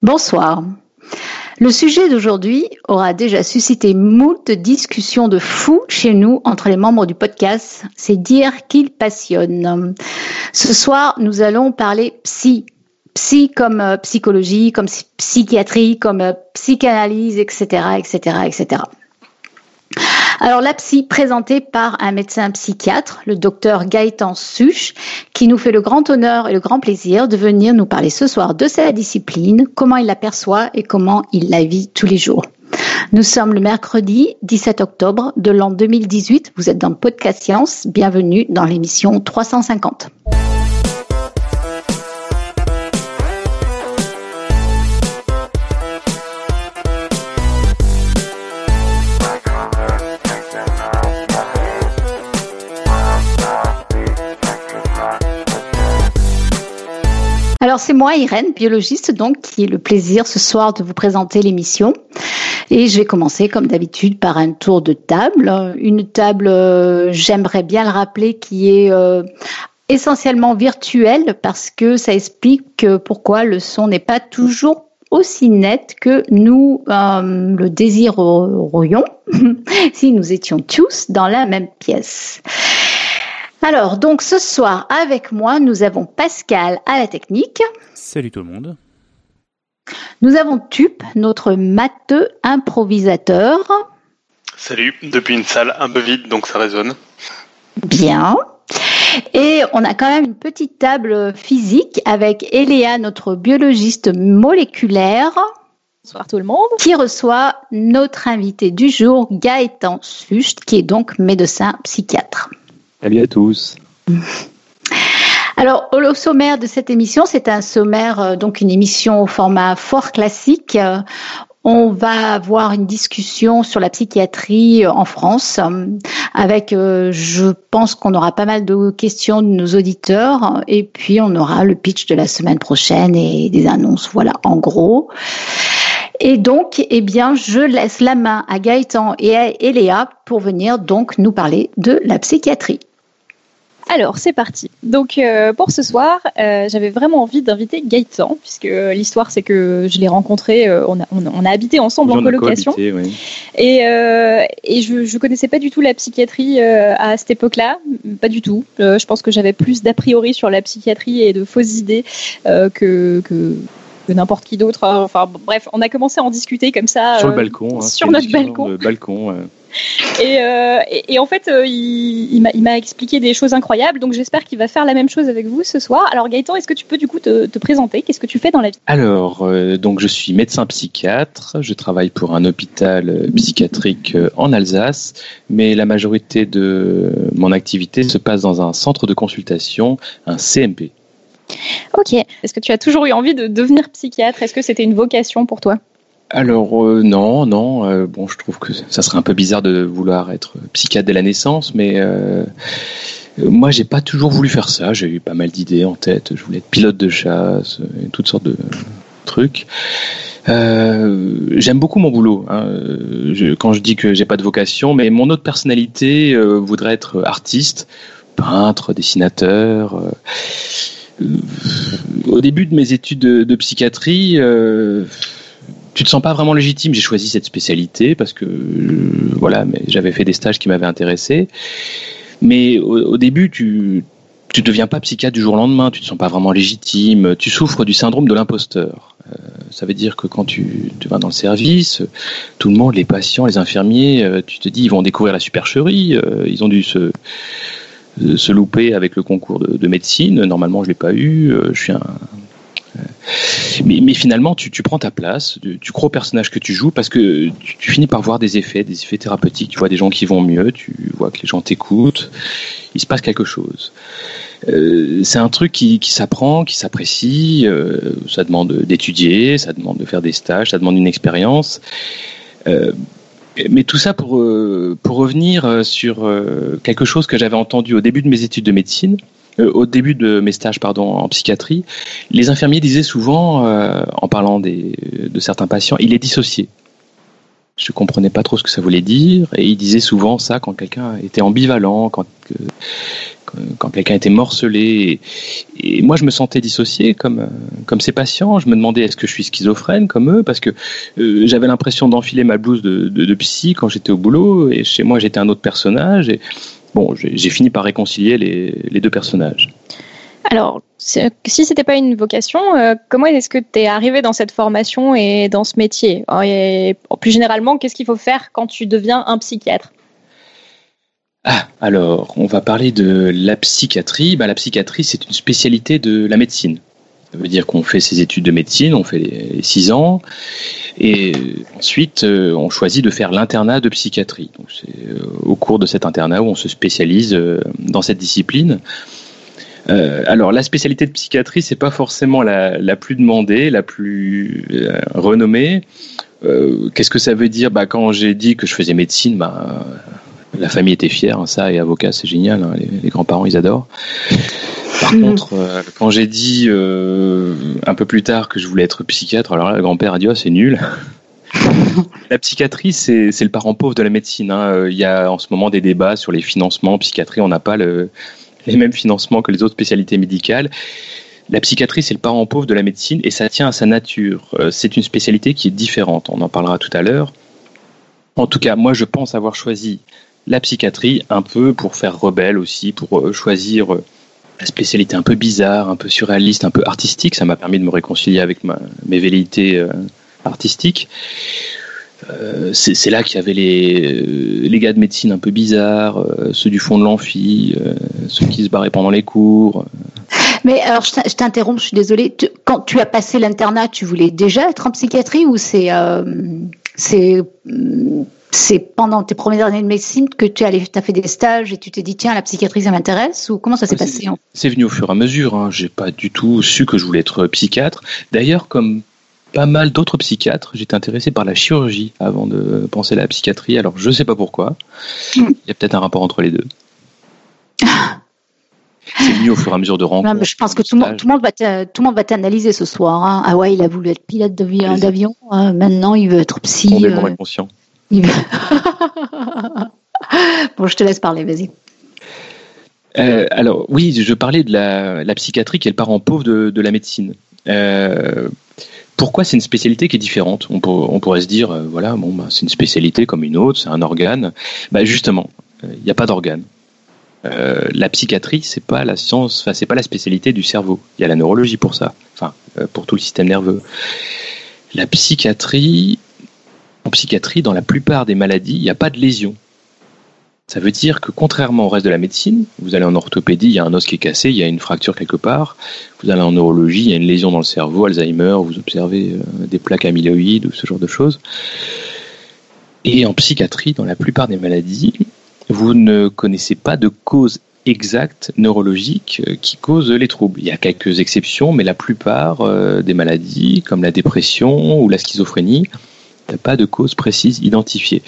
Bonsoir. Le sujet d'aujourd'hui aura déjà suscité moult discussions de fous chez nous entre les membres du podcast. C'est dire qu'il passionne. Ce soir, nous allons parler psy. Psy comme euh, psychologie, comme psychiatrie, comme euh, psychanalyse, etc., etc., etc. Alors la psy présentée par un médecin psychiatre, le docteur Gaëtan Suche, qui nous fait le grand honneur et le grand plaisir de venir nous parler ce soir de sa discipline, comment il l'aperçoit et comment il la vit tous les jours. Nous sommes le mercredi 17 octobre de l'an 2018. Vous êtes dans podcast Science. Bienvenue dans l'émission 350. Alors c'est moi, Irène, biologiste, donc qui ai le plaisir ce soir de vous présenter l'émission. Et je vais commencer comme d'habitude par un tour de table. Une table, euh, j'aimerais bien le rappeler, qui est euh, essentiellement virtuelle parce que ça explique pourquoi le son n'est pas toujours aussi net que nous euh, le désirerions si nous étions tous dans la même pièce. Alors, donc ce soir, avec moi, nous avons Pascal à la technique. Salut tout le monde. Nous avons Tup, notre matheux improvisateur. Salut, depuis une salle un peu vide, donc ça résonne. Bien. Et on a quand même une petite table physique avec Eléa, notre biologiste moléculaire. Bonsoir tout le monde. Qui reçoit notre invité du jour, Gaëtan Sucht, qui est donc médecin psychiatre. Salut à tous. Alors, au sommaire de cette émission, c'est un sommaire, euh, donc une émission au format fort classique. Euh, on va avoir une discussion sur la psychiatrie en France euh, avec, je pense qu'on aura pas mal de questions de nos auditeurs et puis on aura le pitch de la semaine prochaine et des annonces. Voilà, en gros. Et donc, eh bien, je laisse la main à Gaëtan et à Eléa pour venir donc nous parler de la psychiatrie. Alors, c'est parti. Donc, euh, pour ce soir, euh, j'avais vraiment envie d'inviter Gaëtan, puisque l'histoire, c'est que je l'ai rencontré, euh, on, a, on, a, habité ensemble en colocation. oui. Et, et je ne connaissais pas du tout la psychiatrie à cette époque-là, pas du tout. je pense que j'avais plus d'a priori sur la psychiatrie et de fausses idées que, que n'importe qui d'autre. Enfin bref, on a commencé à en discuter comme ça sur le balcon, hein, sur notre balcon. Le balcon. Euh, et, et, en fait, euh, il, il m'a expliqué des choses incroyables, donc j'espère qu'il va faire la même chose avec vous ce soir. Alors Gaëtan, est-ce que tu peux du coup te, te présenter? Qu'est-ce que tu fais dans la vie? Alors, euh, donc je suis médecin psychiatre, je travaille pour un hôpital psychiatrique en Alsace, mais la majorité de mon activité se passe dans un centre de consultation, un CMP. Ok. Est-ce que tu as toujours eu envie de devenir psychiatre? Est-ce que c'était une vocation pour toi? Alors euh, non, non. Euh, bon, je trouve que ça serait un peu bizarre de vouloir être psychiatre dès la naissance, mais euh, moi, j'ai pas toujours voulu faire ça. J'ai eu pas mal d'idées en tête. Je voulais être pilote de chasse, toutes sortes de trucs. J'aime beaucoup mon boulot. Hein. Quand je dis que j'ai pas de vocation, mais mon autre personnalité voudrait être artiste, peintre, dessinateur. au début de mes études de, de psychiatrie tu te sens pas vraiment légitime. J'ai choisi cette spécialité parce que euh, voilà, mais j'avais fait des stages qui m'avaient intéressé. Mais au, début, tu tu deviens pas psychiatre du jour au lendemain. Tu te sens pas vraiment légitime. Tu souffres du syndrome de l'imposteur. Euh, ça veut dire que quand tu, tu, vas dans le service, tout le monde, les patients, les infirmiers, euh, tu te dis ils vont découvrir la supercherie. ils ont dû se se louper avec le concours de, de médecine. Normalement, je l'ai pas eu. je suis un mais, finalement, tu, prends ta place, tu, crois au personnage que tu joues parce que tu, finis par voir des effets, des effets thérapeutiques. Tu vois des gens qui vont mieux, tu vois que les gens t'écoutent, il se passe quelque chose. c'est un truc qui, s'apprend, qui s'apprécie. ça demande d'étudier, ça demande de faire des stages, ça demande une expérience. Mais tout ça pour pour revenir sur quelque chose que j'avais entendu au début de mes études de médecine euh, au début de mes stages pardon, en psychiatrie, les infirmiers disaient souvent, euh, en parlant des, de certains patients, il est dissocié. Je comprenais pas trop ce que ça voulait dire, et ils disaient souvent ça quand quelqu'un était ambivalent, quand, quelqu'un était morcelé. Et, moi, je me sentais dissocié comme, comme ces patients. Je me demandais est-ce que je suis schizophrène comme eux, parce que euh, j'avais l'impression d'enfiler ma blouse de, psy quand j'étais au boulot, et chez moi, j'étais un autre personnage. Et, bon, j'ai fini par réconcilier les, deux personnages. Alors, si c'était pas une vocation, euh, comment est-ce que tu es arrivé dans cette formation et dans ce métier? Et, Plus généralement, qu'est-ce qu'il faut faire quand tu deviens un psychiatre? Ah, alors, on va parler de la psychiatrie. Bah, la psychiatrie, c'est une spécialité de la médecine. Ça veut dire qu'on fait ses études de médecine, on fait les six ans, et ensuite euh, on choisit de faire l'internat de psychiatrie. C'est euh, au cours de cet internat où on se spécialise dans cette discipline. Alors la spécialité de psychiatrie, c'est pas forcément la, la, plus demandée, la plus renommée. Qu'est-ce que ça veut dire? Bah, Quand j'ai dit que je faisais médecine, bah, la famille était fière, hein, ça, et avocat, c'est génial, hein, les, les grands-parents, ils adorent. Par mm. contre, euh, quand j'ai dit euh, un peu plus tard que je voulais être psychiatre, alors là, le grand-père a dit oh, c'est nul. la psychiatrie, c'est le parent pauvre de la médecine. Hein. Euh, il y a en ce moment des débats sur les financements. Psychiatrie, on n'a pas le, les mêmes financements que les autres spécialités médicales. La psychiatrie, c'est le parent pauvre de la médecine et ça tient à sa nature. C'est une spécialité qui est différente. On en parlera tout à l'heure. En tout cas, moi, je pense avoir choisi la psychiatrie un peu pour faire rebelle aussi, pour choisir la spécialité un peu bizarre, un peu surréaliste, un peu artistique. Ça m'a permis de me réconcilier avec mes velléités euh, artistiques. Euh, c'est là qu'il y avait les, euh, les gars de médecine un peu bizarres, ceux du fond de l'amphi, ceux qui se barraient pendant les cours. Mais alors, je t'interromps, je suis désolée. quand tu as passé l'internat, tu voulais déjà être en psychiatrie ou c'est pendant tes premières années de médecine que tu as fait des stages et tu t'es dit tiens la psychiatrie ça m'intéresse ou comment ça s'est passé C'est venu au fur et à mesure. Hein. J'ai pas du tout su que je voulais être psychiatre. D'ailleurs, comme pas mal d'autres psychiatres, j'étais intéressé par la chirurgie avant de penser à la psychiatrie. Alors je sais pas pourquoi. Hmm. Il y a peut-être un rapport entre les deux. C'est venu au fur et à mesure de rencontres. je pense que tout, le monde va tout le monde va t'analyser ce soir. Hein. Ah ouais, il a voulu être pilote d'avion. Hein. Maintenant, il veut être psy. Complètement euh... inconscient. bon, je te laisse parler, vas-y. Euh, alors oui, je parlais de la, psychiatrie qui est le parent pauvre de, la médecine. Euh, pourquoi c'est une spécialité qui est différente on, pourrait se dire, euh, voilà, bon, bah, c'est une spécialité comme une autre, c'est un organe. Bah, justement, il n'y a pas d'organe. la psychiatrie, c'est pas la science, enfin c'est pas la spécialité du cerveau. Il y a la neurologie pour ça, enfin pour tout le système nerveux. La psychiatrie, en psychiatrie, dans la plupart des maladies, il n'y a pas de lésion. Ça veut dire que contrairement au reste de la médecine, vous allez en orthopédie, il y a un os qui est cassé, il y a une fracture quelque part. Vous allez en neurologie, il y a une lésion dans le cerveau, Alzheimer, vous observez euh, des plaques amyloïdes ou ce genre de choses. Et en psychiatrie, dans la plupart des maladies, vous ne connaissez pas de cause exacte neurologique euh, qui cause les troubles. Il y a quelques exceptions, mais la plupart euh, des maladies, comme la dépression ou la schizophrénie, a pas de cause précise identifiée.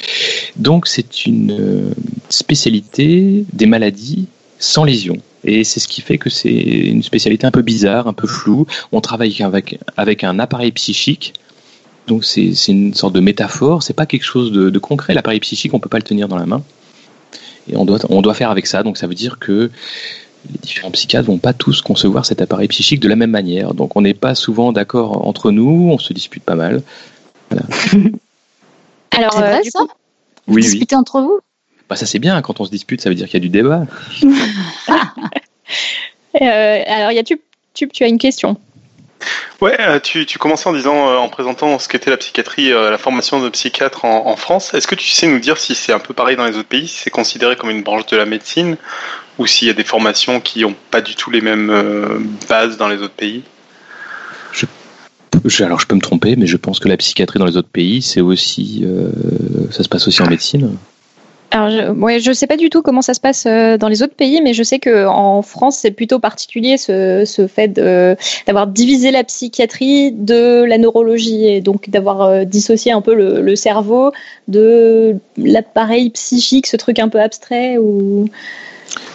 Donc c'est une euh, spécialité des maladies sans lésion. Et c'est ce qui fait que c'est une spécialité un peu bizarre, un peu floue. On travaille avec, avec un appareil psychique. Donc c'est une sorte de métaphore. C'est pas quelque chose de, concret. L'appareil psychique, on peut pas le tenir dans la main. Et on doit, on doit faire avec ça. Donc ça veut dire que les différents psychiatres vont pas tous concevoir cet appareil psychique de la même manière. Donc on n'est pas souvent d'accord entre nous. On se dispute pas mal. Alors, c'est vrai, euh, ça Vous oui, disputez entre vous bah, Ça, c'est bien. Quand on se dispute, ça veut dire qu'il y a du débat. euh, alors, y tu, tu, tu as une question? Ouais, euh, tu, tu, commençais en disant, en présentant ce qu'était la psychiatrie, la formation de psychiatre en, en France. Est-ce que tu sais nous dire si c'est un peu pareil dans les autres pays, si c'est considéré comme une branche de la médecine, ou s'il y a des formations qui n'ont pas du tout les mêmes bases dans les autres pays? Alors je peux me tromper, mais je pense que la psychiatrie dans les autres pays, c'est aussi, euh, ça se passe aussi en médecine. alors, je, ouais, je sais pas du tout comment ça se passe euh, dans les autres pays, mais je sais que en France, c'est plutôt particulier ce, ce fait d'avoir divisé la psychiatrie de la neurologie et donc d'avoir euh, dissocié un peu le, le cerveau de l'appareil psychique, ce truc un peu abstrait ou.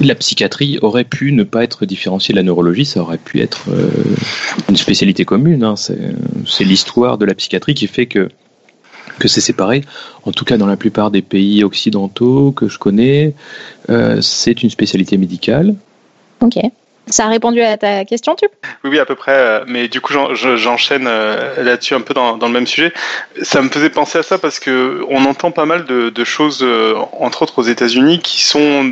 La psychiatrie aurait pu ne pas être différenciée de la neurologie, ça aurait pu être euh, une spécialité commune. Hein. C'est l'histoire de la psychiatrie qui fait que que c'est séparé. En tout cas, dans la plupart des pays occidentaux que je connais, euh, c'est une spécialité médicale. Ok. Ça a répondu à ta question, tu Oui, oui, à peu près. Euh, mais du coup, j'enchaîne là-dessus un peu dans, dans, le même sujet. Ça me faisait penser à ça parce que on entend pas mal de, de choses, entre autres aux États-Unis, qui sont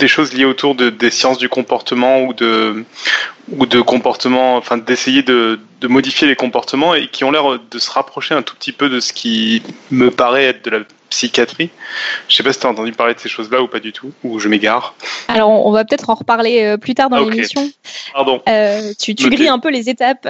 des choses liées autour de, des sciences du comportement ou de ou de comportement, enfin d'essayer de, de, modifier les comportements et qui ont l'air de se rapprocher un tout petit peu de ce qui me paraît être de la psychiatrie. Je sais pas si tu as entendu parler de ces choses-là ou pas du tout, ou je m'égare. Alors on va peut-être en reparler euh, plus tard dans l'émission. Pardon. Euh, tu, tu grilles un peu les étapes.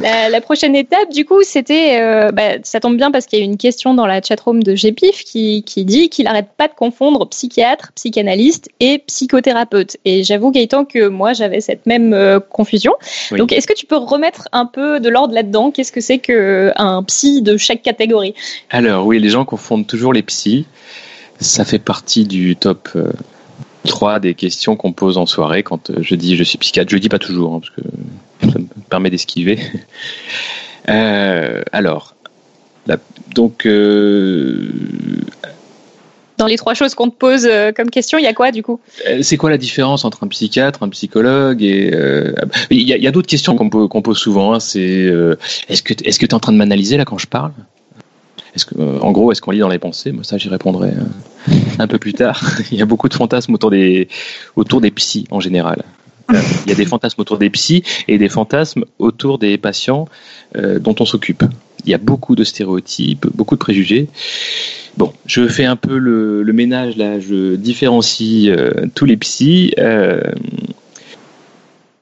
La, prochaine étape, du coup, c'était, euh, bah, ça tombe bien parce qu'il y a une question dans la chatroom de GPIF qui, qui dit qu'il n'arrête pas de confondre psychiatre, psychanalyste et psychothérapeute. Et j'avoue, Gaëtan, que moi, j'avais cette même euh, confusion. Donc, est-ce que tu peux remettre un peu de l'ordre là-dedans? Qu'est-ce que c'est qu'un psy de chaque catégorie? Alors, oui, les gens confondent toujours les psys. Ça fait partie du top. Euh, 3 des questions qu'on pose en soirée quand je dis je suis psychiatre. Je le dis pas toujours, hein, parce que ça me permet d'esquiver. Euh, alors, donc. Euh, Dans les trois choses qu'on te pose euh, comme question, il y a quoi du coup? C'est quoi la différence entre un psychiatre, un psychologue et il y a, d'autres questions qu'on pose souvent. Hein, c'est est-ce que est-ce que tu es en train de m'analyser là quand je parle? Est-ce que, en gros, est-ce qu'on lit dans les pensées? Moi, ça, j'y répondrai un peu plus tard. il y a beaucoup de fantasmes autour des autour des psys en général. Il y a des fantasmes autour des psys et des fantasmes autour des patients euh, dont on s'occupe. Il y a beaucoup de stéréotypes, beaucoup de préjugés. Bon, je fais un peu le, ménage là, je différencie euh, tous les psys. Euh,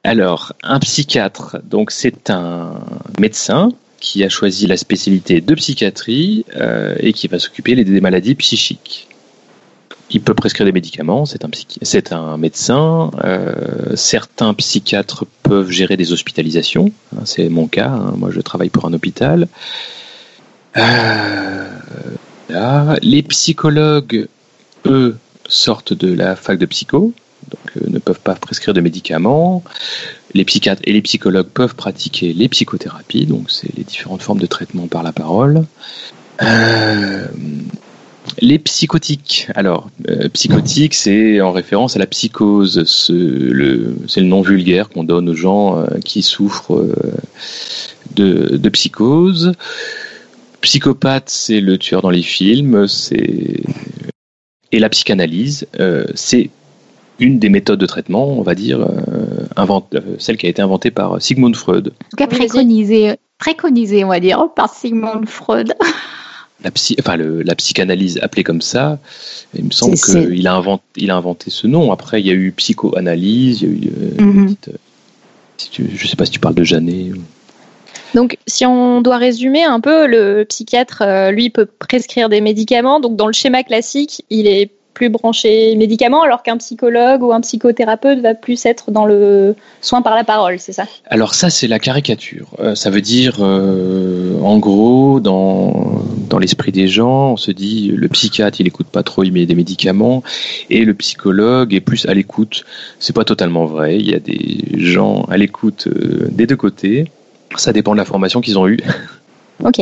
alors, un psychiatre, donc c'est un médecin qui a choisi la spécialité de psychiatrie et qui va s'occuper des maladies psychiques il peut prescrire des médicaments, c'est un, c'est un médecin. Euh, certains psychiatres peuvent gérer des hospitalisations, hein, c'est mon cas, hein. moi je travaille pour un hôpital. Euh, les psychologues, eux, sortent de la fac de psycho, donc euh, ne peuvent pas prescrire de médicaments. Les psychiatres et les psychologues peuvent pratiquer les psychothérapies, donc c'est les différentes formes de traitement par la parole. Les psychotiques. Alors, euh, psychotique, c'est en référence à la psychose. C'est le, le, nom vulgaire qu'on donne aux gens euh, qui souffrent euh, de, de, psychose. Psychopathe, c'est le tueur dans les films. C'est et la psychanalyse, c'est une des méthodes de traitement, on va dire, celle qui a été inventée par Sigmund Freud. En tout cas, préconisée, préconisée, on va dire, par Sigmund Freud. la, psy, enfin la psychanalyse appelée comme ça, il me semble qu'il a, inventé, il a inventé ce nom. Après, il y a eu psychoanalyse, il y a eu. Euh, mhm. euh, je ne sais pas si tu parles de Janet. Donc, si on doit résumer un peu, le psychiatre, euh, lui, peut prescrire des médicaments. Donc, dans le schéma classique, il est plus branché médicaments, alors qu'un psychologue ou un psychothérapeute va plus être dans le soin par la parole, c'est ça? Alors ça, c'est la caricature. Euh, ça veut dire, euh, en gros, dans, dans l'esprit des gens, on se dit, le psychiatre, il écoute pas trop, il met des médicaments, et le psychologue est plus à l'écoute. C'est pas totalement vrai. Il y a des gens à l'écoute euh, des deux côtés. Ça dépend de la formation qu'ils ont eue. Ok.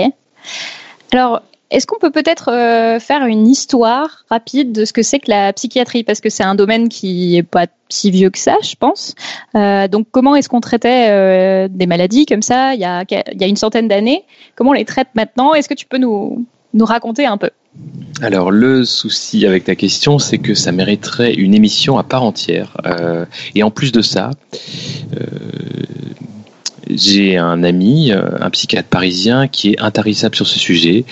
Alors, est-ce qu'on peut peut-être euh, faire une histoire rapide de ce que c'est que la psychiatrie? Parce que c'est un domaine qui est pas si vieux que ça, je pense. Euh, donc, comment est-ce qu'on traitait euh, des maladies comme ça il y a, il y a une centaine d'années? Comment on les traite maintenant? Est-ce que tu peux nous, nous raconter un peu? Alors le souci avec ta question, c'est que ça mériterait une émission à part entière. et en plus de ça, j'ai un ami, euh, un psychiatre parisien, qui est intarissable sur ce sujet.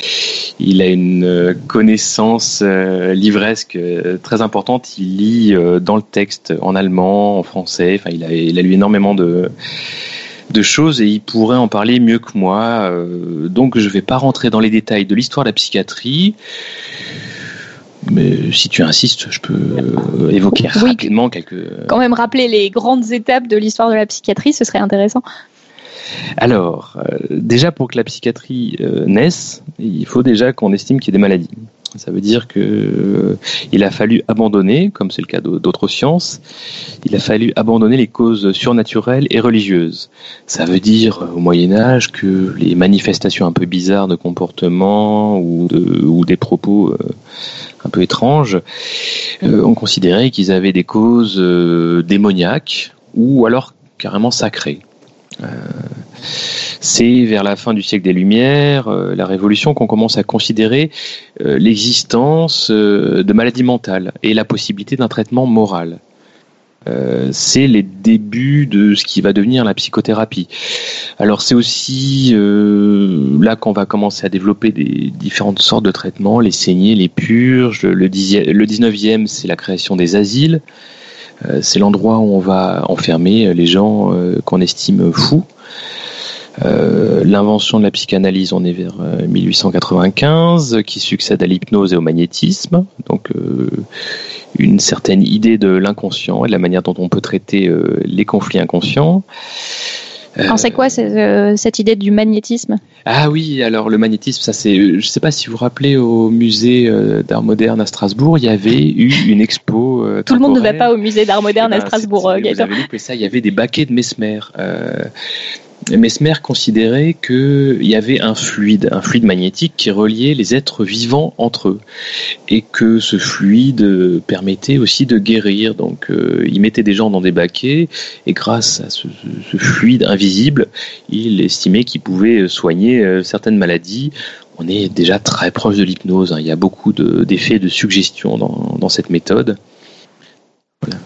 Il a une euh, connaissance euh, livresque très importante. Il lit dans le texte en allemand, en français. Enfin, il a, il a lu énormément de de choses et il pourrait en parler mieux que moi. donc je ne vais pas rentrer dans les détails de l'histoire de la psychiatrie. mais si tu insistes, je peux évoquer rapidement quelques. Quand même rappeler les grandes étapes de l'histoire de la psychiatrie, ce serait intéressant. Alors, déjà pour que la psychiatrie naisse, il faut déjà qu'on estime qu'il y ait des maladies. Ça veut dire que euh, il a fallu abandonner, comme c'est le cas d'autres sciences, il a fallu abandonner les causes surnaturelles et religieuses. Ça veut dire au Moyen Âge que les manifestations un peu bizarres de comportement ou, ou des propos euh, un peu étranges, euh, on considérait qu'ils avaient des causes démoniaques ou alors carrément sacrées. C'est vers la fin du siècle des Lumières, euh, la Révolution, qu'on commence à considérer euh, l'existence euh, de maladies mentales et la possibilité d'un traitement moral. c'est les débuts de ce qui va devenir la psychothérapie. Alors c'est aussi là qu'on va commencer à développer des différentes sortes de traitements, les saignées, les purges. Le, 19e, c'est la création des asiles. C'est l'endroit où on va enfermer les gens qu'on estime fous. Euh, l'invention de la psychanalyse, on est vers 1895, euh, qui succède à l'hypnose et au magnétisme. Donc, euh, une certaine idée de l'inconscient et de la manière dont on peut traiter les conflits inconscients. Alors c'est quoi cette idée du magnétisme? Ah oui, alors le magnétisme, ça c'est, je ne sais pas si vous vous rappelez au musée d'art moderne à Strasbourg, il y avait eu une expo. Tout le monde ne va pas au musée d'art moderne à Strasbourg. Vous avez lu ça, il y avait des baquets de Mesmer. Mesmer considérait qu'il y avait un fluide, un fluide magnétique qui reliait les êtres vivants entre eux, et que ce fluide permettait aussi de guérir. Donc, euh, il mettait des gens dans des baquets, et grâce à ce, fluide invisible, il estimait qu'il pouvait soigner euh, certaines maladies. On est déjà très proche de l'hypnose. Hein. Il y a beaucoup d'effets de, suggestion dans, dans cette méthode. Voilà.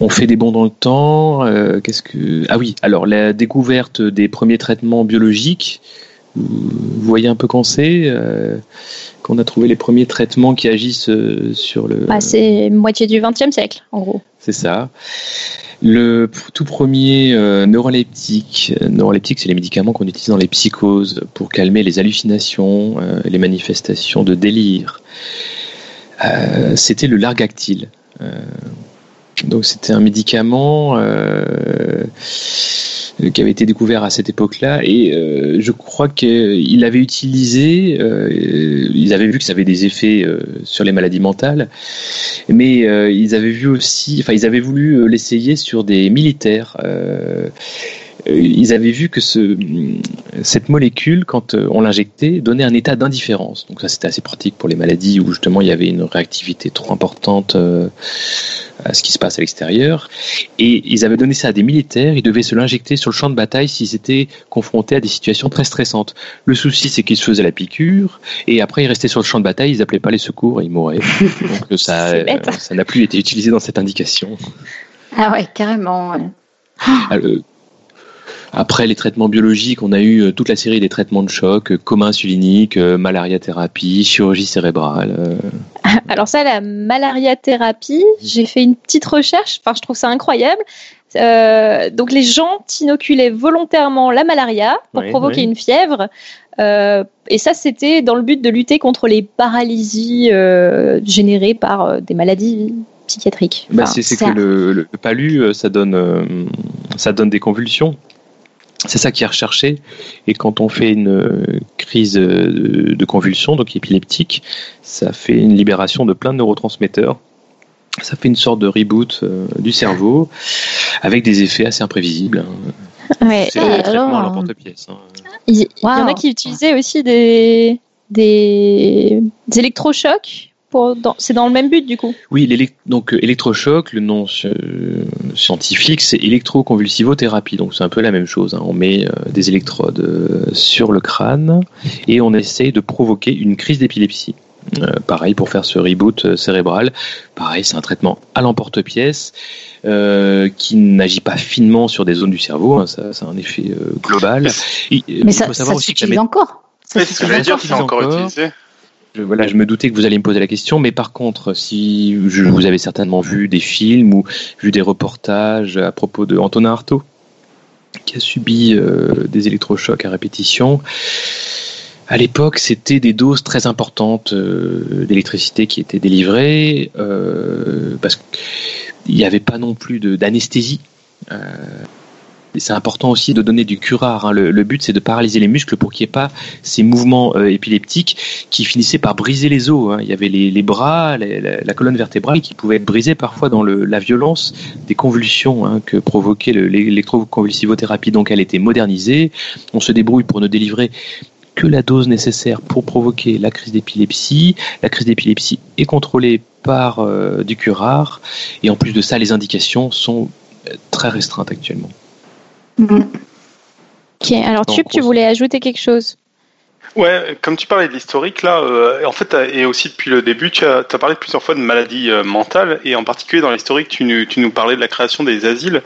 On fait des bons dans le temps. Euh, qu'est-ce que Ah oui, alors la découverte des premiers traitements biologiques. Vous voyez un peu quand c'est euh, qu'on a trouvé les premiers traitements qui agissent euh, sur le. Bah, c'est moitié du XXe siècle, en gros. C'est ça. Le tout premier neuroleptique, neuroleptique, c'est les médicaments qu'on utilise dans les psychoses pour calmer les hallucinations, les manifestations de délire. C'était le largactyle. Donc c'était un médicament euh, qui avait été découvert à cette époque-là et euh, je crois qu'il avait utilisé, euh, ils avaient vu que ça avait des effets sur les maladies mentales, mais ils avaient vu aussi, enfin ils avaient voulu l'essayer sur des militaires. Ils avaient vu que ce, cette molécule, quand on l'injectait, donnait un état d'indifférence. Donc ça, c'était assez pratique pour les maladies où justement il y avait une réactivité trop importante à ce qui se passe à l'extérieur. Et ils avaient donné ça à des militaires, ils devaient se l'injecter sur le champ de bataille s'ils étaient confrontés à des situations très stressantes. Le souci, c'est qu'ils se faisaient la piqûre, et après ils restaient sur le champ de bataille, ils appelaient pas les secours et ils mouraient. Donc ça, ça n'a plus été utilisé dans cette indication. Ah ouais, carrément. Ah, après les traitements biologiques, on a eu euh, toute la série des traitements de choc, euh, coma insulinique, euh, malaria thérapie, chirurgie cérébrale. Alors ça, la malaria thérapie, j'ai fait une petite recherche. Enfin, je trouve ça incroyable. donc les gens inoculaient volontairement la malaria pour provoquer une fièvre. et ça, c'était dans le but de lutter contre les paralysies générées par des maladies psychiatriques. Bah, c'est que le, le, palu, ça donne, ça donne des convulsions. C'est ça qui est recherché. Et quand on fait une euh, crise euh, de convulsion, donc épileptique, ça fait une libération de plein de neurotransmetteurs. Ça fait une sorte de reboot euh, du cerveau avec des effets assez imprévisibles. Hein. c'est un traitement à l'emporte-pièce. Hein. Il y, en a qui utilisaient aussi des, des électrochocs c'est dans le même but du coup. Oui, donc euh, électrochoc, le nom scientifique, c'est électroconvulsivothérapie. Donc c'est un peu la même chose. Hein. On met euh, des électrodes euh, sur le crâne et on essaye de provoquer une crise d'épilepsie. pareil pour faire ce reboot cérébral. Pareil, c'est un traitement à l'emporte-pièce qui n'agit pas finement sur des zones du cerveau. Hein. ça, a un effet global. Mais ça, s'utilise encore. c'est ce que je dire, c'est encore utilisé je me doutais que vous alliez me poser la question, mais par contre, si vous avez certainement vu des films ou vu des reportages à propos de Antonin Artaud, qui a subi euh, des électrochocs à répétition, à l'époque, c'était des doses très importantes d'électricité qui étaient délivrées parce qu'il n'y avait pas non plus d'anesthésie c'est important aussi de donner du curare. Hein. Le, but, c'est de paralyser les muscles pour qu'il n'y ait pas ces mouvements euh, épileptiques qui finissaient par briser les os. Hein. Il y avait les, bras, la, colonne vertébrale qui pouvait être brisée parfois dans la violence des convulsions hein, que provoquait l'électroconvulsivothérapie. Donc elle était modernisée. On se débrouille pour ne délivrer que la dose nécessaire pour provoquer la crise d'épilepsie. La crise d'épilepsie est contrôlée par euh, du curare. Et en plus de ça, les indications sont euh, très restreintes actuellement. Ok, alors Tube, tu voulais ajouter quelque chose Ouais, comme tu parlais de l'historique là, euh, en fait, et aussi depuis le début, tu as, parlé plusieurs fois de maladies euh, mentales, et en particulier dans l'historique, tu, nous parlais de la création des asiles.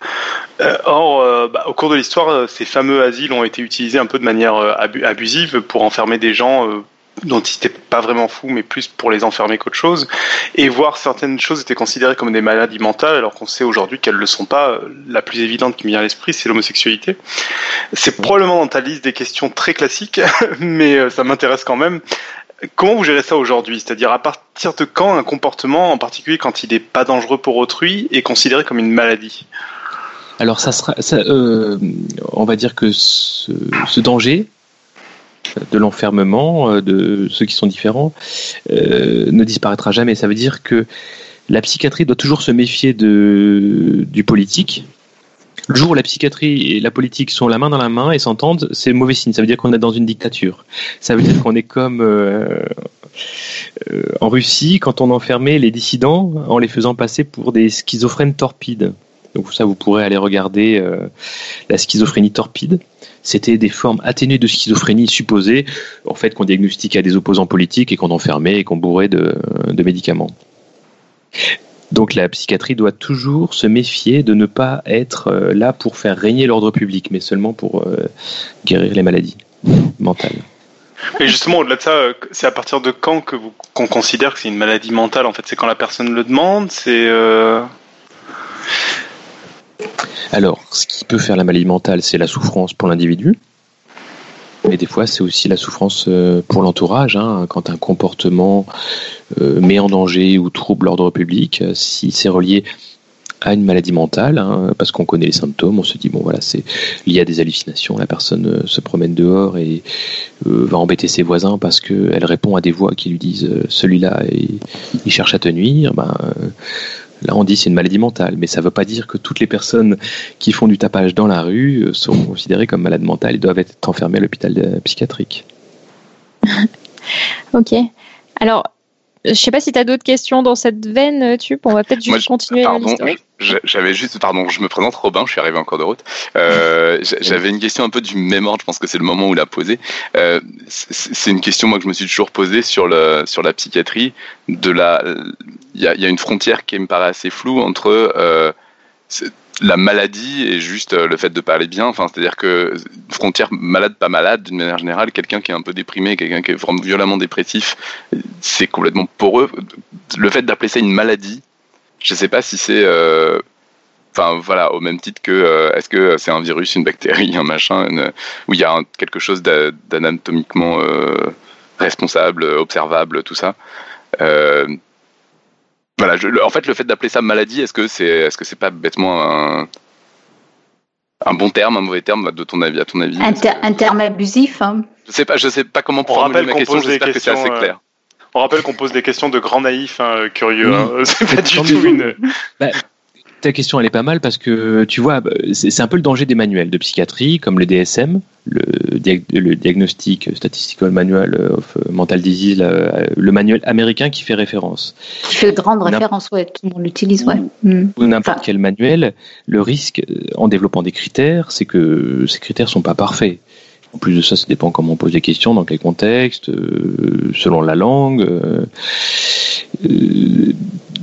Euh, or, bah, au cours de l'histoire, ces fameux asiles ont été utilisés un peu de manière abusive pour enfermer des gens n'étaient pas vraiment fous, mais plus pour les enfermer qu'autre chose, et voir certaines choses étaient considérées comme des maladies mentales, alors qu'on sait aujourd'hui qu'elles ne le sont pas. La plus évidente qui me vient à l'esprit, c'est l'homosexualité. C'est probablement dans ta liste des questions très classiques, mais euh, ça m'intéresse quand même. Comment vous gérez ça aujourd'hui? C'est-à-dire à partir de quand un comportement, en particulier quand il n'est pas dangereux pour autrui, est considéré comme une maladie? Alors ça sera, euh, on va dire que ce danger, de l'enfermement, euh, de ceux qui sont différents, euh, ne disparaîtra jamais. Ça veut dire que la psychiatrie doit toujours se méfier du politique. Le jour où la psychiatrie et la politique sont la main dans la main et s'entendent, c'est mauvais signe. Ça veut dire qu'on est dans une dictature. Ça veut dire qu'on est comme euh, en Russie quand on enfermait les dissidents en les faisant passer pour des schizophrènes torpides. Donc ça, vous pourrez aller regarder la schizophrénie torpide c'était des formes atténuées de schizophrénie supposées, en fait, qu'on diagnostiquait à des opposants politiques et qu'on enfermait et qu'on bourrait de, médicaments. Donc la psychiatrie doit toujours se méfier de ne pas être euh, là pour faire régner l'ordre public, mais seulement pour euh, guérir les maladies mentales. Et justement, au-delà de ça, euh, c'est à partir de quand que qu'on considère que c'est une maladie mentale En fait, c'est quand la personne le demande? C'est alors, ce qui peut faire la maladie mentale, c'est la souffrance pour l'individu. Mais des fois, c'est aussi la souffrance euh, pour l'entourage. Hein, quand un comportement euh, met en danger ou trouble l'ordre public, euh, si c'est relié à une maladie mentale, hein, parce qu'on connaît les symptômes, on se dit bon voilà c'est lié à des hallucinations, la personne se promène dehors et va embêter ses voisins parce qu'elle répond à des voix qui lui disent celui-là il cherche à te nuire, ben, Là, on dit c'est une maladie mentale, mais ça ne veut pas dire que toutes les personnes qui font du tapage dans la rue euh, sont considérées comme malades mentales et doivent être enfermées à l'hôpital euh, psychiatrique. ok. Alors, je sais pas si tu as d'autres questions dans cette veine, euh, tu On va peut-être juste continuer l'historique. J'avais juste, pardon, je me présente Robin, je suis arrivé en cours de route. Euh, j'avais une question un peu du même ordre, je pense que c'est le moment où la poser. Euh, c'est une question moi que je me suis toujours posée sur le sur la psychiatrie. De la, il y a, y a, une frontière qui me paraît assez floue entre la maladie et juste euh, le fait de parler bien. Enfin, c'est-à-dire que frontière malade pas malade d'une manière générale, quelqu'un qui est un peu déprimé, quelqu'un qui est vraiment violemment dépressif, c'est complètement poreux. Le fait d'appeler ça une maladie, je ne sais pas si c'est euh, enfin voilà au même titre que euh, est-ce que c'est un virus une bactérie un machin où il y a quelque chose d'anatomiquement responsable observable tout ça voilà, en fait, le fait d'appeler ça maladie, est-ce que c'est, est-ce que c'est pas bêtement un, un bon terme, un mauvais terme, de ton avis, à ton avis? Un, terme abusif. Hein. Je sais pas, je sais pas comment formuler ma question. J'espère que c'est assez clair. Euh, on rappelle qu'on pose des questions de grands naïfs, hein, curieux. Hein. C'est pas du tout une. Bah, ta question, elle est pas mal parce que tu vois, bah, c'est un peu le danger des manuels de psychiatrie, comme le DSM, le, le Diagnostic Statistical Manual of Mental Disease, le, manuel américain qui fait référence. Qui fait grande référence, ouais, tout le monde l'utilise, ouais. Ou, n'importe quel manuel, le risque, en développant des critères, c'est que ces critères sont pas parfaits. En plus de ça, ça dépend comment on pose des questions, dans quel contexte, euh, selon la langue. Euh, euh,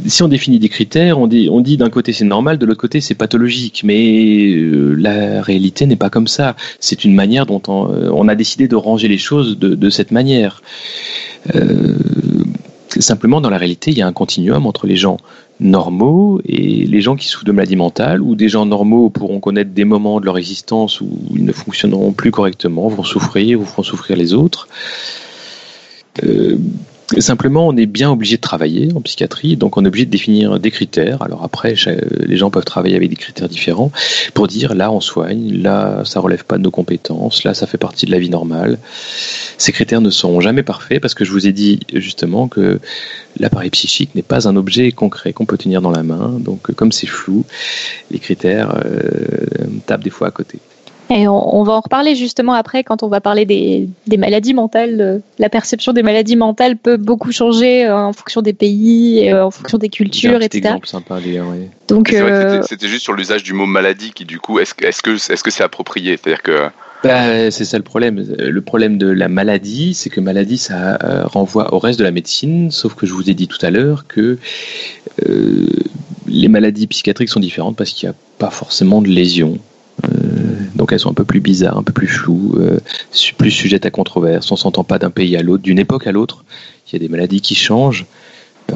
si on définit des critères, on dit, d'un côté c'est normal, de l'autre côté c'est pathologique, mais euh, la réalité n'est pas comme ça. C'est une manière dont euh, on, a décidé de ranger les choses de, cette manière. Euh, simplement, dans la réalité, il y a un continuum entre les gens normaux et les gens qui souffrent de maladies mentales ou des gens normaux pourront connaître des moments de leur existence où ils ne fonctionneront plus correctement, vont souffrir ou feront souffrir les autres. Euh, Simplement, on est bien obligé de travailler en psychiatrie, donc on est obligé de définir des critères. Alors après, les gens peuvent travailler avec des critères différents pour dire là on soigne, là ça relève pas de nos compétences, là ça fait partie de la vie normale. Ces critères ne sont jamais parfaits parce que je vous ai dit justement que l'appareil psychique n'est pas un objet concret qu'on peut tenir dans la main. Donc comme c'est flou, les critères euh, tapent des fois à côté. Et on, va en reparler justement après quand on va parler des, maladies mentales. Euh, la perception des maladies mentales peut beaucoup changer euh, en fonction des pays, euh, en fonction des cultures, etc. Exemple sympa à oui. Donc c'était juste sur l'usage du mot maladie qui du coup est-ce est-ce que est-ce que c'est approprié, c'est-à-dire que bah, c'est ça le problème. Le problème de la maladie, c'est que maladie, ça renvoie au reste de la médecine, sauf que je vous ai dit tout à l'heure que les maladies psychiatriques sont différentes parce qu'il n'y a pas forcément de lésions. Donc elles sont un peu plus bizarres, un peu plus floues, euh, plus sujettes à controverse. On s'entend pas d'un pays à l'autre, d'une époque à l'autre. Il y a des maladies qui changent.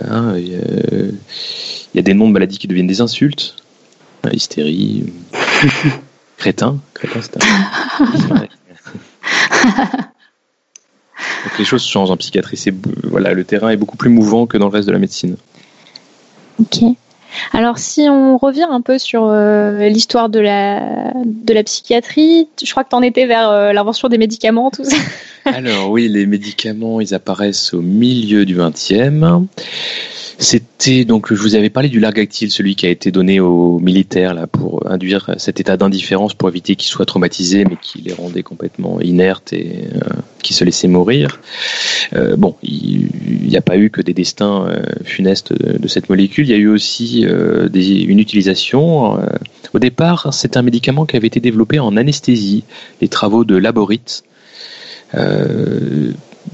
Hein, il, y a, des noms de maladies qui deviennent des insultes. Hystérie, crétin, crétin c'est un... Donc les choses changent en psychiatrie. voilà, le terrain est beaucoup plus mouvant que dans le reste de la médecine. Ok. Alors si on revient un peu sur euh, l'histoire de la, de la psychiatrie, je crois que tu en étais vers euh, l'invention des médicaments, tout ça. Alors oui, les médicaments, ils apparaissent au milieu du 20e. C'était donc, je vous avais parlé du largactyle, celui qui a été donné aux militaires là pour induire cet état d'indifférence pour éviter qu'ils soient traumatisés, mais qui les rendait complètement inertes et euh, qui se laissaient mourir. Bon, il n'y a pas eu que des destins euh, funestes de, cette molécule. Il y a eu aussi des, une utilisation. au départ, c'est un médicament qui avait été développé en anesthésie. Les travaux de Laborit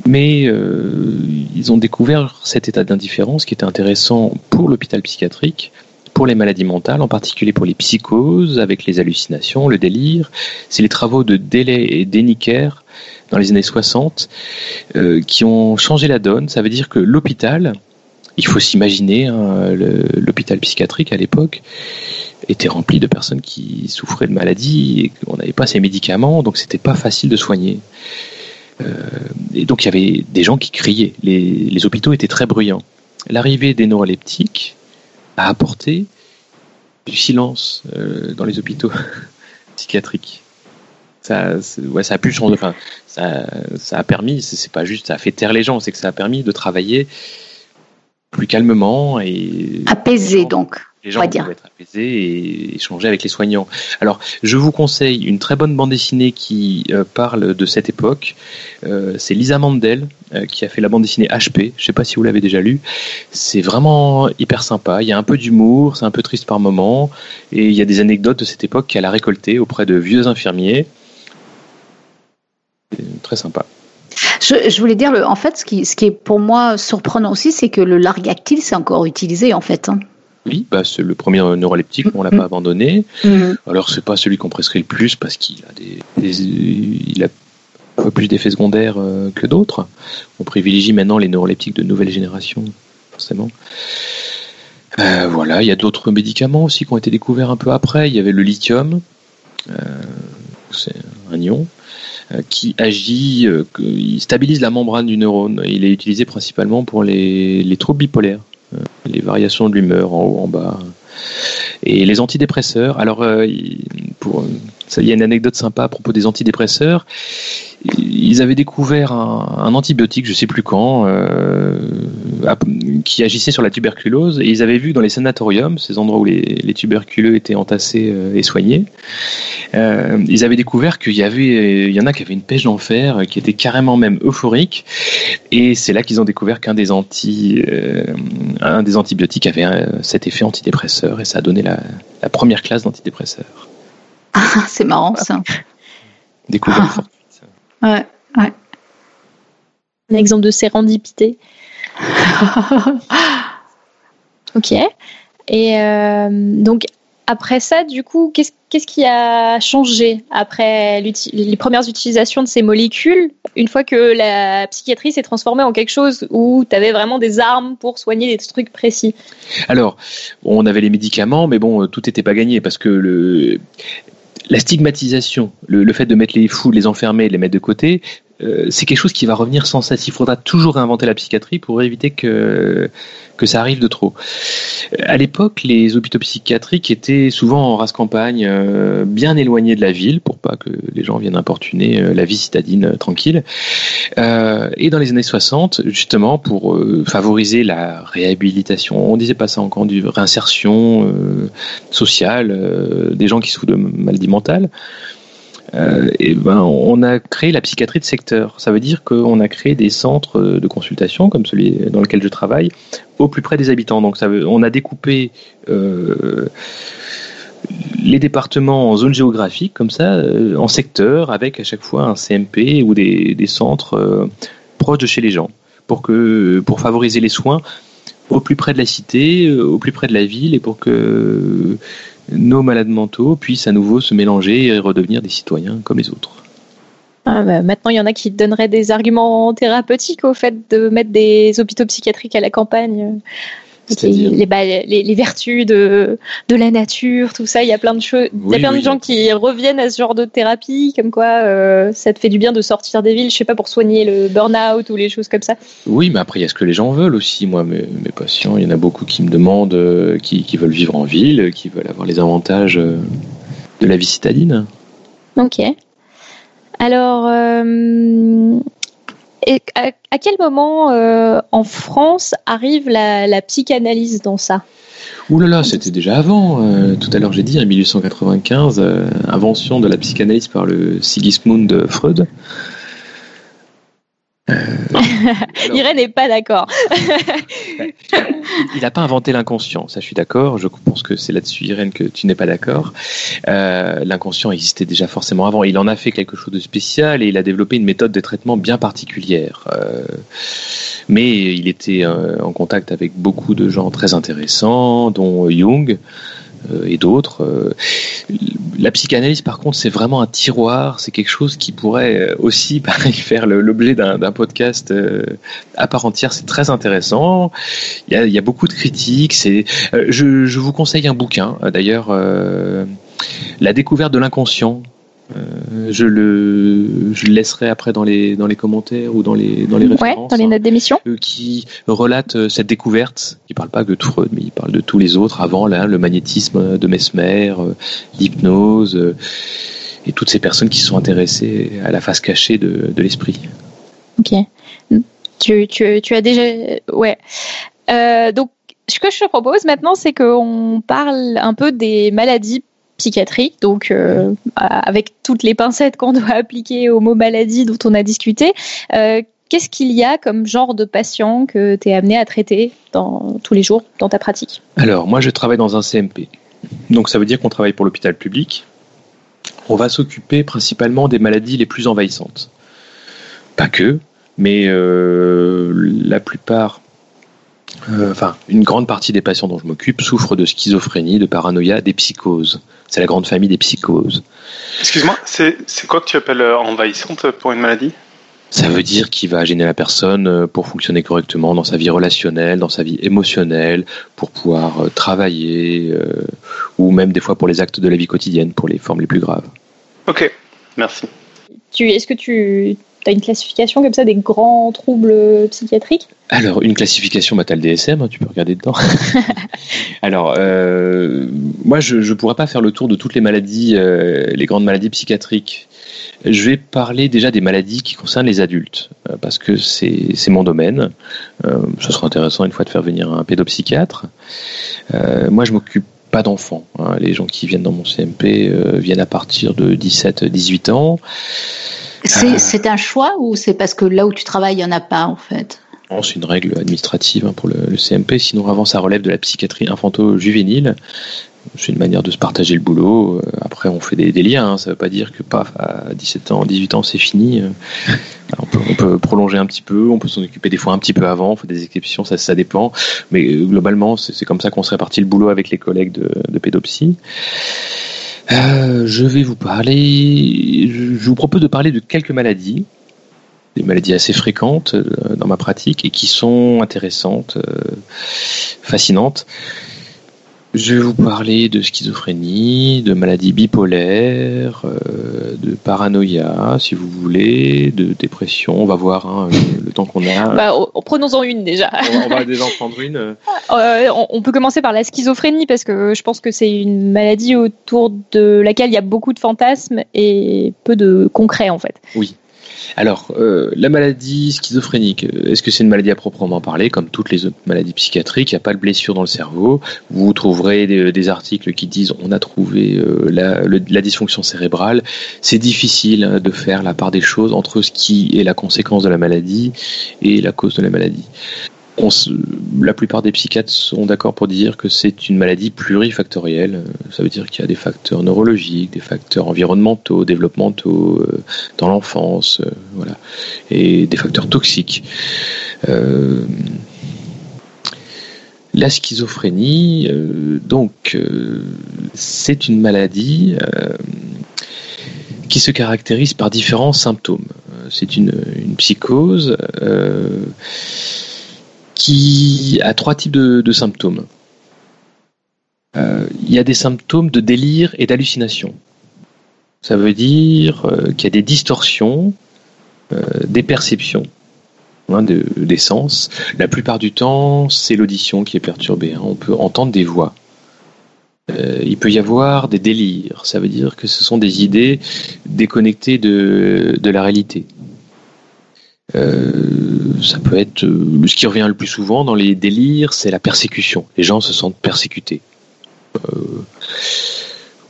mais euh, ils ont découvert cet état d'indifférence qui était intéressant pour l'hôpital psychiatrique, pour les maladies mentales, en particulier pour les psychoses, avec les hallucinations, le délire. C'est les travaux de Delay et Deniker dans les années 60 euh, qui ont changé la donne. Ça veut dire que l'hôpital, il faut s'imaginer, hein, l'hôpital psychiatrique à l'époque était rempli de personnes qui souffraient de maladies et qu'on n'avait pas ces médicaments, donc c'était pas facile de soigner. Euh, et donc il y avait des gens qui criaient. Les, hôpitaux étaient très bruyants. L'arrivée des neuroleptiques a apporté du silence euh, dans les hôpitaux psychiatriques. Ça, ouais, ça a pu changer. Enfin, ça, ça a permis. C'est pas juste, ça a fait taire les gens. C'est que ça a permis de travailler plus calmement et apaisé donc les gens peuvent être apaisés et échanger avec les soignants. Alors, je vous conseille une très bonne bande dessinée qui euh, parle de cette époque. Euh, c'est Lisa Mandel euh, qui a fait la bande dessinée HP. Je ne sais pas si vous l'avez déjà lu. C'est vraiment hyper sympa. Il y a un peu d'humour, c'est un peu triste par moments, et il y a des anecdotes de cette époque qu'elle a récoltées auprès de vieux infirmiers. Très sympa. Je, voulais dire, en fait, ce qui, ce qui est pour moi surprenant aussi, c'est que le largactyle, c'est encore utilisé, en fait. Hein. Oui, bah, c'est le premier neuroleptique, on l'a pas mm-hmm. abandonné. Mm-hmm. Alors c'est pas celui qu'on prescrit le plus parce qu'il a des, il a un peu plus d'effets secondaires euh, que d'autres. On privilégie maintenant les neuroleptiques de nouvelle génération, forcément. Euh, voilà, il y a d'autres médicaments aussi qui ont été découverts un peu après. Il y avait le lithium, euh, c'est un ion qui agit, qui stabilise la membrane du neurone. Il est utilisé principalement pour les, les troubles bipolaires les variations de l'humeur en haut, en bas. Et les antidépresseurs, alors euh, pour, ça, il y a une anecdote sympa à propos des antidépresseurs. Ils avaient découvert un, antibiotique, je sais plus quand, euh, qui agissait sur la tuberculose, et ils avaient vu dans les sanatoriums, ces endroits où les, tuberculeux étaient entassés euh, et soignés, euh, ils avaient découvert qu'il y avait, il y en a qui avaient une pêche d'enfer, qui était carrément même euphorique, et c'est là qu'ils ont découvert qu'un des anti, un des antibiotiques avait cet effet antidépresseur, et ça a donné la, la première classe d'antidépresseurs. Ah, c'est marrant ça. Découverte ah. Ouais, ouais. Un exemple de sérendipité. ok. Et euh, donc, après ça, du coup, qu'est-ce qui a changé après les premières utilisations de ces molécules, une fois que la psychiatrie s'est transformée en quelque chose où tu avais vraiment des armes pour soigner des trucs précis? Alors, on avait les médicaments, mais bon, tout n'était pas gagné parce que le, la stigmatisation, le, fait de mettre les fous, les enfermer, les mettre de côté, euh, c'est quelque chose qui va revenir sans cesse. Il faudra toujours réinventer la psychiatrie pour éviter que, que ça arrive de trop. À l'époque, les hôpitaux psychiatriques étaient souvent en race campagne, euh, bien éloignés de la ville, pour pas que les gens viennent importuner euh, la vie citadine tranquille. et dans les années 60, justement, pour favoriser la réhabilitation, on disait pas ça encore, du réinsertion sociale des gens qui souffrent de maladies mentales, euh, et ben, on a créé la psychiatrie de secteur. Ça veut dire qu'on a créé des centres de consultation, comme celui dans lequel je travaille, au plus près des habitants. Donc, on a découpé euh, les départements en zones géographiques, comme ça, euh, en secteurs, avec à chaque fois un CMP ou des, des centres proches de chez les gens, pour, que, pour favoriser les soins au plus près de la cité, au plus près de la ville, et pour que nos malades mentaux puissent à nouveau se mélanger et redevenir des citoyens comme les autres. Ah, bah, maintenant, il y en a qui donneraient des arguments thérapeutiques au fait de mettre des hôpitaux psychiatriques à la campagne bah, les, les, vertus de, de la nature, tout ça. Il y a plein de choses. il y a plein de gens qui reviennent à ce genre de thérapie, comme quoi euh, ça te fait du bien de sortir des villes, je sais pas, pour soigner le burn-out ou les choses comme ça. Oui, mais après, il y a ce que les gens veulent aussi. Moi, mes, mes patients, il y en a beaucoup qui me demandent, euh, qui, qui, veulent vivre en ville, qui veulent avoir les avantages euh, de la vie citadine. Ok. Alors, à, quel moment euh, en France arrive la, psychanalyse dans ça? Ouh là là, c'était déjà avant. Euh, tout à l'heure, j'ai dit, en 1895, euh, invention de la psychanalyse par le Sigismund Freud. Euh, Irène n'est pas d'accord. il n'a pas inventé l'inconscient, ça je suis d'accord. Je pense que c'est là-dessus, Irène, que tu n'es pas d'accord. Euh, l'inconscient existait déjà forcément avant. Il en a fait quelque chose de spécial et il a développé une méthode de traitement bien particulière. Euh, mais il était en contact avec beaucoup de gens très intéressants, dont Jung. Euh, et d'autres. Euh, la psychanalyse, par contre, c'est vraiment un tiroir. C'est quelque chose qui pourrait euh, aussi pareil, faire l'objet d'un podcast à part entière. C'est très intéressant. Il y a, beaucoup de critiques. C'est, je, je, vous conseille un bouquin, d'ailleurs, La découverte de l'inconscient euh, je, le, je le laisserai après dans les, dans les commentaires ou dans les, dans les références. dans les notes d'émission. Euh, qui relate euh, cette découverte. Il parle pas que de Freud, mais il parle de tous les autres avant, là, le magnétisme de Mesmer, l'hypnose, et toutes ces personnes qui sont intéressées à la face cachée de, de l'esprit. Ok. Tu, tu, tu as déjà. Ouais. donc, ce que je te propose maintenant, c'est qu'on parle un peu des maladies psychiatrique, donc euh, avec toutes les pincettes qu'on doit appliquer au mot maladie dont on a discuté. Euh, qu'est-ce qu'il y a comme genre de patient que tu es amené à traiter dans, tous les jours dans ta pratique? Alors, moi, je travaille dans un CMP. Donc, ça veut dire qu'on travaille pour l'hôpital public. On va s'occuper principalement des maladies les plus envahissantes. Pas que, mais euh, la plupart euh, enfin, une grande partie des patients dont je m'occupe souffrent de schizophrénie, de paranoïa, des psychoses. C'est la grande famille des psychoses. Excuse-moi, c'est quoi que tu appelles euh, envahissante pour une maladie? Ça veut dire qu'il va gêner la personne euh, pour fonctionner correctement dans sa vie relationnelle, dans sa vie émotionnelle, pour pouvoir travailler, ou même des fois pour les actes de la vie quotidienne, pour les formes les plus graves. Ok, merci. Est-ce que tu as une classification comme ça des grands troubles psychiatriques? Alors, une classification, bah, tu le DSM, hein, tu peux regarder dedans. Alors, euh, moi, je ne pourrais pas faire le tour de toutes les maladies, euh, les grandes maladies psychiatriques. Je vais parler déjà des maladies qui concernent les adultes, euh, parce que c'est mon domaine. ce sera intéressant une fois de faire venir un pédopsychiatre. moi, je m'occupe pas d'enfants. Hein. Les gens qui viennent dans mon CMP viennent à partir de 17-18 ans. C'est un choix ou c'est parce que là où tu travailles, il n'y en a pas en fait? C'est une règle administrative hein, pour le, CMP. Sinon, avant, ça relève de la psychiatrie infanto-juvénile. C'est une manière de se partager le boulot. Après, on fait des, liens. Hein. Ça ne veut pas dire que paf, à 17 ans, 18 ans, c'est fini. On peut, prolonger un petit peu, on peut s'en occuper des fois un petit peu avant, on fait des exceptions, ça, dépend. Mais globalement, c'est comme ça qu'on se répartit le boulot avec les collègues de, pédopsie. je vais vous parler, je vous propose de parler de quelques maladies des maladies assez fréquentes euh, dans ma pratique et qui sont intéressantes, euh, fascinantes. Je vais vous parler de schizophrénie, de maladies bipolaires, euh, de paranoïa, si vous voulez, de dépression. On va voir hein, le, temps qu'on a. Bah, Prenons-en une déjà. On va, déjà en prendre une. on peut commencer par la schizophrénie parce que je pense que c'est une maladie autour de laquelle il y a beaucoup de fantasmes et peu de concret en fait. Oui. Alors, euh, la maladie schizophrénique, euh, est-ce que c'est une maladie à proprement parler, comme toutes les autres maladies psychiatriques? Il n'y a pas de blessure dans le cerveau. Vous trouverez des, articles qui disent on a trouvé euh, la, dysfonction cérébrale. C'est difficile hein, de faire la part des choses entre ce qui est la conséquence de la maladie et la cause de la maladie la plupart des psychiatres sont d'accord pour dire que c'est une maladie plurifactorielle. Ça veut dire qu'il y a des facteurs neurologiques, des facteurs environnementaux, développementaux euh, dans l'enfance, euh, voilà, et des facteurs toxiques. Euh, la schizophrénie, donc, c'est une maladie qui se caractérise par différents symptômes. C'est une, une psychose qui a trois types de, symptômes. Euh, il y a des symptômes de délire et d'hallucination. Ça veut dire euh, qu'il y a des distorsions euh, des perceptions, hein, des sens. La plupart du temps, c'est l'audition qui est perturbée. Hein. On peut entendre des voix. il peut y avoir des délires. Ça veut dire que ce sont des idées déconnectées de la réalité. Euh, ça peut être euh, ce qui revient le plus souvent dans les délires, c'est la persécution. Les gens se sentent persécutés. Euh,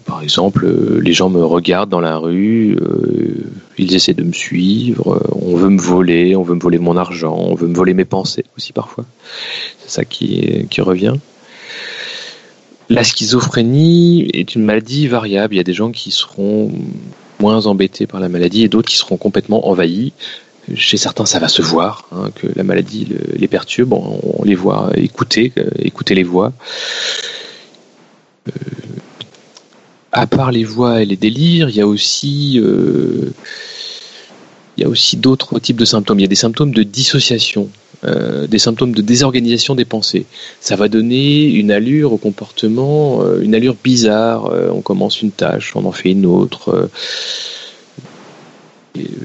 par exemple, les gens me regardent dans la rue, ils essaient de me suivre, on veut me voler, on veut me voler mon argent, on veut me voler mes pensées aussi parfois. C'est ça qui, qui revient. La schizophrénie est une maladie variable. Il y a des gens qui seront moins embêtés par la maladie et d'autres qui seront complètement envahis. Chez certains, ça va se voir, hein, que la maladie les perturbe. On, les voit écouter, euh, écouter les voix. Euh, à part les voix et les délires, il y a aussi, euh, il y a aussi d'autres types de symptômes. Il y a des symptômes de dissociation, des symptômes de désorganisation des pensées. Ça va donner une allure au comportement, une allure bizarre. on commence une tâche, on en fait une autre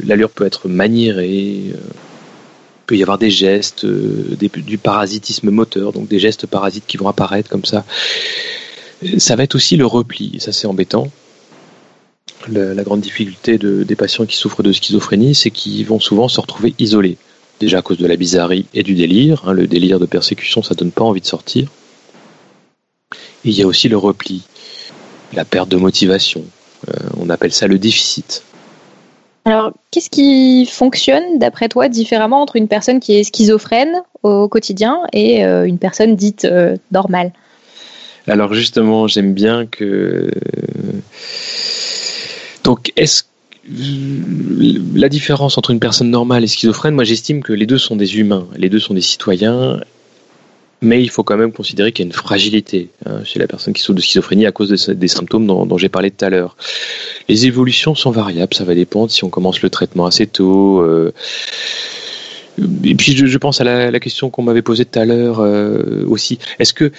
l'allure peut être maniérée, euh, peut y avoir des gestes, euh, du parasitisme moteur, donc des gestes parasites qui vont apparaître comme ça. Ça va être aussi le repli, ça c'est embêtant. la grande difficulté des patients qui souffrent de schizophrénie, c'est qu'ils vont souvent se retrouver isolés. Déjà à cause de la bizarrerie et du délire. Hein, le délire de persécution, ça donne pas envie de sortir. Il y a aussi le repli, la perte de motivation. Euh, on appelle ça le déficit. Alors, qu'est-ce qui fonctionne, d'après toi, différemment entre une personne qui est schizophrène au quotidien et euh, une personne dite euh, normale? Alors, justement, j'aime bien que. Donc, est-ce la différence entre une personne normale et schizophrène, moi j'estime que les deux sont des humains, les deux sont des citoyens mais il faut quand même considérer qu'il y a une fragilité hein, chez la personne qui souffre de schizophrénie à cause des symptômes dont, j'ai parlé tout à l'heure. Les évolutions sont variables, ça va dépendre si on commence le traitement assez tôt. Euh, et puis je, pense à la, question qu'on m'avait posée tout à l'heure euh, aussi. Est-ce que,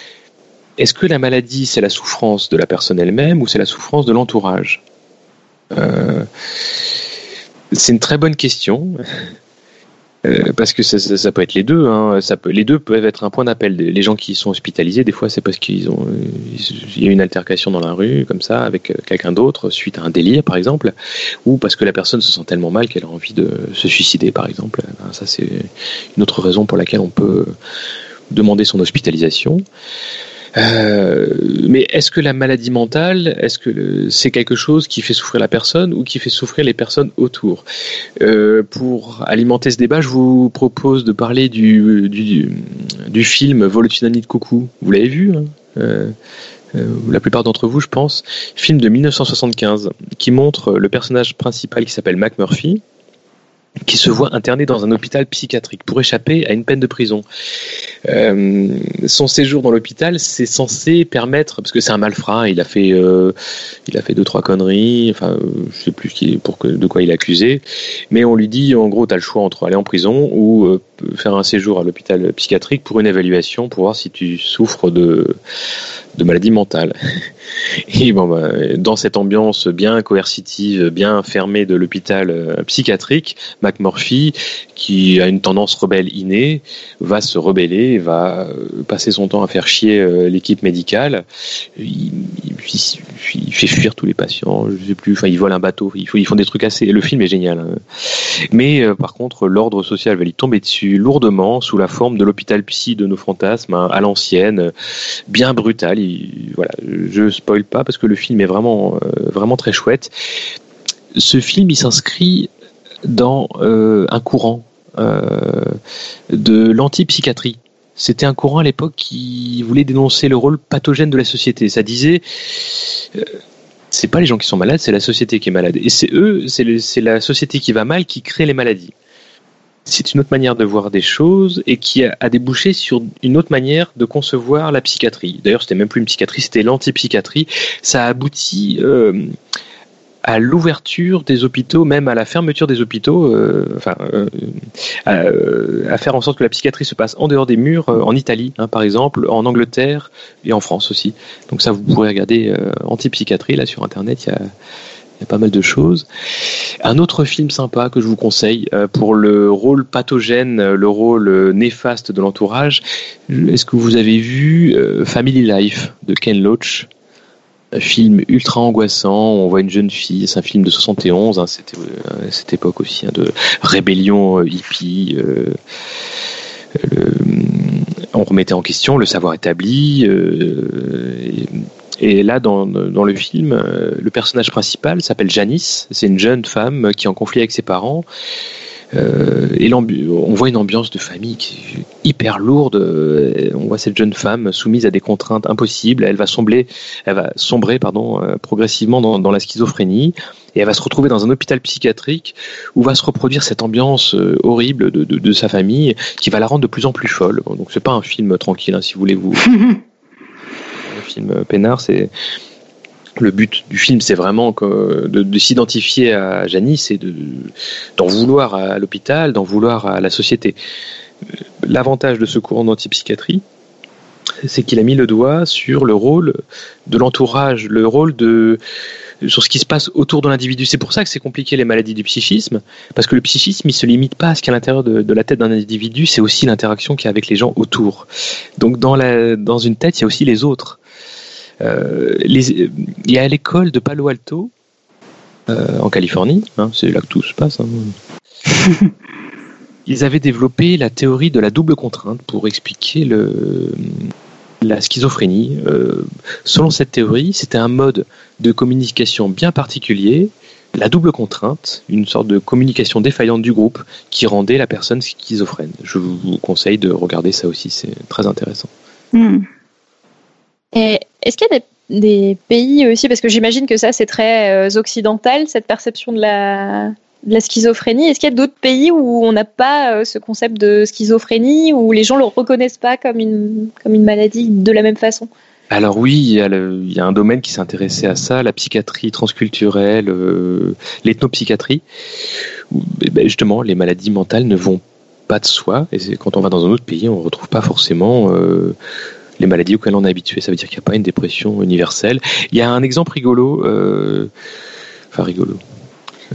est-ce que la maladie, c'est la souffrance de la personne elle-même ou c'est la souffrance de l'entourage? Euh, C'est une très bonne question. Euh, parce que ça, ça, peut être les deux. Hein. Ça peut, les deux peuvent être un point d'appel. Les gens qui sont hospitalisés, des fois, c'est parce qu'ils ont, il y a une altercation dans la rue, comme ça, avec euh, quelqu'un d'autre, suite à un délire, par exemple, ou parce que la personne se sent tellement mal qu'elle a envie de se suicider, par exemple. Ben, ça, c'est une autre raison pour laquelle on peut demander son hospitalisation. Euh, mais est-ce que la maladie mentale, est-ce que c'est quelque chose qui fait souffrir la personne ou qui fait souffrir les personnes autour euh, Pour alimenter ce débat, je vous propose de parler du, du, du film Vol de coucou. Vous l'avez vu hein euh, la plupart d'entre vous, je pense, film de 1975 qui montre le personnage principal qui s'appelle Mac Murphy, qui se voit interné dans un hôpital psychiatrique pour échapper à une peine de prison. Euh, son séjour dans l'hôpital, c'est censé permettre, parce que c'est un malfrat, il a fait, euh, il a fait deux trois conneries, enfin, je sais plus pour que, de quoi il est accusé, mais on lui dit en gros, tu as le choix entre aller en prison ou euh, faire un séjour à l'hôpital psychiatrique pour une évaluation, pour voir si tu souffres de de maladie mentale. Et bon, bah, dans cette ambiance bien coercitive, bien fermée de l'hôpital euh, psychiatrique, McMurphy, qui a une tendance rebelle innée, va se rebeller, va euh, passer son temps à faire chier euh, l'équipe médicale. Il, fait fuir tous les patients. Je sais plus. Enfin, il vole un bateau. Ils, font des trucs assez. Le film est génial. Hein. Mais par contre, l'ordre social va lui tomber dessus lourdement sous la forme de l'hôpital psy de nos fantasmes, hein, à l'ancienne, bien brutal voilà, je spoil pas parce que le film est vraiment, euh, vraiment très chouette. Ce film, il s'inscrit dans euh, un courant euh, de l'antipsychiatrie. C'était un courant à l'époque qui voulait dénoncer le rôle pathogène de la société. Ça disait c'est pas les gens qui sont malades, c'est la société qui est malade. Et c'est eux, c'est la société qui va mal qui crée les maladies c'est une autre manière de voir des choses et qui a, débouché sur une autre manière de concevoir la psychiatrie. D'ailleurs, c'était même plus une psychiatrie, c'était l'antipsychiatrie. Ça a abouti euh, à l'ouverture des hôpitaux, même à la fermeture des hôpitaux, euh, enfin, euh, à, faire en sorte que la psychiatrie se passe en dehors des murs, en Italie, hein, par exemple, en Angleterre et en France aussi. Donc ça, vous pourrez regarder antipsychiatrie là sur Internet. Il y a y a pas mal de choses. Un autre film sympa que je vous conseille euh, pour le rôle pathogène, euh, le rôle euh, néfaste de l'entourage. Est-ce que vous avez vu Family Life de Ken Loach? Un film ultra angoissant. On voit une jeune fille, c'est un film de 71, hein, c'était cette époque aussi hein, de rébellion hippie. on remettait en question le savoir établi. Là, dans, dans le film, euh, le personnage principal s'appelle Janice. C'est une jeune femme qui est en conflit avec ses parents. Euh, et on voit une ambiance de famille qui est hyper lourde. Euh, on voit cette jeune femme soumise à des contraintes impossibles. Elle va sombrer, elle va sombrer pardon, euh, progressivement dans, dans, la schizophrénie. Et elle va se retrouver dans un hôpital psychiatrique où va se reproduire cette ambiance horrible de, de, de sa famille qui va la rendre de plus en plus folle. Donc c'est pas un film tranquille, hein, si vous voulez vous film peinard, c'est le but du film, c'est vraiment de, s'identifier à Janice et d'en vouloir à l'hôpital, d'en vouloir à la société. L'avantage de ce courant d'antipsychiatrie, c'est qu'il a mis le doigt sur le rôle de l'entourage, le rôle de sur ce qui se passe autour de l'individu. C'est pour ça que c'est compliqué les maladies du psychisme, parce que le psychisme, il se limite pas à ce qu'il y a à l'intérieur de, la tête d'un individu, c'est aussi l'interaction qu'il y a avec les gens autour. Donc dans, la, dans une tête, il y a aussi les autres. Euh, il y a l'école de Palo Alto, euh, en Californie, hein, c'est là que tout se passe. Hein. Ils avaient développé la théorie de la double contrainte pour expliquer le, la schizophrénie. Euh, selon cette théorie, c'était un mode de communication bien particulier, la double contrainte, une sorte de communication défaillante du groupe qui rendait la personne schizophrène. Je vous conseille de regarder ça aussi, c'est très intéressant. Est-ce qu'il y a des, pays aussi, parce que j'imagine que ça c'est très euh, occidental, cette perception de la, schizophrénie. Est-ce qu'il y a d'autres pays où on n'a pas euh, ce concept de schizophrénie, où les gens ne le reconnaissent pas comme une, comme une maladie de la même façon? Alors oui, il y, a un domaine qui s'intéressait à ça, la psychiatrie transculturelle, euh, l'ethnopsychiatrie. Eh ben, justement, les maladies mentales ne vont pas de soi. Et quand on va dans un autre pays, on ne retrouve pas forcément les maladies auxquelles on est habitué. Ça veut dire qu'il n'y a pas une dépression universelle. Il y a un exemple rigolo, enfin rigolo,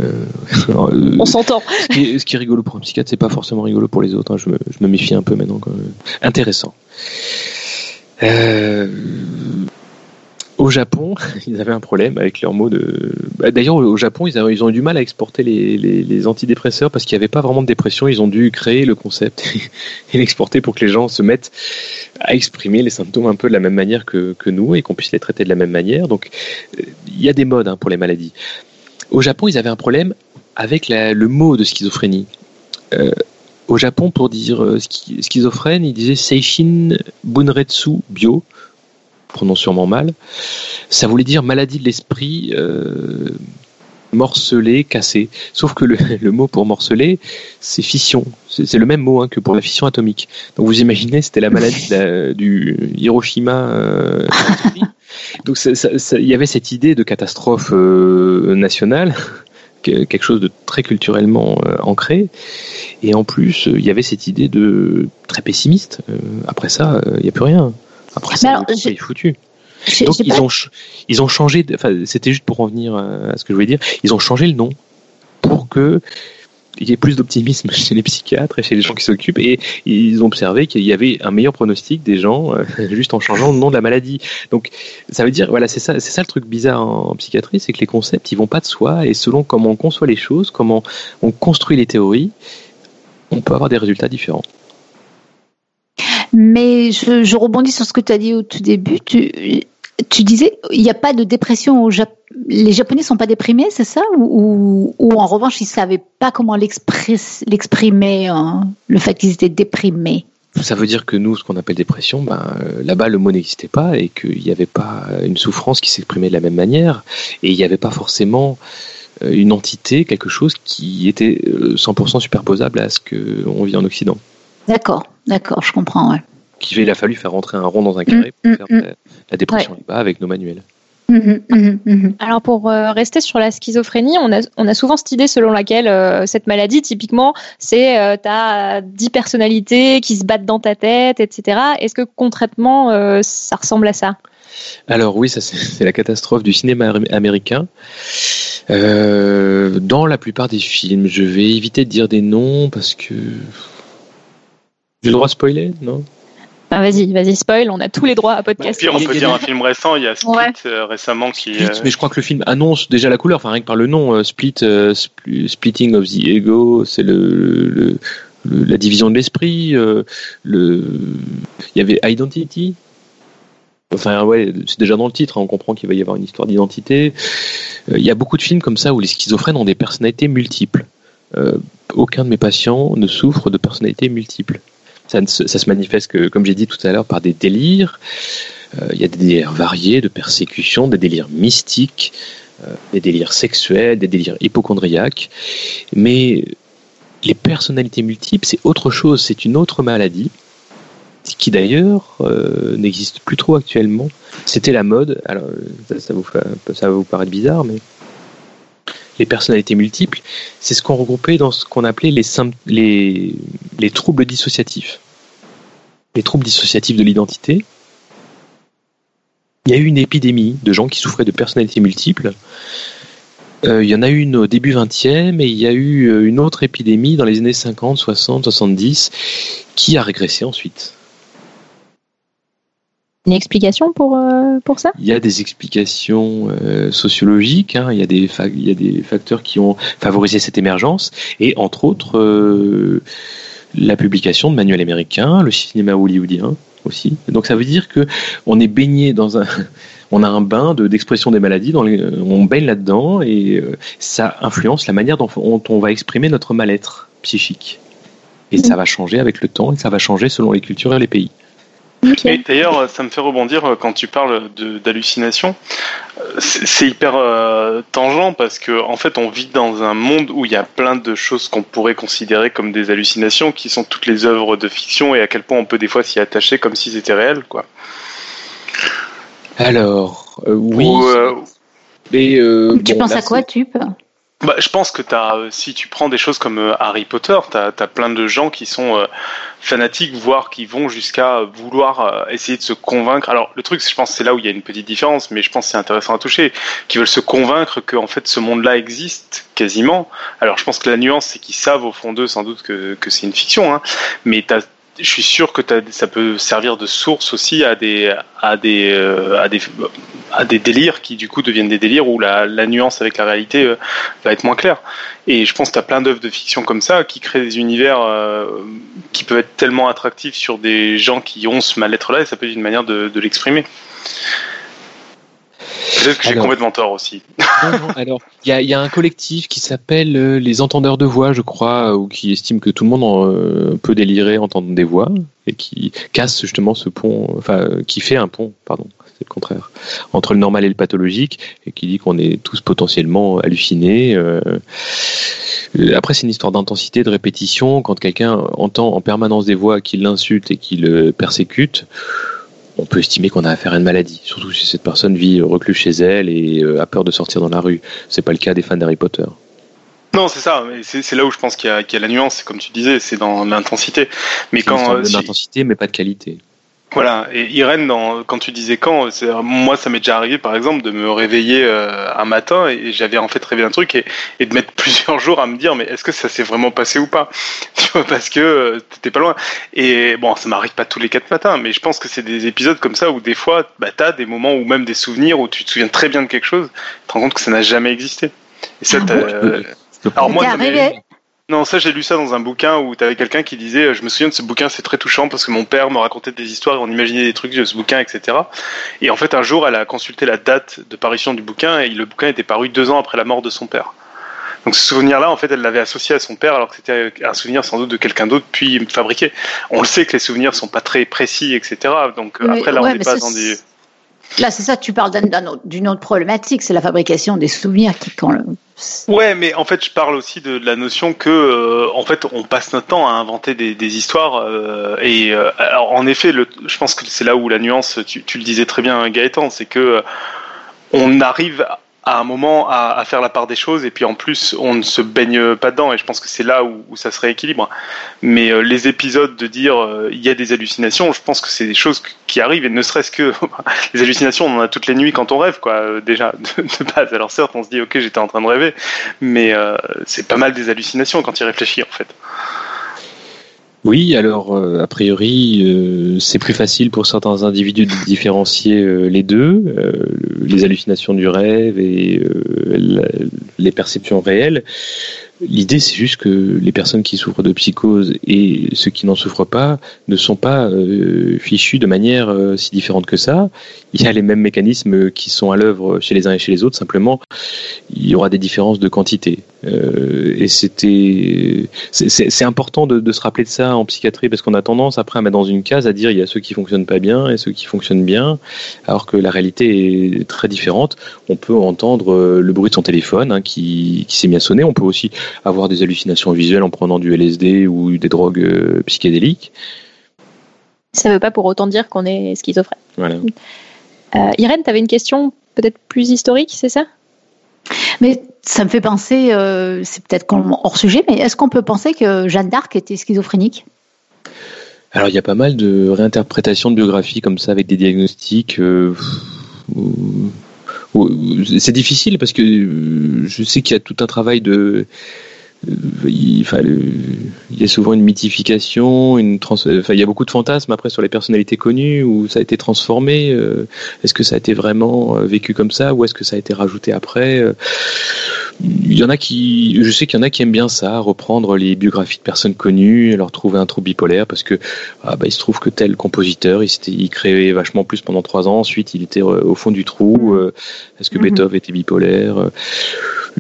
euh, On s'entend. Ce, qui est rigolo pour un psychiatre, c'est pas forcément rigolo pour les autres. Hein. Je, me, méfie un peu maintenant. Intéressant. Euh, au Japon, ils avaient un problème avec leurs mots de. Bah, d'ailleurs, au Japon, ils, ont eu du mal à exporter les, antidépresseurs parce qu'il n'y avait pas vraiment de dépression. Ils ont dû créer le concept et l'exporter pour que les gens se mettent à exprimer les symptômes un peu de la même manière que, nous et qu'on puisse les traiter de la même manière. Donc, euh, il y a des modes hein, pour les maladies. Au Japon, ils avaient un problème avec le mot de schizophrénie. Euh, au Japon, pour dire euh, schizophrène, ils disaient Seishin Bunretsu Bio. Prononce sûrement mal. Ça voulait dire maladie de l'esprit euh, morcelé, cassé. Sauf que le, mot pour morceler, c'est fission. C'est le même mot hein, que pour la fission atomique. Donc vous imaginez, c'était la maladie du Hiroshima. Euh, Donc il y avait cette idée de catastrophe euh, nationale quelque chose de très culturellement euh, ancré. Et en plus, il y avait cette idée de très pessimiste. après ça, il n'y a plus rien. Après ça, c'est foutu. Donc ils ont, ils ont changé, enfin, c'était juste pour en venir à ce que je voulais dire, ils ont changé le nom pour que il y ait plus d'optimisme chez les psychiatres et chez les gens qui s'occupent et ils ont observé qu'il y avait un meilleur pronostic des gens euh, juste en changeant le nom de la maladie. Donc ça veut dire voilà c'est ça c'est ça le truc bizarre en, psychiatrie c'est que les concepts ils vont pas de soi et selon comment on conçoit les choses comment on construit les théories on peut avoir des résultats différents. Mais je, je rebondis sur ce que tu as dit au tout début. Tu, tu disais, il n'y a pas de dépression au Japon. Les Japonais sont pas déprimés, c'est ça? Ou, ou, en revanche, ils savaient pas comment l'exprimer, hein, le fait qu'ils étaient déprimés ça veut dire que nous, ce qu'on appelle dépression, ben, euh, là-bas, le mot n'existait pas et qu'il n'y avait pas une souffrance qui s'exprimait de la même manière et il n'y avait pas forcément euh, une entité, quelque chose qui était 100% euh, superposable à ce qu'on vit en Occident. D'accord, d'accord, je comprends, ouais qu'il a fallu faire rentrer un rond dans un carré pour mm, faire mm, la, dépression ouais. bas avec nos manuels. Mm, Alors pour euh, rester sur la schizophrénie, on a, on a souvent cette idée selon laquelle euh, cette maladie, typiquement, c'est euh, tu as 10 personnalités qui se battent dans ta tête, etc. Est-ce que concrètement, ça ressemble à ça? Alors oui, ça c'est la catastrophe du cinéma américain. dans la plupart des films, je vais éviter de dire des noms parce que j'ai le droit de spoiler, non? Ah, vas-y, vas-y, spoil, on a tous les droits à podcast. Puis on peut dire un film récent, il y a Split euh, récemment qui. Split, euh, mais je crois que le film annonce déjà la couleur, enfin rien que par le nom, euh, Split, Splitting of the Ego, c'est le, la division de l'esprit. le, il y avait Identity. Enfin ouais, c'est déjà dans le titre, hein, on comprend qu'il va y avoir une histoire d'identité. Il y a beaucoup de films comme ça où les schizophrènes ont des personnalités multiples. aucun de mes patients ne souffre de personnalités multiples. Ça, se manifeste, que, comme j'ai dit tout à l'heure, par des délires. Euh, il y a des délires variés de persécution, des délires mystiques, euh, des délires sexuels, des délires hypochondriaques. Mais les personnalités multiples, c'est autre chose, c'est une autre maladie qui d'ailleurs euh, n'existe plus trop actuellement. C'était la mode, alors ça, vous, ça va vous paraître bizarre, mais les personnalités multiples, c'est ce qu'on regroupait dans ce qu'on appelait les, les, les troubles dissociatifs. Les troubles dissociatifs de l'identité. Il y a eu une épidémie de gens qui souffraient de personnalités multiples. Euh, il y en a eu une au début 20e et il y a eu euh, une autre épidémie dans les années 50, 60, 70 qui a régressé ensuite une explication pour, euh, pour ça? Il y a des explications euh, sociologiques, hein. il, y a des il y a des facteurs qui ont favorisé cette émergence, et entre autres, euh, la publication de manuels américains, le cinéma hollywoodien aussi. Donc ça veut dire que on est baigné dans un... On a un bain d'expression des maladies, dans on baigne là-dedans, et ça influence la manière dont on va exprimer notre mal-être psychique. Et ça va changer avec le temps, et ça va changer selon les cultures et les pays. Et d'ailleurs, ça me fait rebondir euh, quand tu parles d'hallucination. Euh, c'est hyper euh, tangent parce que en fait, on vit dans un monde où il y a plein de choses qu'on pourrait considérer comme des hallucinations, qui sont toutes les œuvres de fiction et à quel point on peut des fois s'y attacher comme si c'était réel, quoi. Alors, oui. mais, tu penses à quoi, tu bah, je pense que as, euh, si tu prends des choses comme euh, Harry Potter, tu as, plein de gens qui sont euh, fanatiques, voire qui vont jusqu'à vouloir essayer de se convaincre. Alors le truc, je pense c'est là où il y a une petite différence, mais je pense c'est intéressant à toucher, qui veulent se convaincre que en fait ce monde-là existe quasiment. Alors je pense que la nuance, c'est qu'ils savent au fond d'eux sans doute que, que c'est une fiction, hein, mais tu je suis sûr que ça peut servir de source aussi à des, à euh, délires qui du coup deviennent des délires où la, nuance avec la réalité euh, va être moins claire. Et je pense que tu as plein d'œuvres de fiction comme ça qui créent des univers euh, qui peuvent être tellement attractifs sur des gens qui ont ce mal-être-là et ça peut être une manière de l'exprimer. Peut-être que j'ai complètement tort aussi. alors, il y a, un collectif qui s'appelle euh, les entendeurs de voix, je crois, ou qui estime que tout le monde euh, peut délirer entendre des voix et qui casse justement ce pont, enfin, qui fait un pont, pardon. c'est le contraire. Entre le normal et le pathologique, et qui dit qu'on est tous potentiellement hallucinés. Euh, après, c'est une histoire d'intensité, de répétition. Quand quelqu'un entend en permanence des voix qui l'insultent et qui le persécutent, on peut estimer qu'on a affaire à une maladie, surtout si cette personne vit reclus chez elle et a peur de sortir dans la rue. C'est pas le cas des fans d'Harry Potter. Non, c'est ça. C'est là où je pense qu'il y, a la nuance. Comme tu disais, c'est dans l'intensité. Mais quand l'intensité, mais pas de qualité. Voilà, et Irène, dans, quand tu disais quand, moi ça m'est déjà arrivé par exemple de me réveiller euh, un matin et, j'avais en fait rêvé un truc et, de mettre plusieurs jours à me dire mais est-ce que ça s'est vraiment passé ou pas? Tu vois, parce que euh, t'étais pas loin. Et bon, ça m'arrive pas tous les quatre matins, mais je pense que c'est des épisodes comme ça où des fois, bah, t'as des moments ou même des souvenirs où tu te souviens très bien de quelque chose, tu te rends compte que ça n'a jamais existé. Et ça, ah Alors moi, non, ça j'ai lu ça dans un bouquin où tu avais quelqu'un qui disait, euh, je me souviens de ce bouquin, c'est très touchant parce que mon père me racontait des histoires, et on imaginait des trucs de ce bouquin, etc. Et en fait, un jour, elle a consulté la date de parution du bouquin et le bouquin était paru deux ans après la mort de son père. Donc ce souvenir-là, en fait, elle l'avait associé à son père alors que c'était un souvenir sans doute de quelqu'un d'autre puis fabriqué. On le sait que les souvenirs sont pas très précis, etc. Donc après, là, on n'est pas dans des Là, c'est ça, tu parles d'une autre problématique, c'est la fabrication des souvenirs qui, Ouais, mais en fait, je parle aussi de, la notion que, euh, en fait, on passe notre temps à inventer des, histoires. Euh, et euh, en effet, je pense que c'est là où la nuance, tu, tu, le disais très bien, Gaëtan, c'est que on arrive à un moment à, faire la part des choses et puis en plus on ne se baigne pas dedans et je pense que c'est là où, ça se rééquilibre. Mais euh, les épisodes de dire euh, il y a des hallucinations, je pense que c'est des choses qui arrivent et ne serait-ce que les hallucinations on en a toutes les nuits quand on rêve quoi euh, déjà de, base. Alors certes on se dit ok j'étais en train de rêver mais c'est pas mal des hallucinations quand il réfléchit en fait. Oui, alors a priori, c'est plus facile pour certains individus de différencier les deux, les hallucinations du rêve et les perceptions réelles. L'idée, c'est juste que les personnes qui souffrent de psychose et ceux qui n'en souffrent pas ne sont pas euh, fichus de manière euh, si différente que ça. Il y a les mêmes mécanismes qui sont à l'œuvre chez les uns et chez les autres. Simplement, il y aura des différences de quantité. Euh, et c'était, c'est important de, se rappeler de ça en psychiatrie parce qu'on a tendance après à mettre dans une case à dire il y a ceux qui fonctionnent pas bien et ceux qui fonctionnent bien, alors que la réalité est très différente. On peut entendre le bruit de son téléphone hein, qui, qui s'est mis à sonner. On peut aussi avoir des hallucinations visuelles en prenant du LSD ou des drogues euh, psychédéliques. Ça ne veut pas pour autant dire qu'on est schizophrène. Voilà. Euh, Irène, tu avais une question peut-être plus historique, c'est ça? Mais ça me fait penser, euh, c'est peut-être hors sujet, mais est-ce qu'on peut penser que Jeanne d'Arc était schizophrénique? Alors il y a pas mal de réinterprétations de biographies comme ça avec des diagnostics. C'est difficile parce que je sais qu'il y a tout un travail de il, il y a souvent une mythification, une trans, enfin, il y a beaucoup de fantasmes après sur les personnalités connues où ça a été transformé. Euh, est-ce que ça a été vraiment euh, vécu comme ça ou est-ce que ça a été rajouté après euh, Il y en a qui, je sais qu'il y en a qui aiment bien ça, reprendre les biographies de personnes connues, leur trouver un trou bipolaire parce que ah, bah, il se trouve que tel compositeur, il, il créait vachement plus pendant trois ans, ensuite il était au fond du trou. Est-ce que mm-hmm. Beethoven était bipolaire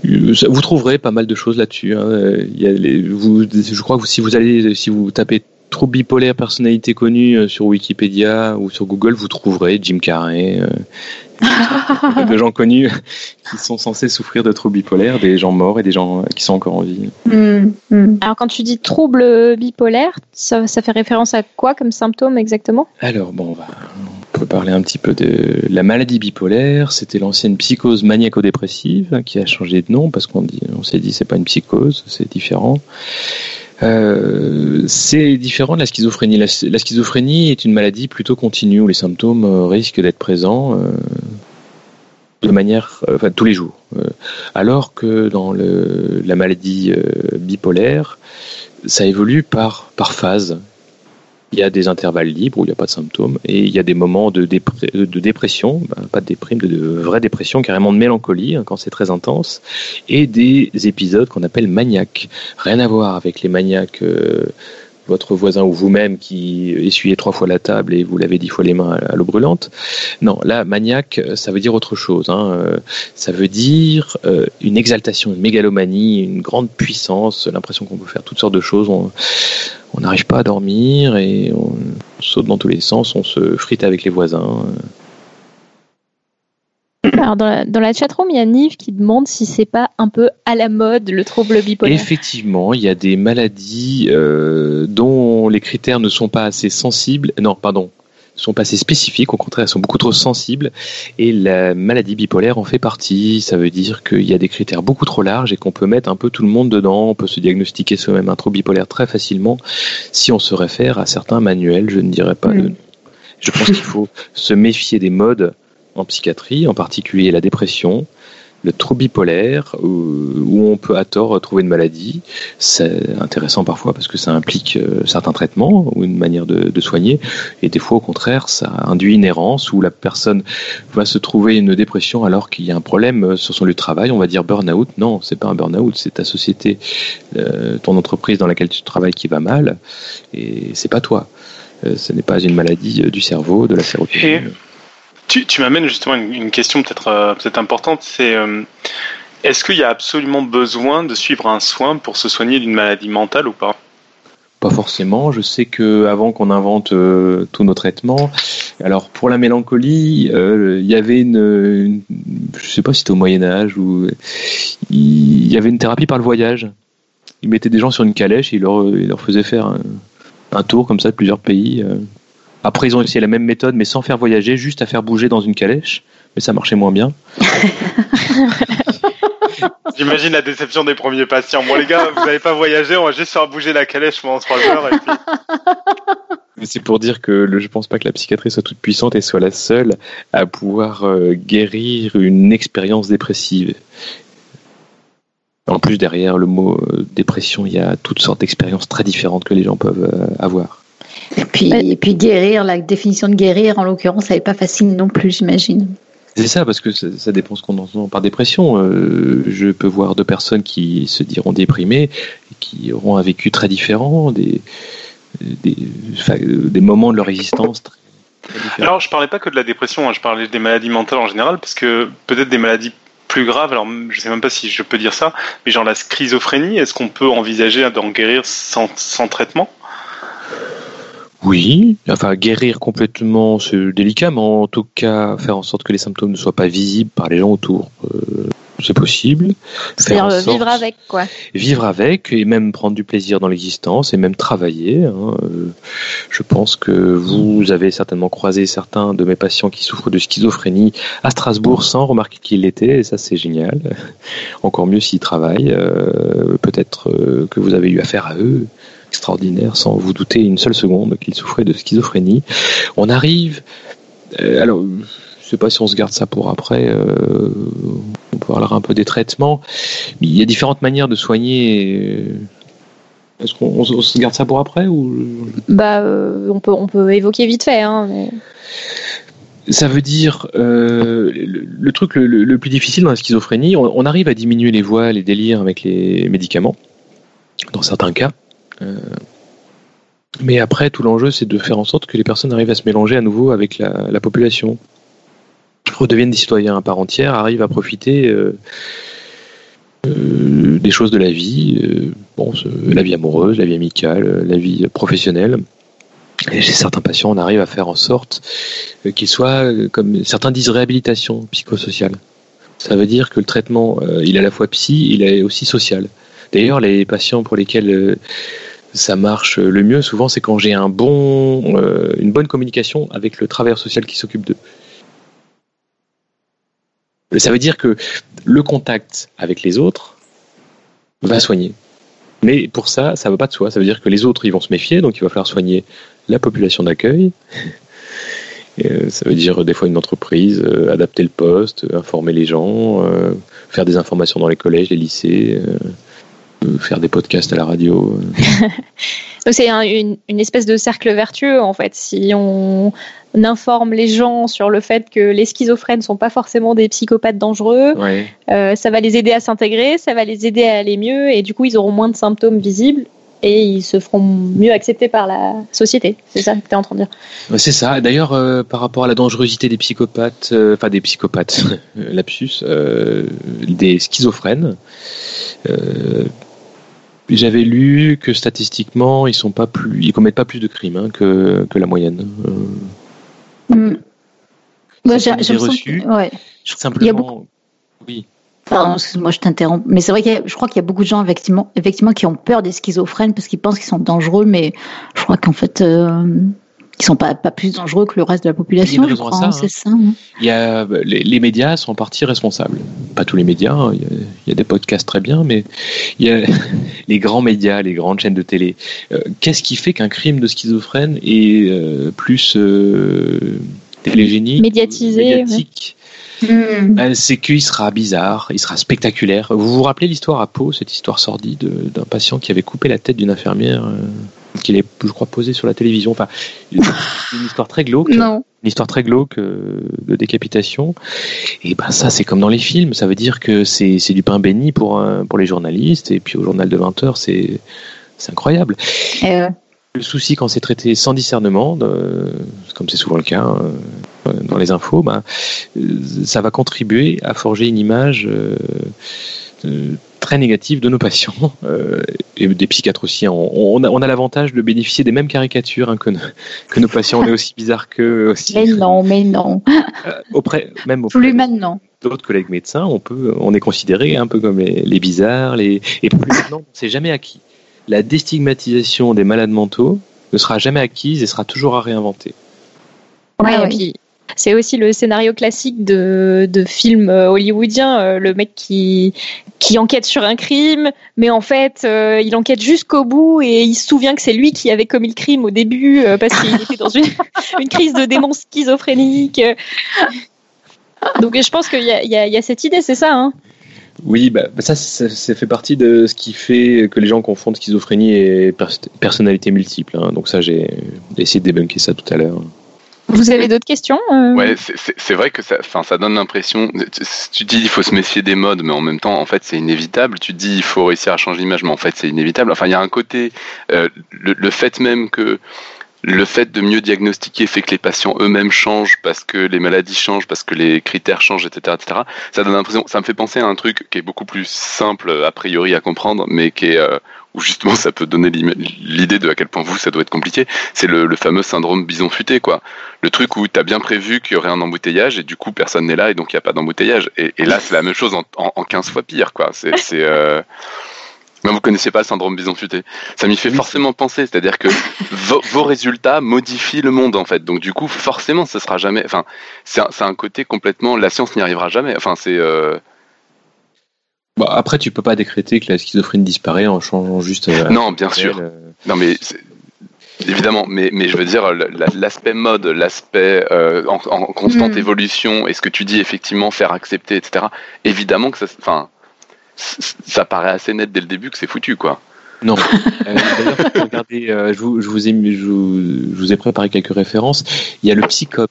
vous trouverez pas mal de choses là-dessus. Hein. Il y a les, vous, je crois que si vous allez, si vous tapez trop bipolaire personnalité connue euh, sur Wikipédia ou sur Google, vous trouverez Jim Carrey, euh, de gens connus qui sont censés souffrir de troubles bipolaires, des gens morts et des gens qui sont encore en vie. Mm, mm. Alors quand tu dis trouble bipolaire, ça, ça, fait référence à quoi comme symptôme exactement? Alors bon, on va, peut parler un petit peu de la maladie bipolaire. C'était l'ancienne psychose maniaco-dépressive qui a changé de nom parce qu'on on s'est dit c'est pas une psychose, c'est différent. Euh, c'est différent de la schizophrénie. La, schizophrénie est une maladie plutôt continue où les symptômes euh, risquent d'être présents euh, de manière, enfin tous les jours. alors que dans la maladie bipolaire, ça évolue par par phase. Il y a des intervalles libres où il n'y a pas de symptômes et il y a des moments de, dépression, ben, pas de déprime, de, vraie dépression, carrément de mélancolie hein, quand c'est très intense, et des épisodes qu'on appelle maniaques. Rien à voir avec les maniaques. Euh, votre voisin ou vous-même qui essuyez trois fois la table et vous lavez dix fois les mains à l'eau brûlante. Non, là, maniaque, ça veut dire autre chose. Hein. Euh, ça veut dire euh, une exaltation, une mégalomanie, une grande puissance, l'impression qu'on peut faire toutes sortes de choses. On n'arrive pas à dormir et on saute dans tous les sens, on se frite avec les voisins. Alors dans la, dans la chatroom, il y a Nive qui demande si c'est pas un peu à la mode le trouble bipolaire. Effectivement, il y a des maladies euh, dont les critères ne sont pas assez sensibles. Non, pardon, sont pas assez spécifiques, au contraire, elles sont beaucoup trop sensibles. Et la maladie bipolaire en fait partie. Ça veut dire qu'il y a des critères beaucoup trop larges et qu'on peut mettre un peu tout le monde dedans. On peut se diagnostiquer soi-même un trouble bipolaire très facilement si on se réfère à certains manuels. Je ne dirais pas. Le... Je pense qu'il faut se méfier des modes en psychiatrie, en particulier la dépression, le trouble bipolaire, où on peut à tort trouver une maladie. C'est intéressant parfois parce que ça implique euh, certains traitements ou une manière de, soigner. Et des fois, au contraire, ça induit une errance où la personne va se trouver une dépression alors qu'il y a un problème euh, sur son lieu de travail. On va dire burn-out. Non, c'est pas un burn-out, c'est ta société, euh, ton entreprise dans laquelle tu travailles qui va mal. Et c'est pas toi. ce n'est pas une maladie du cerveau, de la sérotonine. Tu, m'amènes justement une, une question peut-être euh, peut-être importante, c'est euh, est-ce qu'il y a absolument besoin de suivre un soin pour se soigner d'une maladie mentale ou pas? Pas forcément. Je sais que avant qu'on invente euh, tous nos traitements, alors pour la mélancolie, il y avait une, une, je sais pas si c'était au Moyen Âge il y avait une thérapie par le voyage. Ils mettaient des gens sur une calèche et ils leur, ils faisaient faire un, un, tour comme ça de plusieurs pays. Après, ils ont essayé la même méthode, mais sans faire voyager, juste à faire bouger dans une calèche. Mais ça marchait moins bien. J'imagine la déception des premiers patients. Bon, les gars, vous n'avez pas voyagé, on va juste faire bouger la calèche pendant trois heures. C'est pour dire que je je pense pas que la psychiatrie soit toute puissante et soit la seule à pouvoir euh, guérir une expérience dépressive. En plus, derrière le mot euh, dépression, il y a toutes sortes d'expériences très différentes que les gens peuvent euh, avoir. Et puis, et puis guérir, la définition de guérir, en l'occurrence, elle n'est pas facile non plus, j'imagine. C'est ça, parce que ça, dépend ce qu'on entend par dépression. Euh, je peux voir deux personnes qui se diront déprimées, et qui auront un vécu très différent, des, des, des moments de leur existence très, Alors, je parlais pas que de la dépression, hein, je parlais des maladies mentales en général, parce que peut-être des maladies plus graves, alors je sais même pas si je peux dire ça, mais genre la schizophrénie, est-ce qu'on peut envisager d'en guérir sans, sans traitement? Oui, enfin guérir complètement, c'est délicat, mais en tout cas faire en sorte que les symptômes ne soient pas visibles par les gens autour. Euh, c'est possible. C'est-à-dire euh, vivre avec, quoi. Vivre avec et même prendre du plaisir dans l'existence et même travailler. Hein. Euh, je pense que vous avez certainement croisé certains de mes patients qui souffrent de schizophrénie à Strasbourg sans remarquer qu'il l'était, et ça c'est génial. Encore mieux s'ils travaillent. Peut-être que vous avez eu affaire à eux extraordinaire sans vous douter une seule seconde qu'il souffrait de schizophrénie. On arrive, euh, alors je sais pas si on se garde ça pour après, euh, on parlera un peu des traitements, mais il y a différentes manières de soigner. Euh, est-ce qu'on se garde ça pour après ou? Bah, on peut on peut évoquer vite fait. Hein, Ça veut dire le, truc le, plus difficile dans la schizophrénie, on, arrive à diminuer les voix, les délires avec les médicaments, dans certains cas. Euh, mais après, tout l'enjeu, c'est de faire en sorte que les personnes arrivent à se mélanger à nouveau avec la, population, redeviennent des citoyens à part entière, arrivent à profiter euh, euh, des choses de la vie, bon, la vie amoureuse, la vie amicale, la vie professionnelle. Et chez certains patients, on arrive à faire en sorte qu'ils soient, comme certains disent, réhabilitation psychosociale. Ça veut dire que le traitement, il est à la fois psy, il est aussi social. D'ailleurs, les patients pour lesquels ça marche le mieux souvent, c'est quand j'ai un bon, euh, une bonne communication avec le travailleur social qui s'occupe d'eux. Ça veut dire que le contact avec les autres va soigner. Mais pour ça, ça ne va pas de soi. Ça veut dire que les autres, ils vont se méfier, donc il va falloir soigner la population d'accueil. Euh, ça veut dire des fois une entreprise, euh, adapter le poste, informer les gens, faire des informations dans les collèges, les lycées faire des podcasts à la radio. c'est une, espèce de cercle vertueux en fait. Si on, informe les gens sur le fait que les schizophrènes ne sont pas forcément des psychopathes dangereux, euh, ça va les aider à s'intégrer, ça va les aider à aller mieux et du coup ils auront moins de symptômes visibles et ils se feront mieux accepter par la société. C'est ça que tu es en train de dire C'est ça. D'ailleurs, euh, par rapport à la dangerosité des psychopathes, euh, enfin des psychopathes, lapsus, des schizophrènes, j'avais lu que statistiquement, ils sont pas plus, ils commettent pas plus de crimes hein, que, que, la moyenne. Mm. Moi, j'ai reçu. Ouais. Simplement, oui. Pardon, excuse-moi, je t'interromps. Mais c'est vrai que je crois qu'il y a beaucoup de gens effectivement, effectivement qui ont peur des schizophrènes parce qu'ils pensent qu'ils sont dangereux, mais je crois qu'en fait, euh, ils sont pas, pas plus dangereux que le reste de la population. Il y a, crois, hein, ça, ça, hein. il y a les, les, médias sont en partie responsables. Pas tous les médias, hein. il, y a, il, y a, des podcasts très bien, mais il y a les grands médias, les grandes chaînes de télé. Euh, qu'est-ce qui fait qu'un crime de schizophrène est euh, plus euh, télégénique, médiatisé, médiatique? Ben, c'est qu'il sera bizarre, il sera spectaculaire. Vous vous rappelez l'histoire à Pau, cette histoire sordide d'un patient qui avait coupé la tête d'une infirmière euh, qu'il est, je crois, posé sur la télévision. Enfin, une, histoire très glauque. Non. Une histoire très glauque euh, de décapitation. Et ben ça, c'est comme dans les films. Ça veut dire que c'est du pain béni pour, pour les journalistes. Et puis au journal de 20 heures, c'est incroyable. Et Le souci quand c'est traité sans discernement, comme c'est souvent le cas, hein, dans les infos, ben, ça va contribuer à forger une image euh, euh, très négative de nos patients et des psychiatres aussi. Hein. On, a, l'avantage de bénéficier des mêmes caricatures hein, que, que, nos patients. On est aussi bizarres qu'eux aussi. Mais non, mais non. auprès, même auprès plus maintenant. D'autres collègues médecins, on peut, on est considéré un peu comme les, bizarres, les et plus maintenant, c'est jamais acquis. La déstigmatisation des malades mentaux ne sera jamais acquise et sera toujours à réinventer. Ouais, et puis c'est aussi le scénario classique de, de films euh, hollywoodiens, euh, le mec qui, enquête sur un crime, mais en fait, euh, il enquête jusqu'au bout et il se souvient que c'est lui qui avait commis le crime au début parce qu'il était dans une, crise de démon schizophrénique. Donc je pense qu'il y a, cette idée, c'est ça. Hein? Oui, bah, bah ça, ça, fait partie de ce qui fait que les gens confondent schizophrénie et personnalité multiple. Hein. Donc ça, j'ai essayé de débunker ça tout à l'heure. Vous avez d'autres questions euh Ouais, c'est vrai que ça, ça donne l'impression. Tu dis il faut se méfier des modes, mais en même temps, en fait, c'est inévitable. Tu dis il faut réussir à changer l'image, mais en fait, c'est inévitable. Enfin, il y a un côté, euh, le, le, fait même que le fait de mieux diagnostiquer fait que les patients eux-mêmes changent parce que les maladies changent, parce que les critères changent, etc., etc. Ça donne l'impression, ça me fait penser à un truc qui est beaucoup plus simple a priori à comprendre, mais qui est euh, où justement ça peut donner l'idée de à quel point vous ça doit être compliqué. C'est le, fameux syndrome bison futé, quoi. Le truc où tu as bien prévu qu'il y aurait un embouteillage et du coup personne n'est là et donc il n'y a pas d'embouteillage. Et, là c'est la même chose en, en, 15 fois pire, quoi. C'est euh, mais vous connaissez pas le syndrome bison futé. Ça m'y fait forcément penser, c'est-à-dire que vos, résultats modifient le monde en fait. Donc du coup, forcément, ce sera jamais. Enfin, c'est un, un, côté complètement. La science n'y arrivera jamais. Enfin, c'est. Euh... Bon, après, tu peux pas décréter que la schizophrénie disparaît en changeant juste. Euh, non, bien sûr. Euh. Non, mais Évidemment, mais, mais je veux dire, l'aspect mode, l'aspect euh, en, en, constante mm. évolution, et ce que tu dis effectivement, faire accepter, etc. Évidemment que ça, enfin, ça paraît assez net dès le début que c'est foutu, quoi. Non. Euh, d'ailleurs, regardez, euh, je, vous, je, vous ai, je, vous, je vous ai préparé quelques références. Il y a le Psychom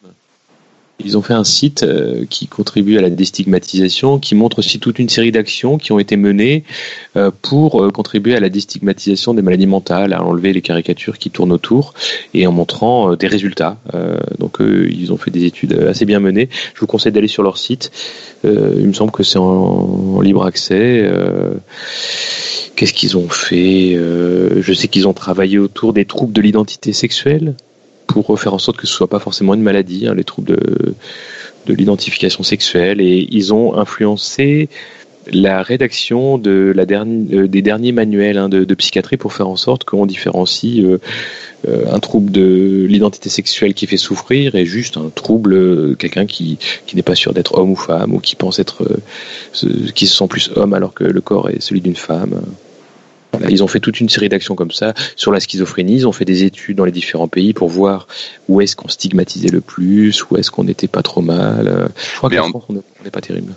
ils ont fait un site euh, qui contribue à la déstigmatisation, qui montre aussi toute une série d'actions qui ont été menées euh, pour euh, contribuer à la déstigmatisation des maladies mentales, à enlever les caricatures qui tournent autour et en montrant des résultats. donc ils ont fait des études assez bien menées. Je vous conseille d'aller sur leur site. il me semble que c'est en, libre accès. Qu'est-ce qu'ils ont fait? Je sais qu'ils ont travaillé autour des troubles de l'identité sexuelle pour faire en sorte que ce soit pas forcément une maladie, hein, les troubles de, de l'identification sexuelle, et ils ont influencé la rédaction de la euh, des derniers manuels hein, de, de, psychiatrie pour faire en sorte qu'on différencie euh, euh, un trouble de l'identité sexuelle qui fait souffrir et juste un trouble, quelqu'un qui, qui n'est pas sûr d'être homme ou femme ou qui pense être, qui se sent plus homme alors que le corps est celui d'une femme ils ont fait toute une série d'actions comme ça sur la schizophrénie. Ils ont fait des études dans les différents pays pour voir où est-ce qu'on stigmatisait le plus, où est-ce qu'on n'était pas trop mal. Je crois qu'en France, on n'est pas terrible.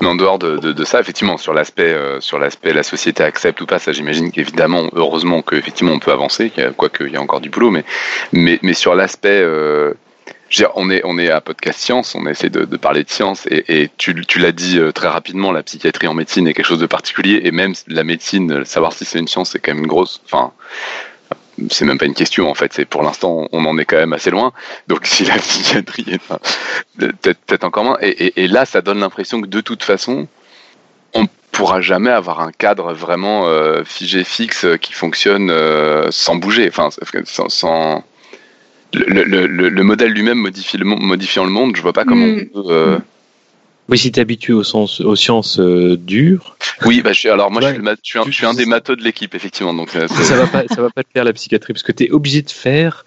Mais en dehors de, ça, effectivement, sur l'aspect, euh, sur l'aspect, la société accepte ou pas, ça, j'imagine qu'évidemment, heureusement qu'effectivement, on peut avancer, quoique il y a encore du boulot, mais, mais, mais sur l'aspect euh, on est, on est à Podcast Science, on essaie de, parler de science, et, tu, l'as dit euh, très rapidement, la psychiatrie en médecine est quelque chose de particulier, et même la médecine, savoir si c'est une science, c'est quand même une grosse. Enfin, c'est même pas une question en fait. C'est pour l'instant, on en est quand même assez loin. Donc si la psychiatrie est peut-être peut encore moins. Et, là, ça donne l'impression que de toute façon, on pourra jamais avoir un cadre vraiment euh, figé fixe qui fonctionne euh, sans bouger. Enfin, sans le, modèle lui-même modifie le, modifiant le monde, je vois pas comment mm. on peut. Euh, oui, si tu es habitué aux, sens, aux sciences euh, dures. Oui, bah, je alors moi, je, suis un, je, suis un, des matheux de l'équipe, effectivement. Donc, euh, ça va pas, ça va pas te faire la psychiatrie, parce que tu es obligé de faire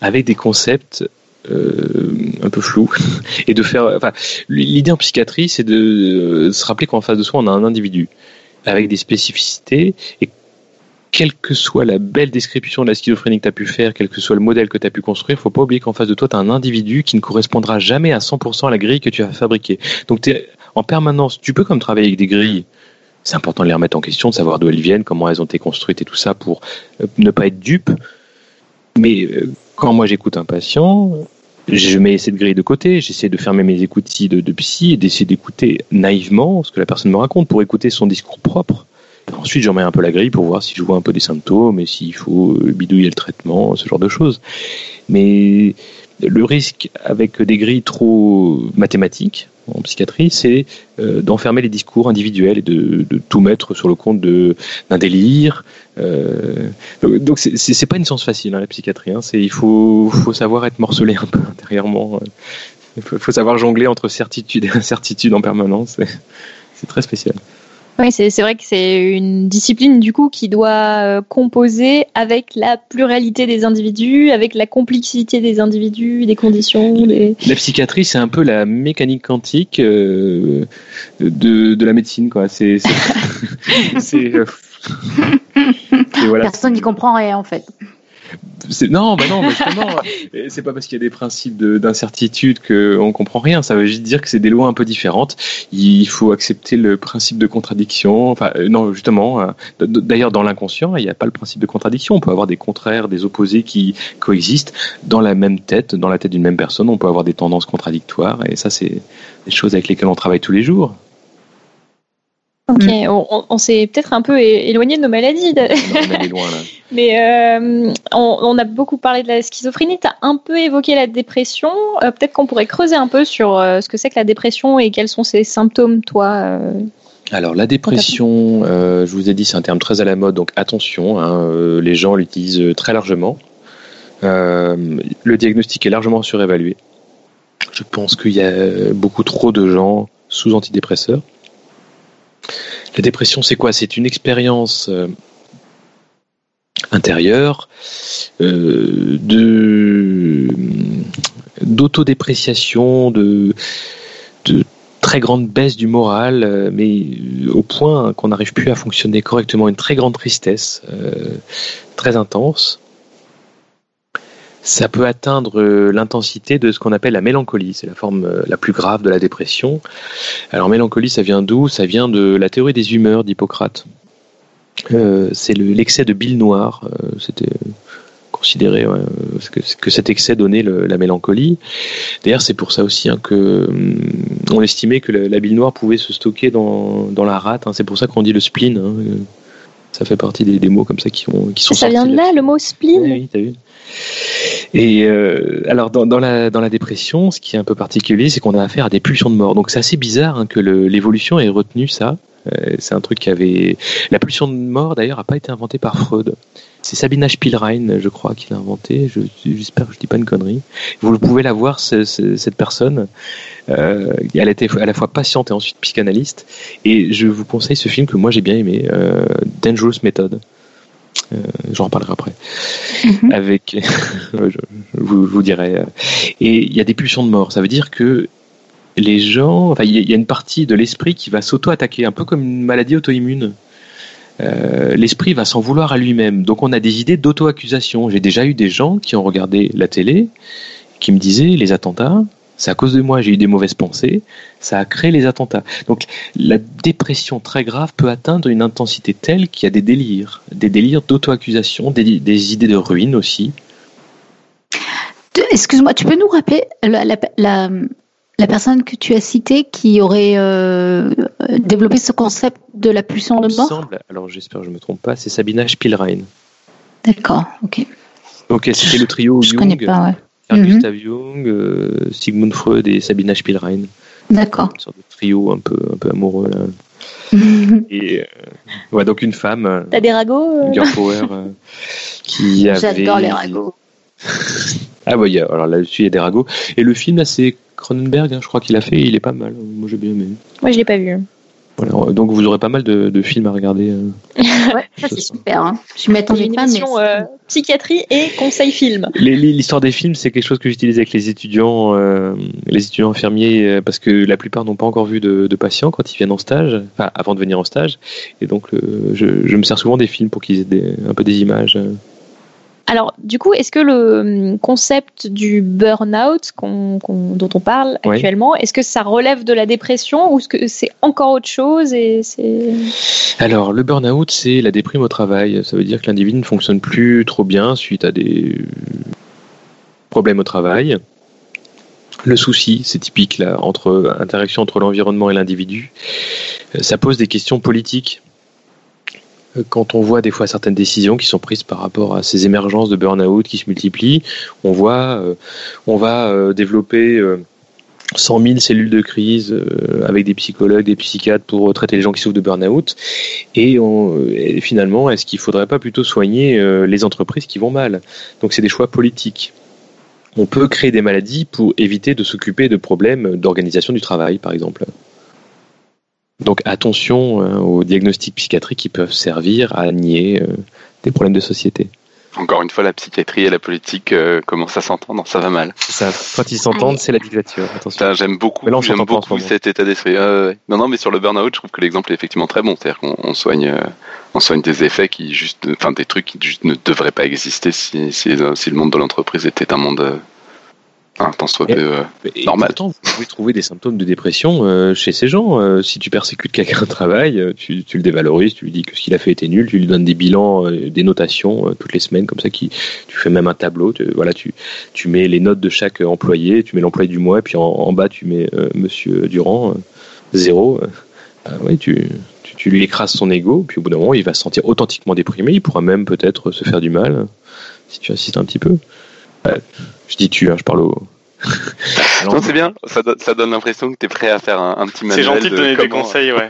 avec des concepts un peu flous et de faire. Enfin, l'idée en psychiatrie, c'est de se rappeler qu'en face de soi, on a un individu avec des spécificités et quelle que soit la belle description de la schizophrénie que tu as pu faire, quel que soit le modèle que tu as pu construire, faut pas oublier qu'en face de toi, tu as un individu qui ne correspondra jamais à 100% à la grille que tu as fabriquée. Donc es en permanence, tu peux comme travailler avec des grilles, c'est important de les remettre en question, de savoir d'où elles viennent, comment elles ont été construites et tout ça pour euh, ne pas être dupe. Mais euh, quand moi j'écoute un patient, je mets cette grille de côté, j'essaie de fermer mes écoutilles de, de psy et d'essayer d'écouter naïvement ce que la personne me raconte pour écouter son discours propre Ensuite, j'en mets un peu la grille pour voir si je vois un peu des symptômes et s'il faut bidouiller le traitement, ce genre de choses. Mais le risque avec des grilles trop mathématiques en psychiatrie, c'est euh, d'enfermer les discours individuels et de, tout mettre sur le compte d'un délire. Euh, donc c'est pas une science facile hein, la psychiatrie. Hein. il faut, savoir être morcelé un peu intérieurement. Il faut, faut savoir jongler entre certitude et incertitude en permanence. C'est très spécial. Oui, c'est vrai que c'est une discipline du coup qui doit euh, composer avec la pluralité des individus, avec la complexité des individus, des conditions. La psychiatrie, c'est un peu la mécanique quantique euh, de, de, la médecine, quoi. C'est euh, voilà. Personne n'y comprend rien en fait. Non, bah non, justement, c'est pas parce qu'il y a des principes d'incertitude qu'on comprend rien. Ça veut juste dire que c'est des lois un peu différentes. Il faut accepter le principe de contradiction. Enfin, euh, non, justement. Euh, d'ailleurs, dans l'inconscient, il n'y a pas le principe de contradiction. On peut avoir des contraires, des opposés qui coexistent dans la même tête, dans la tête d'une même personne. On peut avoir des tendances contradictoires. Et ça, c'est des choses avec lesquelles on travaille tous les jours. Ok, mm. on, s'est peut-être un peu éloigné de nos maladies. Mais euh, on, a beaucoup parlé de la schizophrénie. Tu as un peu évoqué la dépression. Euh, peut-être qu'on pourrait creuser un peu sur euh, ce que c'est que la dépression et quels sont ses symptômes, toi. Alors la dépression, je vous ai dit, c'est un terme très à la mode, donc attention, hein, les gens l'utilisent très largement. le diagnostic est largement surévalué. Je pense qu'il y a beaucoup trop de gens sous antidépresseurs. La dépression, c'est quoi? C'est une expérience euh, intérieure euh, de d'autodépréciation, de, très grande baisse du moral, euh, mais au point qu'on n'arrive plus à fonctionner correctement, une très grande tristesse, très intense ça peut atteindre euh, l'intensité de ce qu'on appelle la mélancolie. C'est la forme euh, la plus grave de la dépression. Alors mélancolie, ça vient d'où? Ça vient de la théorie des humeurs d'Hippocrate. Euh, c'est l'excès de bile noire. C'était considéré que, cet excès donnait la mélancolie. D'ailleurs, c'est pour ça aussi hein, hum, estimait que la, bile noire pouvait se stocker dans, la rate. Hein. C'est pour ça qu'on dit le spleen. Hein. Ça fait partie des, mots comme ça qui, ont, qui sont. Ça vient de là, le mot spleen. Oui, t'as vu. Et euh, alors dans, dans, la, dans la dépression, ce qui est un peu particulier, c'est qu'on a affaire à des pulsions de mort. Donc c'est assez bizarre hein, que l'évolution ait retenu ça. Euh, c'est un truc qui avait. La pulsion de mort, d'ailleurs, n'a pas été inventée par Freud. C'est Sabina Spielrein, je crois, qui l'a inventé. J'espère que je dis pas une connerie. Vous pouvez la voir, cette personne. Euh, elle était à la fois patiente et ensuite psychanalyste. Et je vous conseille ce film que moi j'ai bien aimé, euh, Dangerous Method. Euh, j'en reparlerai après. Mhm. Avec, je, vous, vous dirai. Et il y a des pulsions de mort. Ça veut dire que les gens, enfin, il y a une partie de l'esprit qui va s'auto-attaquer, un peu comme une maladie auto-immune. Euh, l'esprit va s'en vouloir à lui-même. Donc on a des idées d'auto-accusation. J'ai déjà eu des gens qui ont regardé la télé, qui me disaient les attentats, c'est à cause de moi, j'ai eu des mauvaises pensées, ça a créé les attentats. Donc la dépression très grave peut atteindre une intensité telle qu'il y a des délires, des délires d'auto-accusation, des, idées de ruine aussi. Excuse-moi, tu peux nous rappeler la, personne que tu as citée qui aurait euh, développé ce concept de la pulsion de mort semble, Alors j'espère que je ne me trompe pas, c'est Sabina Spielrein. D'accord, ok. Ok, c'était le trio Je ne connais pas, ouais. Mhm. Gustav Jung, euh, Sigmund Freud et Sabina Spielrein. D'accord. Une sorte de trio un peu, un peu amoureux là. et euh, ouais, donc une femme. Euh, T'as des ragots Girl Power qui avait. J'adore les ragots. Ah oui, alors là-dessus il y a des ragots. Et le film là c'est Cronenberg, hein, je crois qu'il a fait, il est pas mal. Moi j'ai bien aimé. Moi je l'ai pas vu donc vous aurez pas mal de, films à regarder. Euh. ouais, ça c'est super. Hein. Je m'attendais pas, mais euh, psychiatrie et conseil film. L'histoire des films, c'est quelque chose que j'utilise avec les étudiants, euh, les étudiants infirmiers, parce que la plupart n'ont pas encore vu de, patients quand ils viennent en stage, enfin avant de venir en stage, et donc je, me sers souvent des films pour qu'ils aient un peu des images. Alors, du coup, est-ce que le hum, concept du burn-out dont on parle actuellement, est-ce que ça relève de la dépression ou est-ce que c'est encore autre chose et Alors, le burn-out, c'est la déprime au travail. Ça veut dire que l'individu ne fonctionne plus trop bien suite à des problèmes au travail. Le souci, c'est typique là, entre interaction entre l'environnement et l'individu. Euh, ça pose des questions politiques quand on voit des fois certaines décisions qui sont prises par rapport à ces émergences de burn-out qui se multiplient, on voit, euh, on va euh, développer 100 euh, 000 cellules de crise avec des psychologues, des psychiatres pour traiter les gens qui souffrent de burn-out. Et, et, finalement, est-ce qu'il ne faudrait pas plutôt soigner les entreprises qui vont mal? Donc c'est des choix politiques. On peut créer des maladies pour éviter de s'occuper de problèmes d'organisation du travail, par exemple. Donc attention hein, aux diagnostics psychiatriques qui peuvent servir à nier euh, des problèmes de société. Encore une fois, la psychiatrie et la politique euh, commencent à s'entendre, ça va mal. Ça, quand ils s'entendent, c'est la dictature. J'aime beaucoup, j'aime beaucoup cet état d'esprit. non, non, mais sur le burn-out, je trouve que l'exemple est effectivement très bon. C'est-à-dire qu'on soigne, euh, on soigne des effets qui juste, enfin des trucs qui juste ne devraient pas exister si, si, si le monde de l'entreprise était un monde un euh, normal. Pourtant, vous pouvez trouver des symptômes de dépression euh, chez ces gens. Euh, si tu persécutes quelqu'un au travail, tu, le dévalorises, tu lui dis que ce qu'il a fait était nul, tu lui donnes des bilans, des notations toutes les semaines, comme ça, qui, tu fais même un tableau. Tu, voilà, tu, tu mets les notes de chaque employé, tu mets l'employé du mois, et puis en, bas, tu mets Monsieur Durand, zéro. oui, tu, tu, lui écrases son ego, puis au bout d'un moment, il va se sentir authentiquement déprimé. Il pourra même peut-être se faire du mal si tu insistes un petit peu. Je dis tu, hein, je parle au. non, c'est bien, ça, donne l'impression que tu es prêt à faire un, petit manuel. C'est gentil de, donner des conseils, ouais.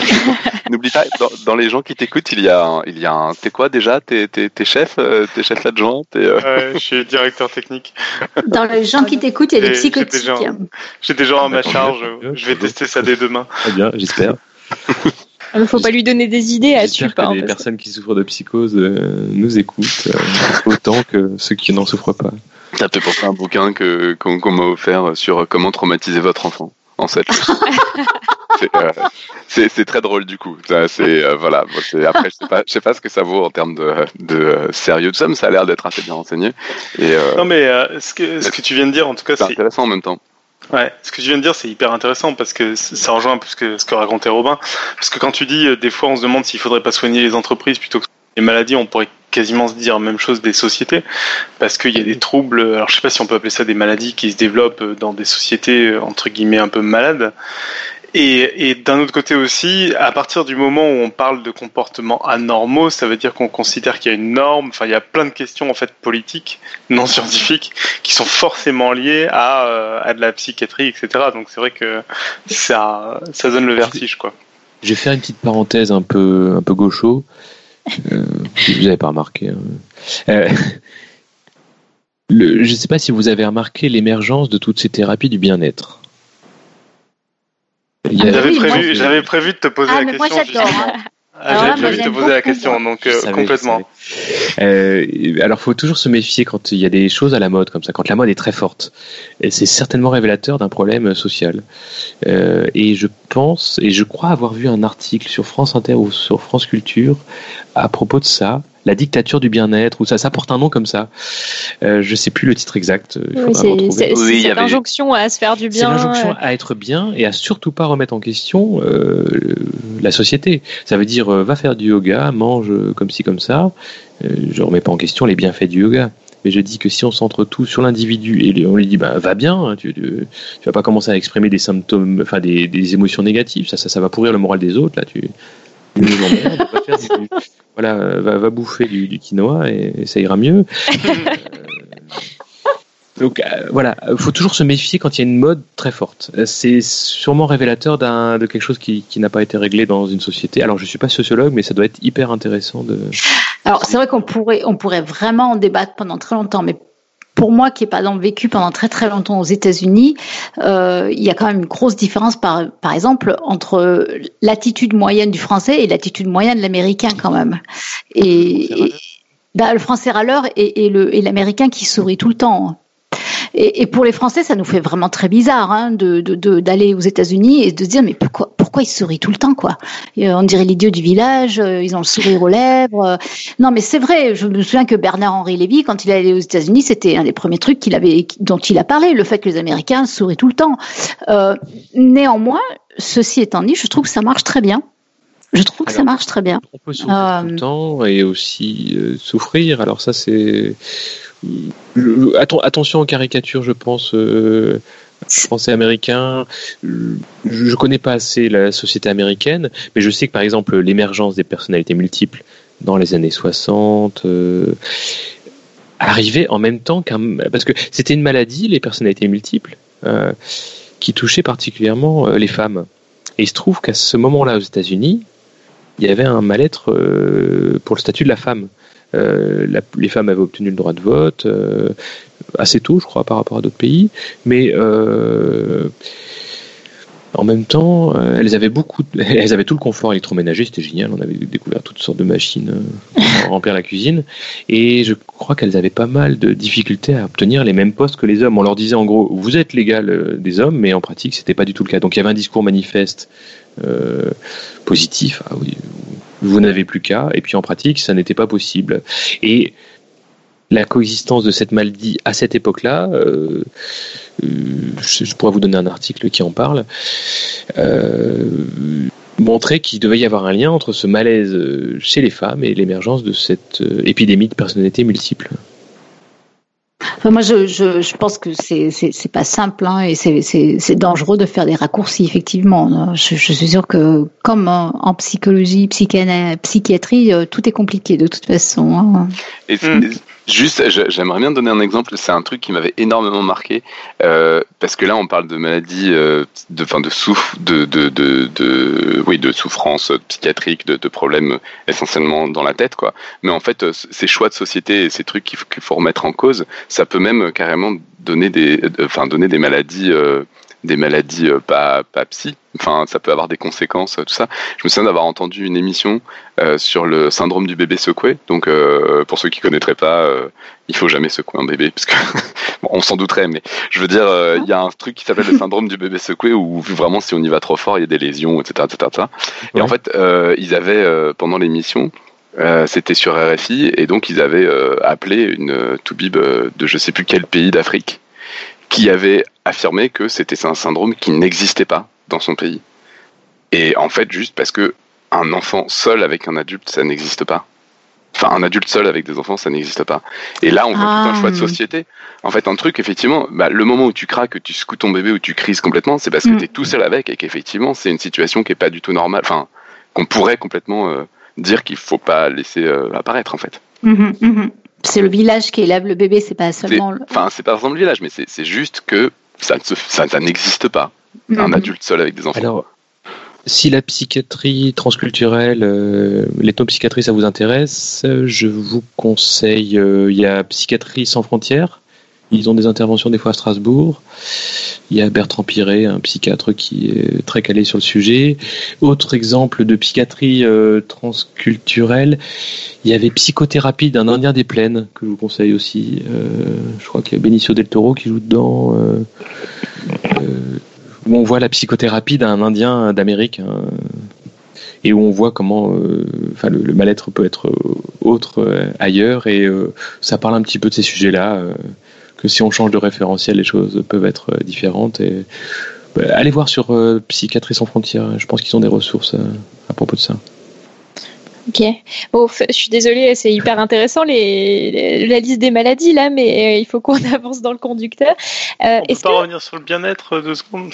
N'oublie pas, dans, les gens qui t'écoutent, il y a un, il y a un, t'es quoi déjà? T'es, es, chef, euh, t'es chef adjoint euh... je suis directeur technique. Dans les gens qui t'écoutent, il y a des psychotiques. J'ai des gens à ma charge, je vais tester ça dès demain. Très bien, j'espère. Il ne faut pas lui donner des idées à. J'espère que les personnes qui souffrent de psychose euh, nous écoutent euh, autant que ceux qui n'en souffrent pas. Ça fait penser un bouquin que qu'on m'a offert sur comment traumatiser votre enfant. En fait, euh, c'est très drôle du coup. C'est voilà. après, je sais pas, je sais pas ce que ça vaut en termes de, de sérieux de somme. Ça a l'air d'être assez bien renseigné. Et, non, mais ce que ce que tu viens de dire, en tout cas, c'est intéressant en même temps. Ouais, ce que je viens de dire, c'est hyper intéressant parce que ça rejoint un peu ce que, ce que racontait Robin. Parce que quand tu dis, euh, des fois, on se demande s'il faudrait pas soigner les entreprises plutôt que les maladies, on pourrait quasiment se dire même chose des sociétés parce qu'il y a des troubles. Alors, je sais pas si on peut appeler ça des maladies qui se développent dans des sociétés euh, entre guillemets un peu malades. Et, et d'un autre côté aussi, à partir du moment où on parle de comportements anormaux, ça veut dire qu'on considère qu'il y a une norme. Enfin, il y a plein de questions en fait politiques, non scientifiques, qui sont forcément liées à, euh, à de la psychiatrie, etc. Donc c'est vrai que ça, ça donne le vertige, quoi. Je vais faire une petite parenthèse un peu, un peu gaucho. Euh, vous n'avez pas remarqué. Hein. Euh, le, je ne sais pas si vous avez remarqué l'émergence de toutes ces thérapies du bien-être. J'avais prévu, j'avais prévu de te poser ah, la question. Moi j'adore. Ah, J'avais prévu de te poser la question, donc euh, complètement. Euh, alors, faut toujours se méfier quand il y a des choses à la mode comme ça, quand la mode est très forte. Et c'est certainement révélateur d'un problème social. Euh, et je pense, et je crois avoir vu un article sur France Inter ou sur France Culture à propos de ça la dictature du bien-être, ou ça, ça porte un nom comme ça. Euh, je sais plus le titre exact. c'est oui, cette injonction à se faire du bien. C'est l'injonction à être bien et à surtout pas remettre en question euh, la société. Ça veut dire euh, va faire du yoga, mange comme ci comme ça. Euh, je remets pas en question les bienfaits du yoga. Mais je dis que si on centre tout sur l'individu et on lui dit bah va bien, hein, tu, tu, vas pas commencer à exprimer des symptômes, enfin des, des émotions négatives, ça, ça, ça va pourrir le moral des autres là. Tu, voilà, va, va, bouffer du, quinoa et, ça ira mieux. Euh, donc euh, voilà, il faut toujours se méfier quand il y a une mode très forte. C'est sûrement révélateur de quelque chose qui, qui n'a pas été réglé dans une société. Alors je suis pas sociologue, mais ça doit être hyper intéressant de. Alors c'est vrai qu'on pourrait, on pourrait vraiment en débattre pendant très longtemps, mais pour moi qui n'ai pas vécu pendant très très longtemps aux États-Unis, euh, il y a quand même une grosse différence par, par exemple entre l'attitude moyenne du français et l'attitude moyenne de l'américain quand même. Et, bah, le français râleur et, et l'américain qui sourit tout le temps. Et, et, pour les Français, ça nous fait vraiment très bizarre hein, de d'aller aux États-Unis et de se dire mais pourquoi pourquoi ils sourient tout le temps quoi? Euh, On dirait l'idiot du village, euh, ils ont le sourire aux lèvres. Non mais c'est vrai, je me souviens que Bernard Henri Lévy, quand il allait aux États-Unis, c'était un des premiers trucs qu'il avait dont il a parlé, le fait que les Américains sourient tout le temps. Euh, néanmoins, ceci étant dit, je trouve que ça marche très bien. Je trouve que ça marche très bien. On peut sourire tout le temps et aussi souffrir. Alors ça c'est attention aux caricatures, je pense. Euh, français américain, je connais pas assez la société américaine, mais je sais que par exemple l'émergence des personnalités multiples dans les années 60 euh, arrivait en même temps qu'un parce que c'était une maladie les personnalités multiples euh, qui touchait particulièrement les femmes. Et il se trouve qu'à ce moment-là aux États-Unis, il y avait un mal-être pour le statut de la femme. Euh, les femmes avaient obtenu le droit de vote euh, assez tôt, je crois, par rapport à d'autres pays. Mais euh, en même temps, elles avaient beaucoup, elles avaient tout le confort électroménager, c'était génial. On avait découvert toutes sortes de machines pour remplir la cuisine, et je crois qu'elles avaient pas mal de difficultés à obtenir les mêmes postes que les hommes. On leur disait en gros, vous êtes l'égal des hommes, mais en pratique, c'était pas du tout le cas. Donc il y avait un discours manifeste positif. Ah oui, vous n'avez plus qu'à, et puis en pratique, ça n'était pas possible. Et la coexistence de cette maladie à cette époque-là, euh, euh, je, pourrais vous donner un article qui en parle, euh, montrait qu'il devait y avoir un lien entre ce malaise chez les femmes et l'émergence de cette épidémie de personnalité multiple moi, je, je, je, pense que c'est c'est pas simple hein, et c'est dangereux de faire des raccourcis effectivement. Je, je suis sûre que comme en, psychologie, psychiatrie, euh, tout est compliqué de toute façon. Hein. Et. Juste, j'aimerais bien donner un exemple. C'est un truc qui m'avait énormément marqué euh, parce que là, on parle de maladies, euh, de, fin, de souffre, de, de, de, de, oui, de souffrance psychiatrique, de, de, problèmes essentiellement dans la tête, quoi. Mais en fait, ces choix de société et ces trucs qu'il faut, faut, remettre en cause, ça peut même carrément donner des, enfin, donner des maladies. Euh, des maladies euh, pas, pas psy. Enfin, ça peut avoir des conséquences, tout ça. Je me souviens d'avoir entendu une émission euh, sur le syndrome du bébé secoué. Donc, euh, pour ceux qui connaîtraient pas, il faut jamais secouer un bébé, parce que bon, on s'en douterait, mais je veux dire, il y a un truc qui s'appelle le syndrome du bébé secoué, où vraiment, si on y va trop fort, il y a des lésions, etc., etc., Et en fait, ils avaient pendant l'émission. c'était sur RFI et donc ils avaient appelé une toubib de je sais plus quel pays d'Afrique qui avait affirmé que c'était un syndrome qui n'existait pas dans son pays. Et en fait, juste parce que un enfant seul avec un adulte, ça n'existe pas. Enfin, un adulte seul avec des enfants, ça n'existe pas. Et là, on voit tout un choix de ah. société. En fait, un truc, effectivement, bah, le moment où tu craques, que tu secoues ton bébé, ou tu crises complètement, c'est parce que mm. tu es tout seul avec et qu'effectivement, c'est une situation qui est pas du tout normale. Enfin, qu'on pourrait complètement euh, dire qu'il faut pas laisser euh, apparaître, en fait. Mm-hmm, mm-hmm. C'est le village qui élève le bébé, c'est pas seulement. Enfin, c'est pas vraiment le village, mais c'est juste que ça, ça, n'existe pas. Un mhm. adulte seul avec des enfants. Alors, si la psychiatrie transculturelle, euh, l'ethnopsychiatrie, ça vous intéresse, je vous conseille. Euh, il y a Psychiatrie sans frontières ils ont des interventions des fois à Strasbourg. Il y a Bertrand Piret, un psychiatre qui est très calé sur le sujet. Autre exemple de psychiatrie euh, transculturelle, il y avait Psychothérapie d'un Indien des Plaines, que je vous conseille aussi. Euh, je crois qu'il y a Benicio del Toro qui joue dedans. Euh, où on voit la psychothérapie d'un Indien d'Amérique. Hein, et où on voit comment le mal-être peut être autre ailleurs. Et ça parle un petit peu de ces sujets-là que si on change de référentiel, les choses peuvent être euh, différentes. Et bah, allez voir sur euh, Psychiatrie sans frontières. Je pense qu'ils ont des ressources euh, à propos de ça. Ok. Bon, je suis désolée, c'est hyper intéressant les, la liste des maladies là, mais il faut qu'on avance dans le conducteur. Euh, On peut pas revenir sur le bien-être deux secondes?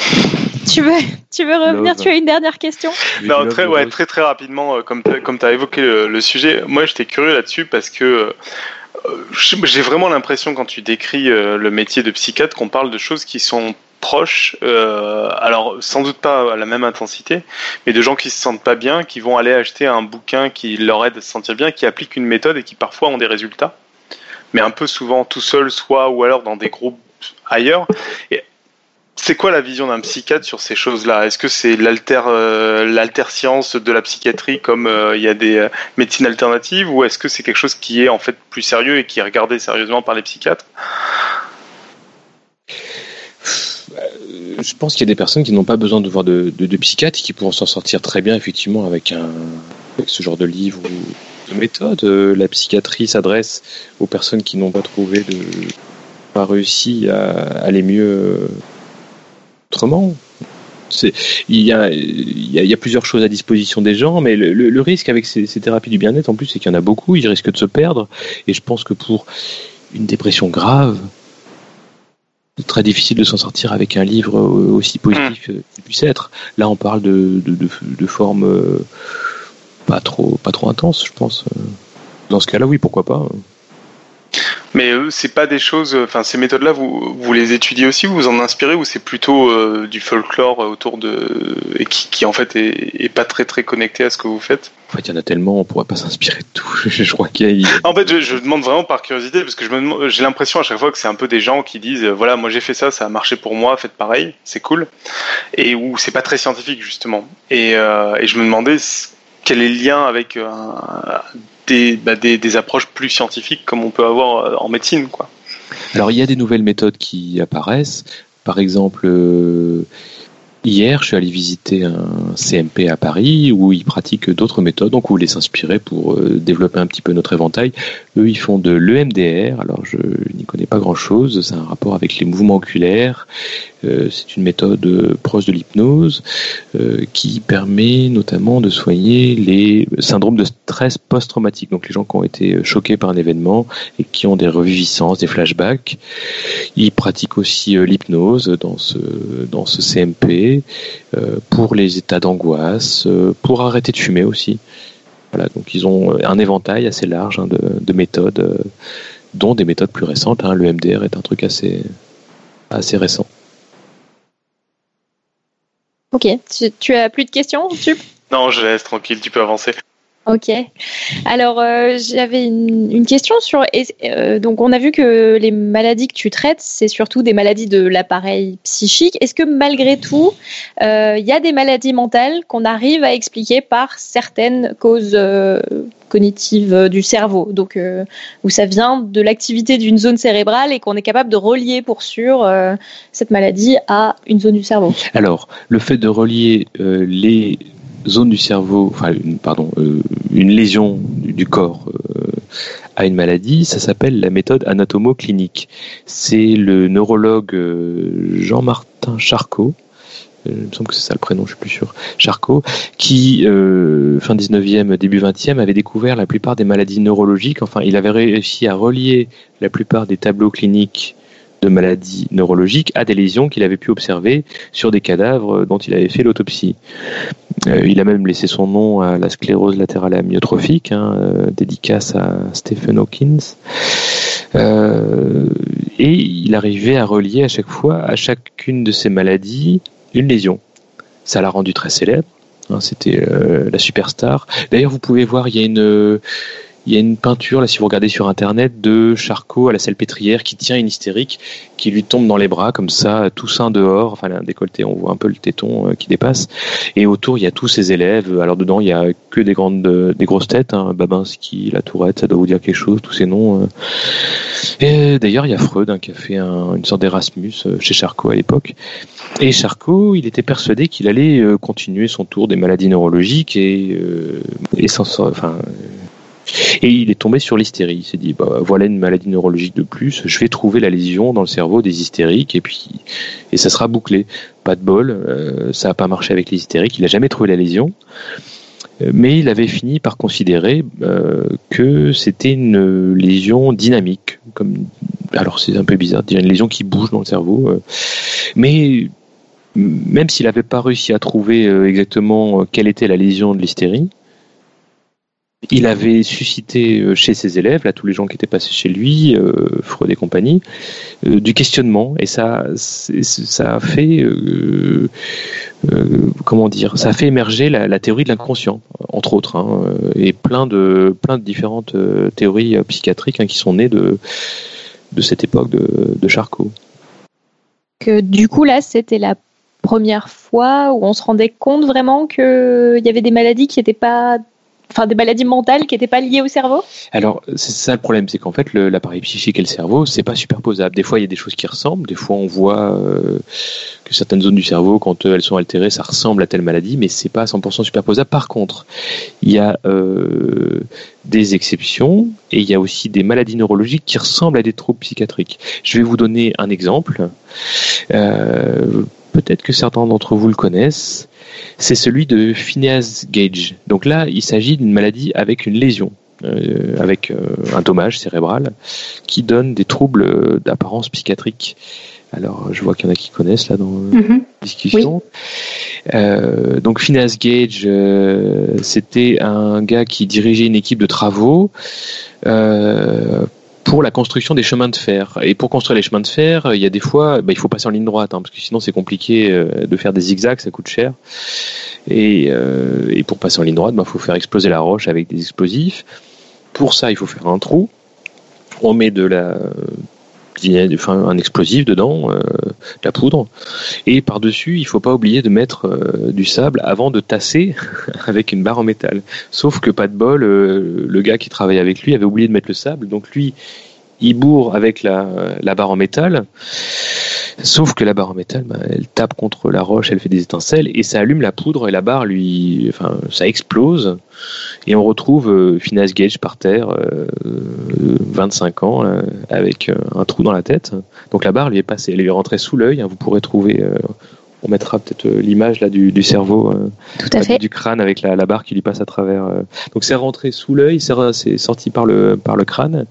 tu veux, tu veux revenir? Tu as une dernière question? Non, très, ouais, très très rapidement, comme tu as évoqué le, le sujet. Moi, j'étais curieux là-dessus parce que euh, j'ai vraiment l'impression quand tu décris euh, le métier de psychiatre qu'on parle de choses qui sont proches, euh, alors sans doute pas à la même intensité, mais de gens qui se sentent pas bien, qui vont aller acheter un bouquin qui leur aide à se sentir bien, qui appliquent une méthode et qui parfois ont des résultats. mais un peu souvent tout seul, soit ou alors dans des groupes ailleurs. Et c'est quoi la vision d'un psychiatre sur ces choses-là? Est-ce que c'est l'alter euh, science de la psychiatrie comme euh, il y a des euh, médecines alternatives ou est-ce que c'est quelque chose qui est en fait plus sérieux et qui est regardé sérieusement par les psychiatres? Je pense qu'il y a des personnes qui n'ont pas besoin de voir de, psychiatre et qui pourront s'en sortir très bien effectivement avec ce genre de livre ou de méthode. La psychiatrie s'adresse aux personnes qui n'ont pas trouvé de pas réussi à aller mieux autrement. Il y, a, il, y a, plusieurs choses à disposition des gens, mais le, risque avec ces, thérapies du bien-être, en plus, c'est qu'il y en a beaucoup, ils risquent de se perdre. Et je pense que pour une dépression grave, c'est très difficile de s'en sortir avec un livre aussi positif hmm. qu'il puisse être. Là, on parle de, de, de, formes euh, pas trop, pas trop intenses, je pense. Dans ce cas-là, oui, pourquoi pas. Mais eux, c'est pas des choses. Enfin, ces méthodes-là, vous, vous les étudiez aussi, vous vous en inspirez, ou c'est plutôt euh, du folklore autour de et qui, qui en fait est, pas très très connecté à ce que vous faites? En fait, il y en a tellement, on pourrait pas s'inspirer de tout. je crois qu'il y a. En fait, je, je, demande vraiment par curiosité parce que je j'ai l'impression à chaque fois que c'est un peu des gens qui disent, euh, voilà, moi j'ai fait ça, ça a marché pour moi, faites pareil, c'est cool, et où c'est pas très scientifique justement. Et, euh, et je me demandais quel est le lien avec un bah, des, approches plus scientifiques comme on peut avoir euh, en médecine. Quoi. Alors il y a des nouvelles méthodes qui apparaissent. Par exemple, euh, Hier, je suis allé visiter un CMP à Paris où ils pratiquent d'autres méthodes, donc on voulait s'inspirer pour euh, développer un petit peu notre éventail. Eux, ils font de l'EMDR, alors je n'y connais pas grand-chose, c'est un rapport avec les mouvements oculaires, euh, c'est une méthode euh, proche de l'hypnose qui permet notamment de soigner les syndromes de stress post-traumatique, donc les gens qui ont été choqués par un événement et qui ont des reviviscences, des flashbacks. Ils pratiquent aussi l'hypnose dans ce, dans ce CMP euh, pour les états d'angoisse, euh, pour arrêter de fumer aussi. Voilà, donc ils ont un éventail assez large hein, de, méthodes, euh, dont des méthodes plus récentes. Hein. Le MDR est un truc assez, assez récent. Ok, tu, as plus de questions, Non, je laisse tranquille, tu peux avancer. Ok. Alors euh, j'avais une, question sur euh, donc on a vu que les maladies que tu traites c'est surtout des maladies de l'appareil psychique. Est-ce que malgré tout euh, il y a des maladies mentales qu'on arrive à expliquer par certaines causes cognitives du cerveau? Donc où ça vient de l'activité d'une zone cérébrale et qu'on est capable de relier pour sûr cette maladie à une zone du cerveau? Alors le fait de relier les zone du cerveau, enfin, une, pardon, euh, une lésion du, corps euh, à une maladie, ça s'appelle la méthode anatomo-clinique. C'est le neurologue euh, Jean-Martin Charcot, il me semble que c'est ça le prénom, je suis plus sûr, Charcot, qui, fin 19e, début 20e, avait découvert la plupart des maladies neurologiques. Enfin, il avait réussi à relier la plupart des tableaux cliniques de maladies neurologiques à des lésions qu'il avait pu observer sur des cadavres dont il avait fait l'autopsie. Euh, il a même laissé son nom à la sclérose latérale amyotrophique, hein, euh, dédicace à Stephen Hawkins. Euh, et il arrivait à relier à chaque fois, à chacune de ces maladies, une lésion. Ça l'a rendu très célèbre. Hein, C'était la superstar. D'ailleurs, vous pouvez voir, il y a une il y a une peinture, là, si vous regardez sur Internet, de Charcot à la pétrière qui tient une hystérique qui lui tombe dans les bras, comme ça, tout sein dehors, enfin, un décolleté, on voit un peu le téton euh, qui dépasse. Et autour, il y a tous ses élèves. Alors, dedans, il y a que des grandes, des grosses têtes, hein, Babinski, La Tourette, ça doit vous dire quelque chose, tous ces noms. Euh. Et d'ailleurs, il y a Freud, hein, qui a fait une sorte d'Erasmus euh, chez Charcot à l'époque. Et Charcot, il était persuadé qu'il allait continuer son tour des maladies neurologiques et, sans, et il est tombé sur l'hystérie. Il s'est dit, bah, voilà une maladie neurologique de plus, je vais trouver la lésion dans le cerveau des hystériques et puis et ça sera bouclé. Pas de bol, euh, ça n'a pas marché avec les hystériques, il n'a jamais trouvé la lésion. Euh, mais il avait fini par considérer euh, que c'était une lésion dynamique. Comme, alors c'est un peu bizarre une lésion qui bouge dans le cerveau. mais même s'il n'avait pas réussi à trouver exactement quelle était la lésion de l'hystérie, il avait suscité euh, chez ses élèves, là tous les gens qui étaient passés chez lui, euh, Freud et compagnie, euh, du questionnement et ça, ça a fait, comment dire, ça a fait émerger la, théorie de l'inconscient, entre autres, hein, et plein de plein de différentes théories psychiatriques hein, qui sont nées de de cette époque de, de Charcot. Que du coup là, c'était la première fois où on se rendait compte vraiment qu'il y avait des maladies qui n'étaient pas enfin des maladies mentales qui n'étaient pas liées au cerveau? Alors c'est ça le problème, c'est qu'en fait l'appareil psychique et le cerveau c'est pas superposable. Des fois il y a des choses qui ressemblent, des fois on voit euh, que certaines zones du cerveau quand euh, elles sont altérées ça ressemble à telle maladie, mais c'est pas 100% superposable. Par contre il y a euh, des exceptions et il y a aussi des maladies neurologiques qui ressemblent à des troubles psychiatriques. Je vais vous donner un exemple. Peut-être que certains d'entre vous le connaissent c'est celui de Phineas Gage. Donc là, il s'agit d'une maladie avec une lésion. Euh, avec euh, un dommage cérébral qui donne des troubles d'apparence psychiatrique. Alors, je vois qu'il y en a qui connaissent là dans la mhm. discussion. Euh, donc, Phineas Gage, c'était un gars qui dirigeait une équipe de travaux pour la construction des chemins de fer. Et pour construire les chemins de fer, il y a des fois, bah, il faut passer en ligne droite, hein, parce que sinon c'est compliqué euh, de faire des zigzags, ça coûte cher. Et, euh, et pour passer en ligne droite, il bah, faut faire exploser la roche avec des explosifs. Pour ça, il faut faire un trou. On met de la enfin, un explosif dedans, euh, de la poudre. Et par-dessus, il faut pas oublier de mettre euh, du sable avant de tasser avec une barre en métal. Sauf que pas de bol, euh, le gars qui travaille avec lui avait oublié de mettre le sable. Donc lui, il bourre avec la barre en métal. Sauf que la barre en métal, bah, elle tape contre la roche, elle fait des étincelles et ça allume la poudre et la barre, lui, enfin, ça explose et on retrouve euh, Phineas Gage par terre, 25 euh, ans, avec euh, un trou dans la tête. Donc la barre lui est passée, elle est rentrée sous l'œil. Hein, vous pourrez trouver on mettra peut-être l'image là du, cerveau, du crâne avec la, barre qui lui passe à travers. Donc c'est rentré sous l'œil, c'est sorti par le par le crâne,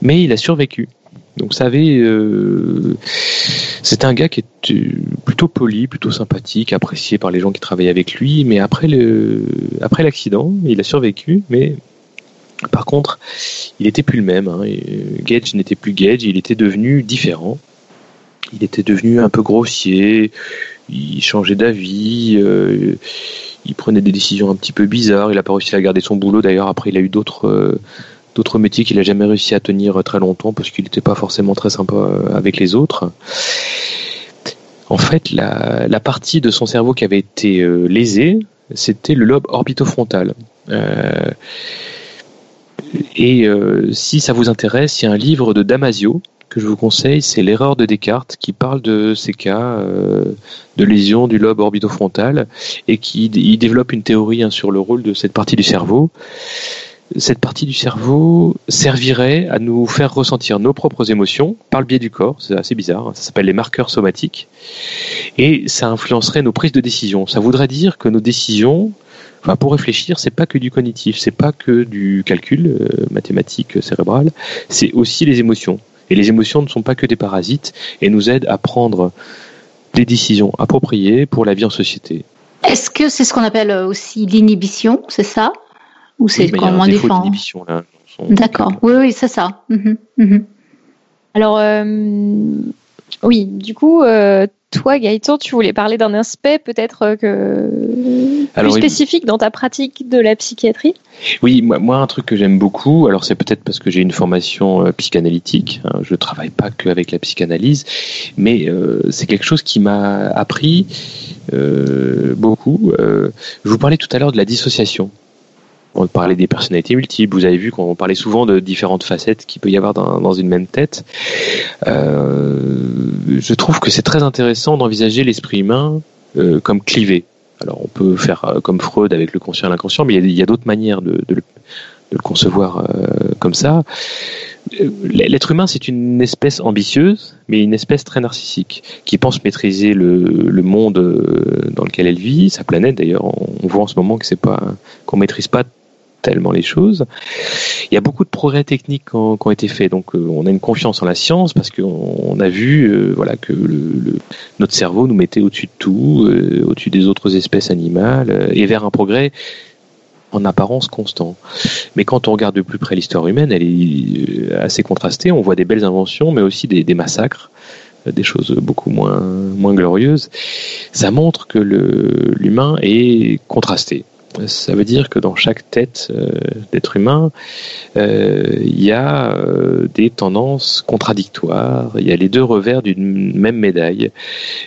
mais il a survécu. Donc ça avait, euh, c'était un gars qui était plutôt poli, plutôt sympathique, apprécié par les gens qui travaillaient avec lui. Mais après le, après l'accident, il a survécu, mais par contre, il n'était plus le même. Hein. Gage n'était plus Gage, il était devenu différent. Il était devenu un peu grossier, il changeait d'avis, euh, il prenait des décisions un petit peu bizarres. Il n'a pas réussi à garder son boulot. D'ailleurs, après, il a eu d'autres. Euh, d'autres métiers qu'il n'a jamais réussi à tenir très longtemps parce qu'il n'était pas forcément très sympa euh, avec les autres. En fait, la, partie de son cerveau qui avait été euh, lésée, c'était le lobe orbitofrontal. Euh, et si ça vous intéresse, il y a un livre de Damasio que je vous conseille, c'est L'erreur de Descartes, qui parle de ces cas de lésion du lobe orbitofrontal et qui développe une théorie hein, sur le rôle de cette partie du cerveau cette partie du cerveau servirait à nous faire ressentir nos propres émotions par le biais du corps. C'est assez bizarre. Hein. Ça s'appelle les marqueurs somatiques. Et ça influencerait nos prises de décision. Ça voudrait dire que nos décisions, enfin, pour réfléchir, c'est pas que du cognitif, c'est pas que du calcul euh, mathématique cérébral, c'est aussi les émotions. Et les émotions ne sont pas que des parasites et nous aident à prendre des décisions appropriées pour la vie en société. Est-ce que c'est ce qu'on appelle aussi l'inhibition, c'est ça? Ou c'est oui, moins différent D'accord. Oui, oui, c'est ça. Mhm, mhm. Alors, euh, oui, du coup, euh, toi, Gaëtan, tu voulais parler d'un aspect peut-être euh, que plus spécifique dans ta pratique de la psychiatrie? Oui, moi, un truc que j'aime beaucoup, alors c'est peut-être parce que j'ai une formation psychanalytique, hein, je ne travaille pas qu'avec la psychanalyse, mais c'est quelque chose qui m'a appris beaucoup. je vous parlais tout à l'heure de la dissociation. On parlait des personnalités multiples. Vous avez vu qu'on parlait souvent de différentes facettes qu'il peut y avoir dans, une même tête. Euh, je trouve que c'est très intéressant d'envisager l'esprit humain euh, comme clivé. Alors on peut faire euh, comme Freud avec le conscient et l'inconscient, mais il y a, d'autres manières de, le, concevoir comme ça. L'être humain, c'est une espèce ambitieuse, mais une espèce très narcissique, qui pense maîtriser le, le, monde dans lequel elle vit, sa planète. D'ailleurs, on voit en ce moment que c'est pas qu'on maîtrise pas tellement les choses. Il y a beaucoup de progrès techniques qui ont, été faits, donc euh, on a une confiance en la science parce qu'on a vu euh, voilà, que notre cerveau nous mettait au-dessus de tout, euh, au-dessus des autres espèces animales, et vers un progrès en apparence constant. Mais quand on regarde de plus près l'histoire humaine, elle est assez contrastée. On voit des belles inventions, mais aussi des, des massacres, des choses beaucoup moins, moins glorieuses. Ça montre que l'humain est contrasté. Ça veut dire que dans chaque tête euh, d'être humain, euh, il y a euh, des tendances contradictoires, il y a les deux revers d'une même médaille.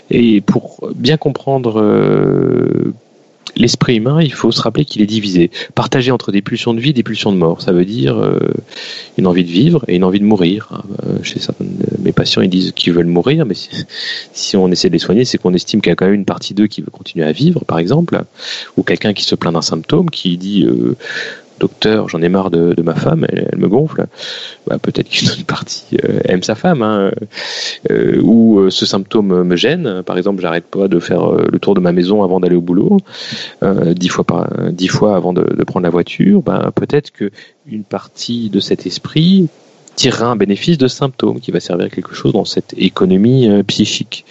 Et pour bien comprendre l'esprit humain, il faut se rappeler qu'il est divisé, partagé entre des pulsions de vie et des pulsions de mort. Ça veut dire euh, une envie de vivre et une envie de mourir. Euh, chez certains mes patients, ils disent qu'ils veulent mourir, mais si, on essaie de les soigner, c'est qu'on estime qu'il y a quand même une partie d'eux qui veut continuer à vivre, par exemple, ou quelqu'un qui se plaint d'un symptôme, qui dit euh, docteur, j'en ai marre de, ma femme, elle, me gonfle. Bah, peut-être qu'une partie euh, aime sa femme, hein, euh, ou euh, ce symptôme me gêne. Par exemple, j'arrête pas de faire le tour de ma maison avant d'aller au boulot, dix fois par, dix fois avant de, prendre la voiture. Bah, peut-être que une partie de cet esprit tirera un bénéfice de symptômes qui va servir à quelque chose dans cette économie psychique.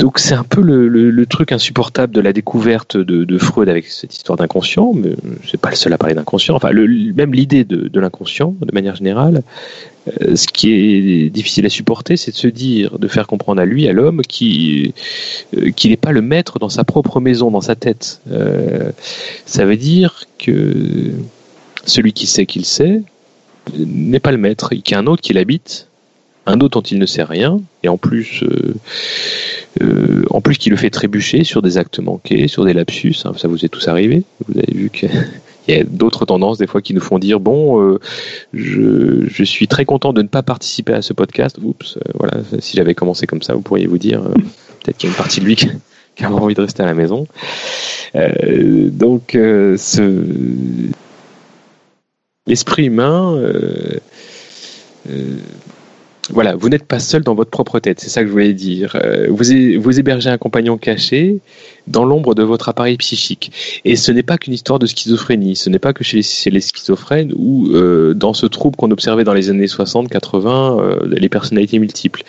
Donc c'est un peu le, truc insupportable de la découverte de, Freud avec cette histoire d'inconscient, mais c'est pas le seul à parler d'inconscient. Enfin, même l'idée de, l'inconscient, de manière générale, euh, ce qui est difficile à supporter, c'est de se dire, de faire comprendre à lui, à l'homme, qu'il euh, n'est pas le maître dans sa propre maison, dans sa tête. Euh, ça veut dire que celui qui sait qu'il sait n'est pas le maître, qu'il y a un autre qui l'habite, un autre dont il ne sait rien, et en plus euh, en plus, qui le fait trébucher sur des actes manqués, sur des lapsus. Hein, ça vous est tous arrivé. Vous avez vu qu'il y a d'autres tendances des fois qui nous font dire bon, euh, je, suis très content de ne pas participer à ce podcast. Oups, euh, voilà. Si j'avais commencé comme ça, vous pourriez vous dire peut-être qu'il y a une partie de lui qui, qui, a envie de rester à la maison. donc, l'esprit humain voilà, vous n'êtes pas seul dans votre propre tête, c'est ça que je voulais dire. Euh, vous, vous hébergez un compagnon caché dans l'ombre de votre appareil psychique. Et ce n'est pas qu'une histoire de schizophrénie, ce n'est pas que chez les, schizophrènes ou euh, dans ce trouble qu'on observait dans les années 60-80, euh, les personnalités multiples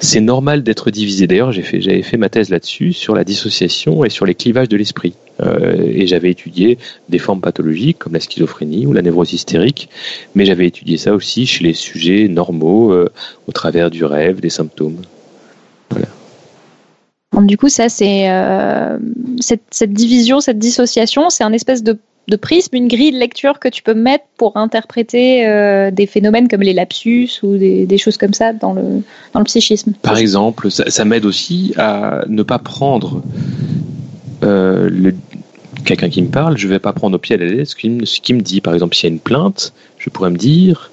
c'est normal d'être divisé. D'ailleurs, j'avais fait ma thèse là-dessus sur la dissociation et sur les clivages de l'esprit. Euh, et j'avais étudié des formes pathologiques comme la schizophrénie ou la névrose hystérique, mais j'avais étudié ça aussi chez les sujets normaux euh, au travers du rêve, des symptômes. Voilà. du coup, ça, c'est euh, cette, division, cette dissociation, c'est un espèce de de prisme, une grille de lecture que tu peux mettre pour interpréter euh, des phénomènes comme les lapsus ou des, choses comme ça dans le, dans le psychisme. Par exemple, ça, m'aide aussi à ne pas prendre euh, quelqu'un qui me parle, je ne vais pas prendre au pied à la lettre ce qu'il me dit. Par exemple, s'il y a une plainte, je pourrais me dire,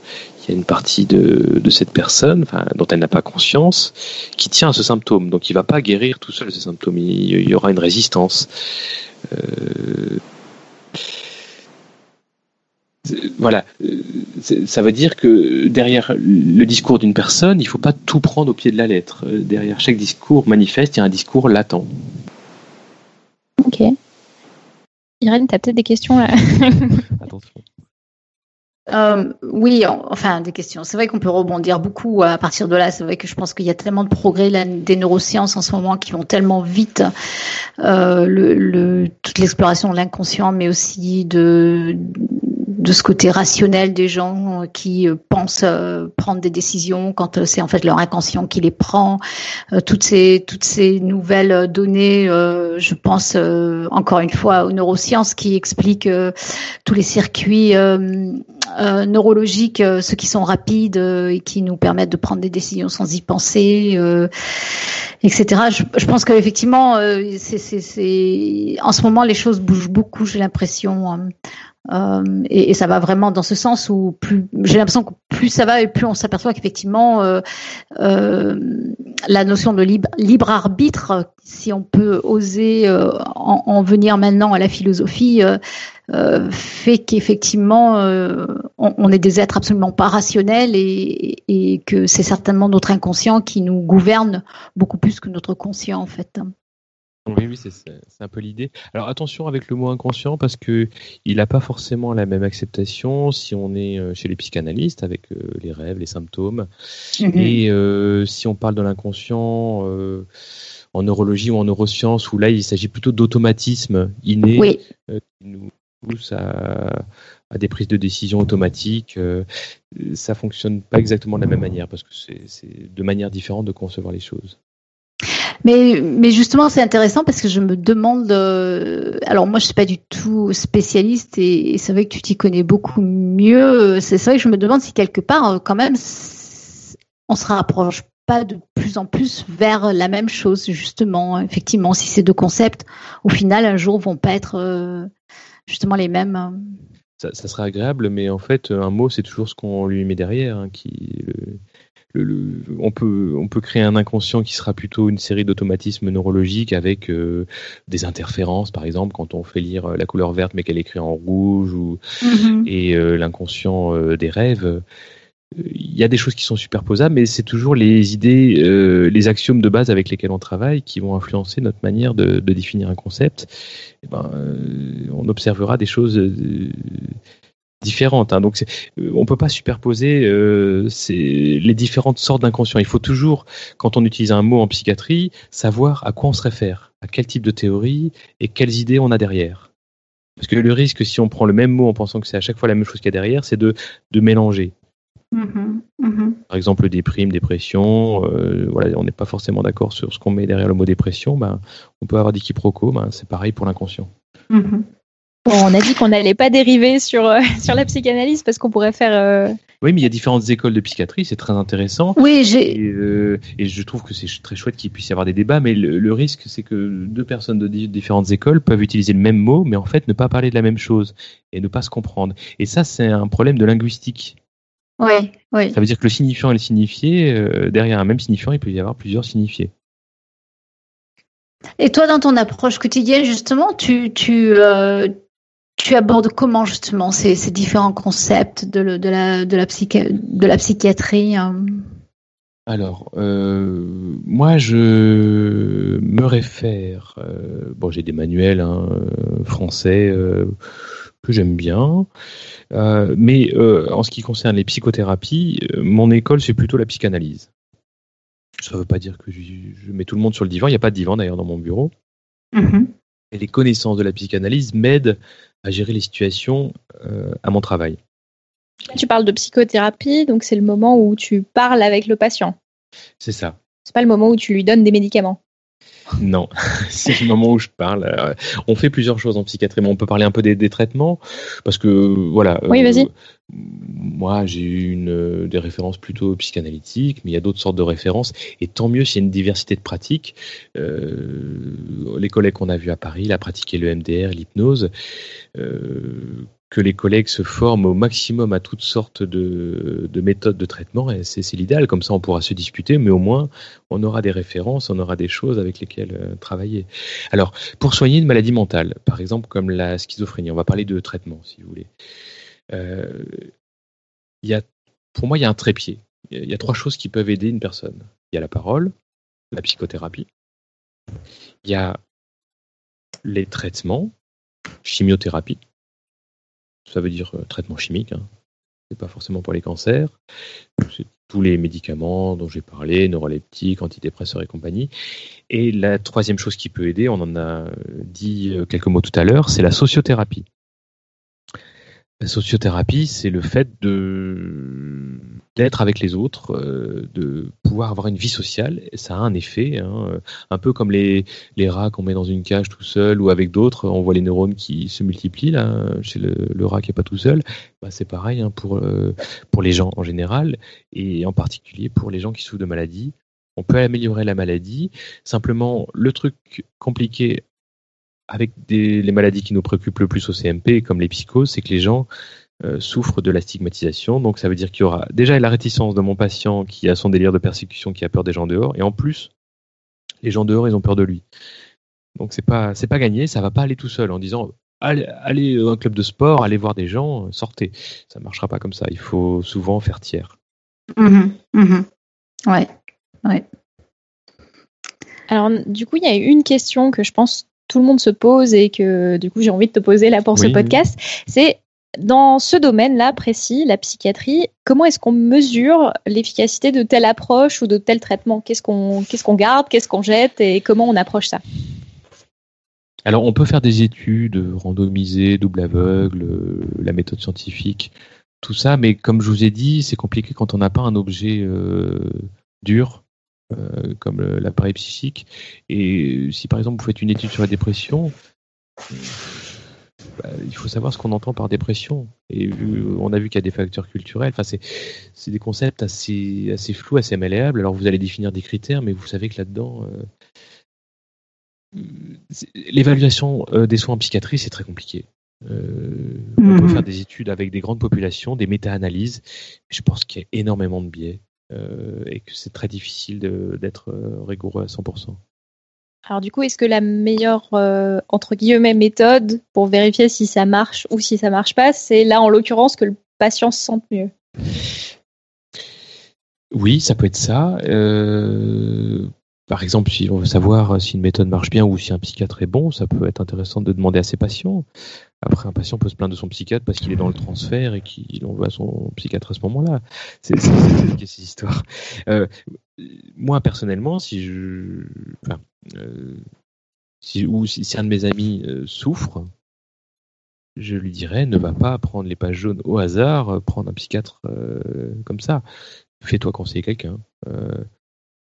il y a une partie de, de cette personne dont elle n'a pas conscience qui tient à ce symptôme. Donc il ne va pas guérir tout seul ce symptôme, il, il y aura une résistance. Euh, voilà, ça veut dire que derrière le discours d'une personne, il ne faut pas tout prendre au pied de la lettre. Euh, derrière chaque discours manifeste, il y a un discours latent. Ok. Irène, tu as peut-être des questions là? Attention. Euh, oui, enfin des questions. C'est vrai qu'on peut rebondir beaucoup à partir de là. C'est vrai que je pense qu'il y a tellement de progrès des neurosciences en ce moment qui vont tellement vite. Euh, le, toute l'exploration de l'inconscient, mais aussi de de ce côté rationnel des gens euh, qui euh, pensent euh, prendre des décisions quand c'est en fait leur inconscient qui les prend. toutes ces toutes ces nouvelles données, je pense encore une fois aux neurosciences qui expliquent tous les circuits neurologiques, ceux qui sont rapides et qui nous permettent de prendre des décisions sans y penser, etc. Je, je pense qu'effectivement, c'est, c'est, en ce moment les choses bougent beaucoup. J'ai l'impression. Hein. Euh, et, et, ça va vraiment dans ce sens où plus j'ai l'impression que plus ça va et plus on s'aperçoit qu'effectivement euh, euh, la notion de libre, libre, arbitre, si on peut oser euh, en, en, venir maintenant à la philosophie, euh, fait qu'effectivement on, on, est des êtres absolument pas rationnels et, et que c'est certainement notre inconscient qui nous gouverne beaucoup plus que notre conscient en fait. Oui, oui, c'est un peu l'idée. Alors attention avec le mot inconscient parce que il n'a pas forcément la même acceptation si on est euh, chez les psychanalystes avec euh, les rêves, les symptômes, mhm. et euh, si on parle de l'inconscient en neurologie ou en neurosciences où là il s'agit plutôt d'automatisme inné qui nous à, des prises de décision automatiques. ça fonctionne pas exactement de la même manière parce que c'est de manière différente de concevoir les choses. Mais, justement, c'est intéressant parce que je me demande. Euh, alors moi, je suis pas du tout spécialiste et, c'est vrai que tu t'y connais beaucoup mieux. C'est vrai que je me demande si quelque part, euh, quand même, on se rapproche pas de plus en plus vers la même chose, justement. Effectivement, si ces deux concepts, au final, un jour, vont pas être euh, justement les mêmes. Ça, ça, serait agréable, mais en fait, un mot, c'est toujours ce qu'on lui met derrière, hein, qui on, peut, on peut créer un inconscient qui sera plutôt une série d'automatismes neurologiques avec euh, des interférences, par exemple, quand on fait lire la couleur verte mais qu'elle écrit en rouge, ou, mm-hmm. et euh, l'inconscient euh, des rêves. Il y a des choses qui sont superposables, mais c'est toujours les idées, les axiomes de base avec lesquels on travaille qui vont influencer notre manière de, définir un concept. Eh ben, on observera des choses différentes. Hein. Donc, euh, on peut pas superposer euh, les différentes sortes d'inconscient. Il faut toujours, quand on utilise un mot en psychiatrie, savoir à quoi on se réfère, à quel type de théorie et quelles idées on a derrière. Parce que le risque, si on prend le même mot en pensant que c'est à chaque fois la même chose qu'il y a derrière, c'est de mélanger. Mm-hmm. Mm-hmm. Par exemple, déprime, dépression, euh, voilà, on n'est pas forcément d'accord sur ce qu'on met derrière le mot dépression, ben, on peut avoir des quiproquos, ben, c'est pareil pour l'inconscient. Mm-hmm on a dit qu'on n'allait pas dériver sur, euh, sur la psychanalyse parce qu'on pourrait faire. Euh, oui, mais il y a différentes écoles de psychiatrie, c'est très intéressant. Oui, j'ai. Et, euh, je trouve que c'est très chouette qu'il puisse y avoir des débats, mais le, risque, c'est que deux personnes de différentes écoles peuvent utiliser le même mot, mais en fait ne pas parler de la même chose et ne pas se comprendre. Et ça, c'est un problème de linguistique. Oui, oui. Ça veut dire que le signifiant et le signifié, derrière un même signifiant, il peut y avoir plusieurs signifiés. Et toi, dans ton approche quotidienne, justement, tu, tu, tu abordes comment justement ces, différents concepts de, la, de, la, de la psychiatrie hein alors, euh, moi, je me réfère. Euh, bon, j'ai des manuels hein, français euh, que j'aime bien, mais en ce qui concerne les psychothérapies, mon école c'est plutôt la psychanalyse. Ça ne veut pas dire que je, mets tout le monde sur le divan. Il n'y a pas de divan d'ailleurs dans mon bureau. Mm-hmm. Et les connaissances de la psychanalyse m'aident à gérer les situations euh, à mon travail. Tu parles de psychothérapie, donc c'est le moment où tu parles avec le patient. C'est ça. C'est pas le moment où tu lui donnes des médicaments. Non, c'est le moment où je parle. Euh, on fait plusieurs choses en psychiatrie, mais on peut parler un peu des, traitements, parce que voilà. Oui, vas-y. Euh, moi, j'ai eu une, des références plutôt psychanalytiques, mais il y a d'autres sortes de références, et tant mieux s'il y a une diversité de pratiques. les collègues qu'on a vus à Paris, la pratiqué le MDR, l'hypnose, les collègues se forment au maximum à toutes sortes de, méthodes de traitement, et c'est l'idéal, comme ça on pourra se discuter, mais au moins on aura des références, on aura des choses avec lesquelles euh, travailler. Alors, pour soigner une maladie mentale, par exemple comme la schizophrénie, on va parler de traitement si vous voulez. Euh, y a, pour moi, il y a un trépied. Il y a trois choses qui peuvent aider une personne. Il y a la parole, la psychothérapie, il y a les traitements, chimiothérapie, ça veut dire euh, traitement chimique. Hein. C'est pas forcément pour les cancers. C'est tous les médicaments dont j'ai parlé, neuroleptiques, antidépresseurs et compagnie. Et la troisième chose qui peut aider, on en a dit euh, quelques mots tout à l'heure, c'est la sociothérapie. La sociothérapie, c'est le fait de d'être avec les autres, euh, de pouvoir avoir une vie sociale. Ça a un effet, hein, un peu comme les, les rats qu'on met dans une cage tout seul ou avec d'autres. On voit les neurones qui se multiplient là chez le, rat qui est pas tout seul. Bah, c'est pareil hein, pour euh, pour les gens en général et en particulier pour les gens qui souffrent de maladies. On peut améliorer la maladie. Simplement, le truc compliqué avec les maladies qui nous préoccupent le plus au CMP, comme les psychoses, c'est que les gens euh, souffrent de la stigmatisation. Donc ça veut dire qu'il y aura déjà la réticence de mon patient qui a son délire de persécution, qui a peur des gens dehors, et en plus, les gens dehors, ils ont peur de lui. Donc c'est pas c'est pas gagné, ça va pas aller tout seul en disant allez, allez à un club de sport, allez voir des gens, sortez. Ça marchera pas comme ça. Il faut souvent faire tiers. Mmh mmh ouais, ouais. Alors, du coup, il y a une question que je pense tout le monde se pose et que du coup j'ai envie de te poser là pour ce podcast, c'est dans ce domaine-là précis, la psychiatrie, comment est-ce qu'on mesure l'efficacité de telle approche ou de tel traitement? Qu'est-ce qu'on qu'est-ce qu'on garde, qu'est-ce qu'on jette? Et comment on approche ça? Alors, on peut faire des études randomisées, double aveugle, la méthode scientifique, tout ça, mais comme je vous ai dit, c'est compliqué quand on n'a pas un objet euh, dur euh, comme l'appareil psychique. Et si par exemple vous faites une étude sur la dépression, bah, il faut savoir ce qu'on entend par dépression. Et on a vu qu'il y a des facteurs culturels. Enfin, c'est des concepts assez, assez flous, assez malléables. Alors vous allez définir des critères, mais vous savez que là-dedans, euh, l'évaluation euh, des soins en psychiatrie, c'est très compliqué. Euh, on peut mhm. faire des études avec des grandes populations, des méta-analyses. Je pense qu'il y a énormément de biais. Euh, et que c'est très difficile d'être euh, rigoureux à 100%. Alors du coup, est-ce que la meilleure euh, entre guillemets méthode pour vérifier si ça marche ou si ça marche pas, c'est là en l'occurrence que le patient se sente mieux? Oui, ça peut être ça. par exemple, si on veut savoir si une méthode marche bien ou si un psychiatre est bon, ça peut être intéressant de demander à ses patients. Après, un patient peut se plaindre de son psychiatre parce qu'il est dans le transfert et qu'il envoie son psychiatre à ce moment-là. C'est ces histoires. Euh, moi, personnellement, si je, euh, si, ou si, un de mes amis euh, souffre, je lui dirais ne va pas prendre les pages jaunes au hasard, prendre un psychiatre comme ça. Fais-toi conseiller quelqu'un.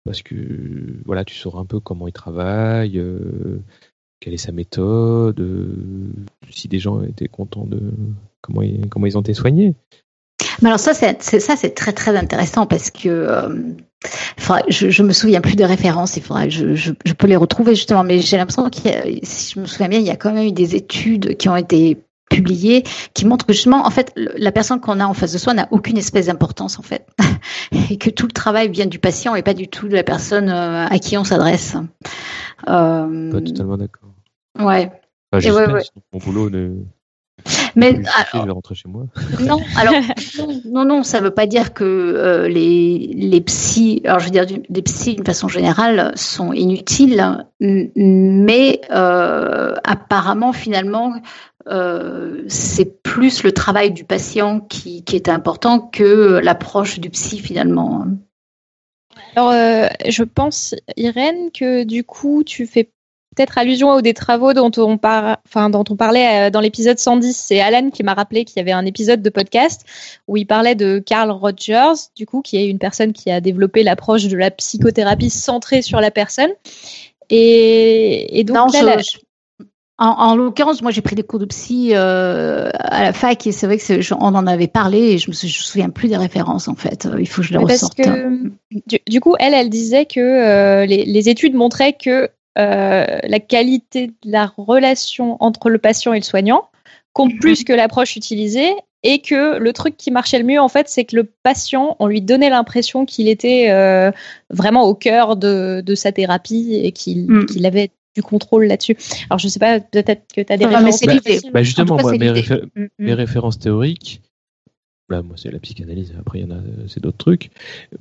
parce que voilà, tu sauras un peu comment il travaille, quelle est sa méthode, euh, si des gens étaient contents de comment ils, comment ils ont été soignés. Mais alors ça, c'est ça, c'est très très intéressant parce que euh, je, je me souviens plus de références. Il faudrait, je, je, je peux les retrouver justement, mais j'ai l'impression qu'il si je me souviens bien, il y a quand même eu des études qui ont été publiées qui montrent que justement, en fait, la personne qu'on a en face de soi n'a aucune espèce d'importance en fait, et que tout le travail vient du patient et pas du tout de la personne euh, à qui on s'adresse. Euh, pas totalement d'accord. Ouais. et ouais, ouais. Mon boulot ne. Mais alors, je vais rentrer chez moi. Non, alors non, non, ça veut pas dire que euh, les les psys, alors je veux dire les psys d'une façon générale sont inutiles, mais euh, apparemment finalement euh, c'est plus le travail du patient qui, qui est important que l'approche du psy finalement. Alors, euh, je pense, Irène, que du coup, tu fais peut-être allusion aux des travaux dont on, enfin, dont on parlait euh, dans l'épisode 110. C'est Alan qui m'a rappelé qu'il y avait un épisode de podcast où il parlait de Carl Rogers, du coup, qui est une personne qui a développé l'approche de la psychothérapie centrée sur la personne. Et, donc, en, l'occurrence, moi, j'ai pris des cours de psy euh, à la fac et c'est vrai que on en avait parlé et je me, je me souviens plus des références en fait. Il faut que je les ressorte. Parce que, du, coup, elle, elle disait que euh, les, les, études montraient que euh, la qualité de la relation entre le patient et le soignant compte plus que l'approche utilisée et que le truc qui marchait le mieux en fait c'est que le patient on lui donnait l'impression qu'il était euh, vraiment au cœur de, de sa thérapie et qu'il qu'il avait du contrôle là-dessus. Alors je sais pas peut-être que tu as des références. Bah, justement moi mes, mhm. mes, références théoriques Là, moi, c'est la psychanalyse. Après, il y en a, c'est d'autres trucs.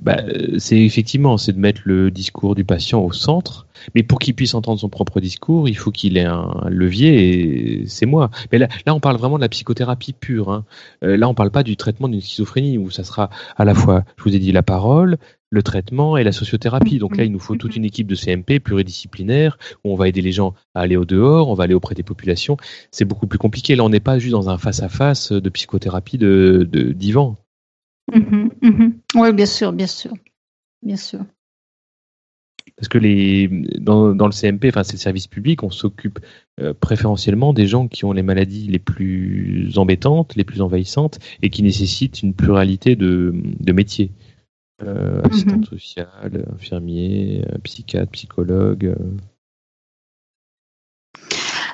Bah, c'est effectivement, c'est de mettre le discours du patient au centre. Mais pour qu'il puisse entendre son propre discours, il faut qu'il ait un levier. Et c'est moi. Mais là, là, on parle vraiment de la psychothérapie pure. Hein. Euh, là, on parle pas du traitement d'une schizophrénie où ça sera à la fois, je vous ai dit, la parole, le traitement et la sociothérapie. Donc là, il nous faut toute une équipe de CMP pluridisciplinaire où on va aider les gens à aller au dehors, on va aller auprès des populations. C'est beaucoup plus compliqué. Là, on n'est pas juste dans un face-à-face de psychothérapie de divan. Mm-hmm, mm-hmm. Oui, bien sûr, bien sûr, bien sûr. Parce que les, dans, le CMP, enfin c'est le service public, on s'occupe euh, préférentiellement des gens qui ont les maladies les plus embêtantes, les plus envahissantes et qui nécessitent une pluralité de métiers. Euh, mhm. assistante sociale, infirmier, euh, psychiatre, psychologue. Euh.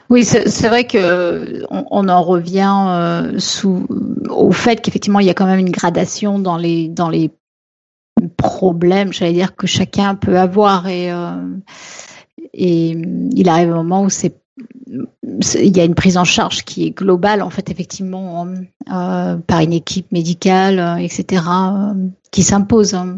Oui, c'est vrai que on, en revient sous, au fait qu'effectivement il y a quand même une gradation dans les dans les problèmes, j'allais dire que chacun peut avoir et et il arrive un moment où c'est il y a une prise en charge qui est globale, en fait, effectivement, euh, par une équipe médicale, euh, etc., euh, qui s'impose. Hein.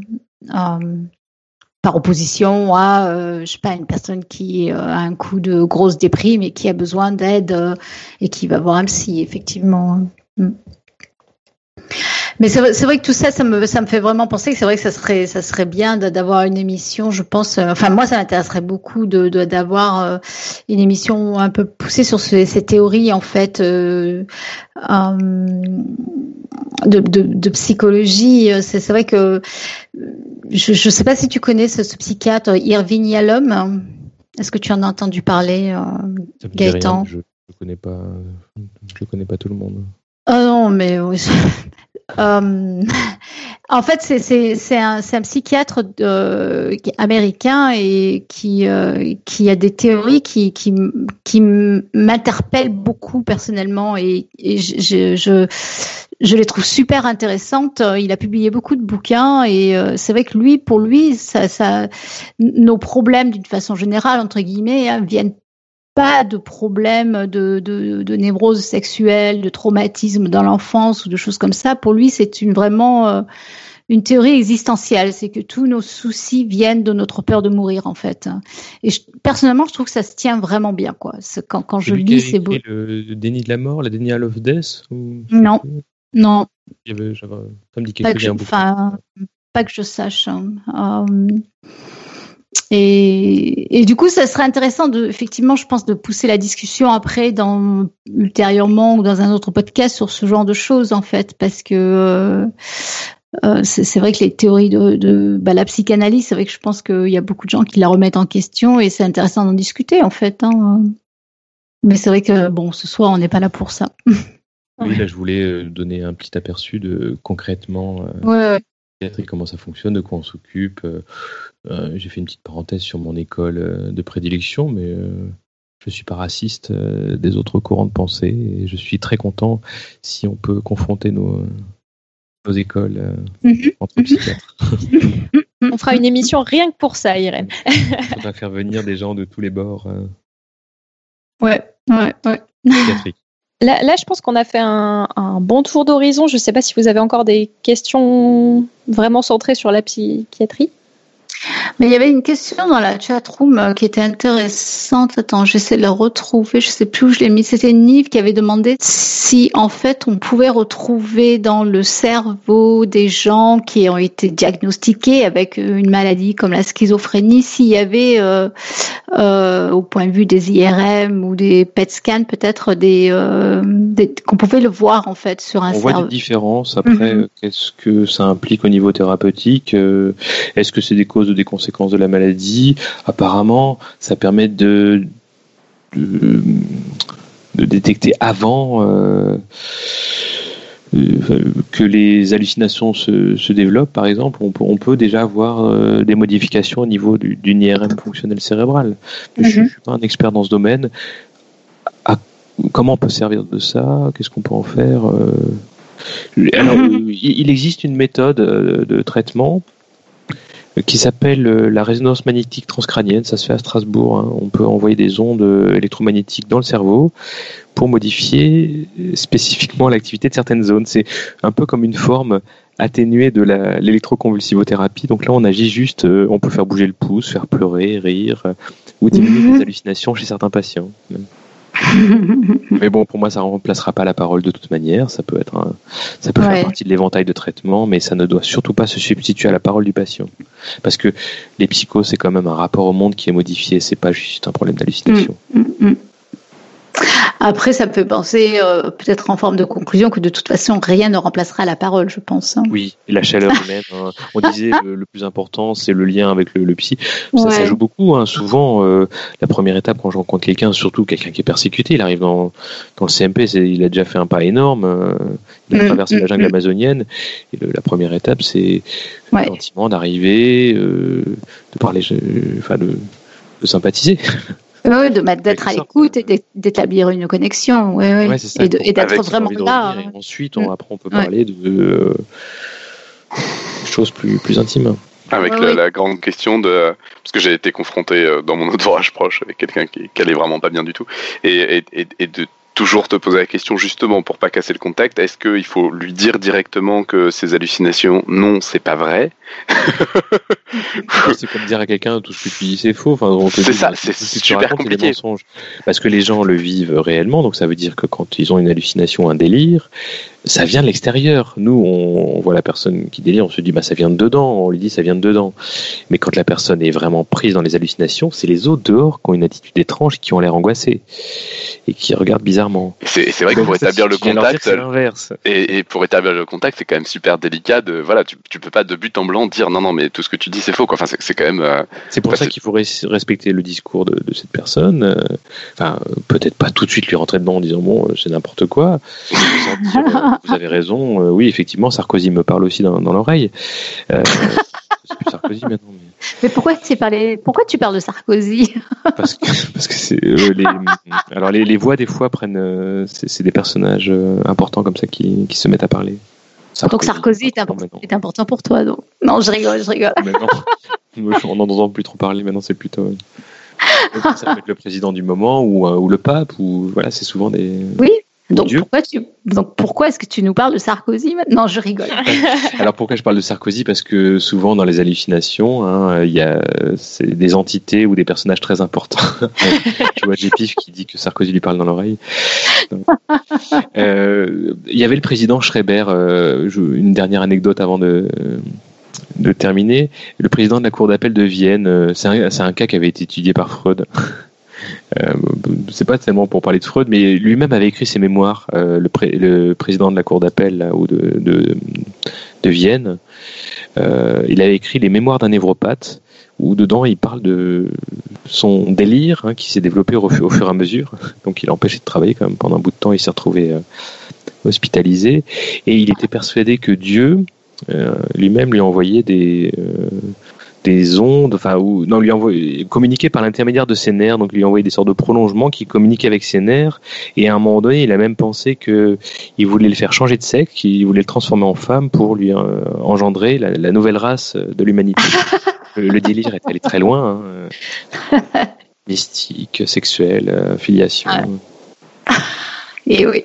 par opposition à, euh, je sais pas, une personne qui a un coup de grosse déprime et qui a besoin d'aide et qui va voir un psy, effectivement. Mm. Mais c'est vrai, que tout ça, ça me, ça me fait vraiment penser que c'est vrai que ça serait, ça serait bien d'avoir une émission, je pense. Euh, enfin, moi, ça m'intéresserait beaucoup de d'avoir euh, une émission un peu poussée sur ces, théories, en fait, euh, de, de, psychologie. C'est vrai que je ne sais pas si tu connais ce, psychiatre Irving Yalom. Est-ce que tu en as entendu parler, Gaëtan? Je ne connais pas, je connais pas tout le monde. Ah non, mais euh, en fait, c'est un, un, psychiatre euh, américain et qui, euh, qui a des théories qui, qui, qui m'interpellent beaucoup personnellement et, et je, je, je, les trouve super intéressantes. Il a publié beaucoup de bouquins et euh, c'est vrai que lui, pour lui, ça, ça, nos problèmes d'une façon générale, entre guillemets, hein, viennent pas de problème de, de, de, névrose sexuelle, de traumatisme dans l'enfance ou de choses comme ça. Pour lui, c'est une vraiment euh, une théorie existentielle. C'est que tous nos soucis viennent de notre peur de mourir, en fait. Et personnellement, je trouve que ça se tient vraiment bien, quoi. Quand, quand je lis, c'est beau. Le déni de la mort, la denial of death Non, non. ça me dit quelque chose. Pas que je sache. Hein. Euh, et, et, du coup, ça serait intéressant de, effectivement, je pense, de pousser la discussion après, dans ultérieurement ou dans un autre podcast sur ce genre de choses, en fait, parce que euh, euh c'est vrai que les théories de, de bah, la psychanalyse, c'est vrai que je pense qu'il y a beaucoup de gens qui la remettent en question et c'est intéressant d'en discuter, en fait. Hein. Mais c'est vrai que bon, ce soir, on n'est pas là pour ça. Oui, là, je voulais euh, donner un petit aperçu de concrètement. Euh, ouais, ouais comment ça fonctionne, de quoi on s'occupe. Euh, euh, j'ai fait une petite parenthèse sur mon école euh, de prédilection, mais je ne suis pas raciste des autres courants de pensée et je suis très content si on peut confronter nos, nos écoles mhm. entre psychiatres. on fera une émission rien que pour ça, Irène. on va faire venir des gens de tous les bords. Ouais, ouais, ouais. Là, je pense qu'on a fait un, bon tour d'horizon. Je ne sais pas si vous avez encore des questions vraiment centrées sur la psychiatrie. Mais il y avait une question dans la chat room euh, qui était intéressante. Attends, j'essaie de la retrouver. Je sais plus où je l'ai mis. C'était Nive qui avait demandé si, en fait, on pouvait retrouver dans le cerveau des gens qui ont été diagnostiqués avec une maladie comme la schizophrénie, s'il y avait, euh, euh, au point de vue des IRM ou des PET scans, peut-être des, euh, qu'on pouvait le voir en fait sur un on cerveau. On voit des différences. Après, mhm. qu'est-ce que ça implique au niveau thérapeutique Est-ce que c'est des causes des conséquences de la maladie. Apparemment, ça permet de, de, détecter avant euh, euh, que les hallucinations se, développent, par exemple. On peut, déjà avoir euh, des modifications au niveau d'une IRM fonctionnelle cérébrale. Je ne mhm. suis pas un expert dans ce domaine. comment on peut servir de ça? Qu'est-ce qu'on peut en faire alors, mhm. il existe une méthode de traitement qui s'appelle euh, la résonance magnétique transcrânienne. Ça se fait à Strasbourg. Hein. On peut envoyer des ondes euh, électromagnétiques dans le cerveau pour modifier euh, spécifiquement l'activité de certaines zones. C'est un peu comme une forme atténuée de l'électroconvulsivothérapie. Donc là, on agit juste, on peut faire bouger le pouce, faire pleurer, rire, ou diminuer les mhm. hallucinations chez certains patients. Mais bon, pour moi, ça ne remplacera pas la parole de toute manière. Ça peut être, ça peut faire partie de l'éventail de traitement, mais ça ne doit surtout pas se substituer à la parole du patient, parce que les psychos, c'est quand même un rapport au monde qui est modifié. C'est pas juste un problème d'hallucination. Mm, mm, mm. Après, ça peut penser, euh, peut-être en forme de conclusion, que de toute façon, rien ne remplacera la parole, je pense. Hein. Oui, et la chaleur humaine. Hein. On disait le, plus important, c'est le lien avec le, psy. Ça, joue beaucoup. Hein. Souvent, euh, la première étape quand je rencontre quelqu'un, surtout quelqu'un qui est persécuté, il arrive dans, dans le CMP, il a déjà fait un pas énorme. Euh, il a mm, traversé la mm, jungle mm. amazonienne. Et la première étape, c'est ouais. gentiment d'arriver, de parler, enfin, de, de sympathiser. Oui, de mettre d'être à l'écoute et d'établir une connexion, oui, oui. et d'être vraiment là. ensuite, on, mm. après, on peut parler de euh, choses plus, plus intimes. Avec la, grande question de parce que j'ai été confronté euh, dans mon entourage proche avec quelqu'un qui, qui allait vraiment pas bien du tout et, et, et de toujours te poser la question justement pour pas casser le contact. Est-ce qu'il faut lui dire directement que ces hallucinations, non, c'est pas vrai? C'est comme dire à quelqu'un tout ce que tu dis c'est faux. Enfin, c'est ça, c'est super compliqué. Parce que les gens le vivent réellement, donc ça veut dire que quand ils ont une hallucination, un délire, ça vient de l'extérieur. Nous, on, voit la personne qui délire, on se dit bah ça vient de dedans, on lui dit ça vient de dedans. Mais quand la personne est vraiment prise dans les hallucinations, c'est les autres dehors qui ont une attitude étrange, qui ont l'air angoissés et qui regardent bizarrement. C'est vrai que pour établir le contact, et, et, pour établir le contact, c'est quand même super délicat. De voilà, tu, tu peux pas de but en blanc dire non non mais tout ce que tu dis c'est faux quoi. Enfin c'est quand même. Euh, c'est pour ça qu'il faut respecter le discours de, de cette personne. Euh, enfin peut-être pas tout de suite lui rentrer dedans en disant bon c'est n'importe quoi. vous avez raison. Euh, oui, effectivement, Sarkozy me parle aussi dans, l'oreille. Euh, c'est plus Sarkozy maintenant. Mais, pourquoi, tu parles, pourquoi tu parles de Sarkozy? Parce que, parce que c'est euh, les, alors les, voix des fois prennent, c'est des personnages importants comme ça qui, qui se mettent à parler. donc Sarkozy est, est, important pour toi, donc. Non, je rigole, je rigole. On n'en entend plus trop parler. Maintenant, c'est plutôt. ça peut être le président du moment ou, ou le pape ou voilà, c'est souvent des. Oui, donc pourquoi, tu, donc pourquoi est-ce que tu nous parles de Sarkozy maintenant? Je rigole. Alors pourquoi je parle de Sarkozy? Parce que souvent dans les hallucinations, hein, il y a des entités ou des personnages très importants. tu vois Jépif qui dit que Sarkozy lui parle dans l'oreille. Euh, il y avait le président Schreiber. Euh, une dernière anecdote avant de de terminer. Le président de la cour d'appel de Vienne, euh, c'est un, un, cas qui avait été étudié par Freud. Euh, c'est pas tellement pour parler de Freud, mais lui-même avait écrit ses mémoires, euh, le, président de la cour d'appel ou de, Vienne. Euh, il avait écrit les mémoires d'un névropathe, où dedans il parle de son délire hein, qui s'est développé au, fur et à mesure. Donc il a empêché de travailler quand même pendant un bout de temps, il s'est retrouvé hospitalisé, et il était persuadé que Dieu lui-même lui envoyait des des ondes, enfin, ou non, lui envoyer, communiquer par l'intermédiaire de ses nerfs, donc lui envoyer des sortes de prolongements qui communiquent avec ses nerfs. Et à un moment donné, il a même pensé que il voulait le faire changer de sexe, qu'il voulait le transformer en femme pour lui euh, engendrer la, nouvelle race de l'humanité. le, délire est allé très loin, hein. mystique, sexuel, euh, filiation. Et oui.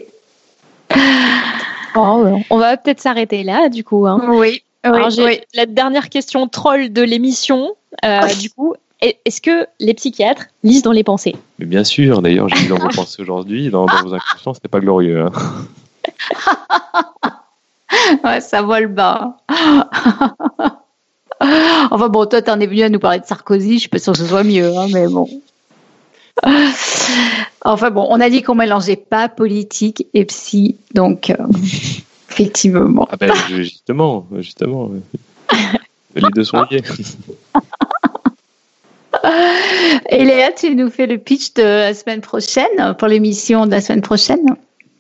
on va peut-être s'arrêter là, du coup. Hein. Oui. Alors, j'ai la dernière question troll de l'émission. Euh, du coup, est-ce que les psychiatres lisent dans les pensées? Mais Bien sûr, d'ailleurs, j'ai lu dans vos pensées aujourd'hui. Dans, vos inconscients, c'était pas glorieux. Hein. ouais, ça vole bas. enfin bon, toi, t'en es venu à nous parler de Sarkozy. Je suis pas sûre que ce soit mieux, hein, mais bon. Enfin bon, on a dit qu'on mélangeait pas politique et psy, donc. Euh, Effectivement. Ah ben, justement, justement. Les deux sont liés. Et Léa, tu nous fais le pitch de la semaine prochaine, pour l'émission de la semaine prochaine?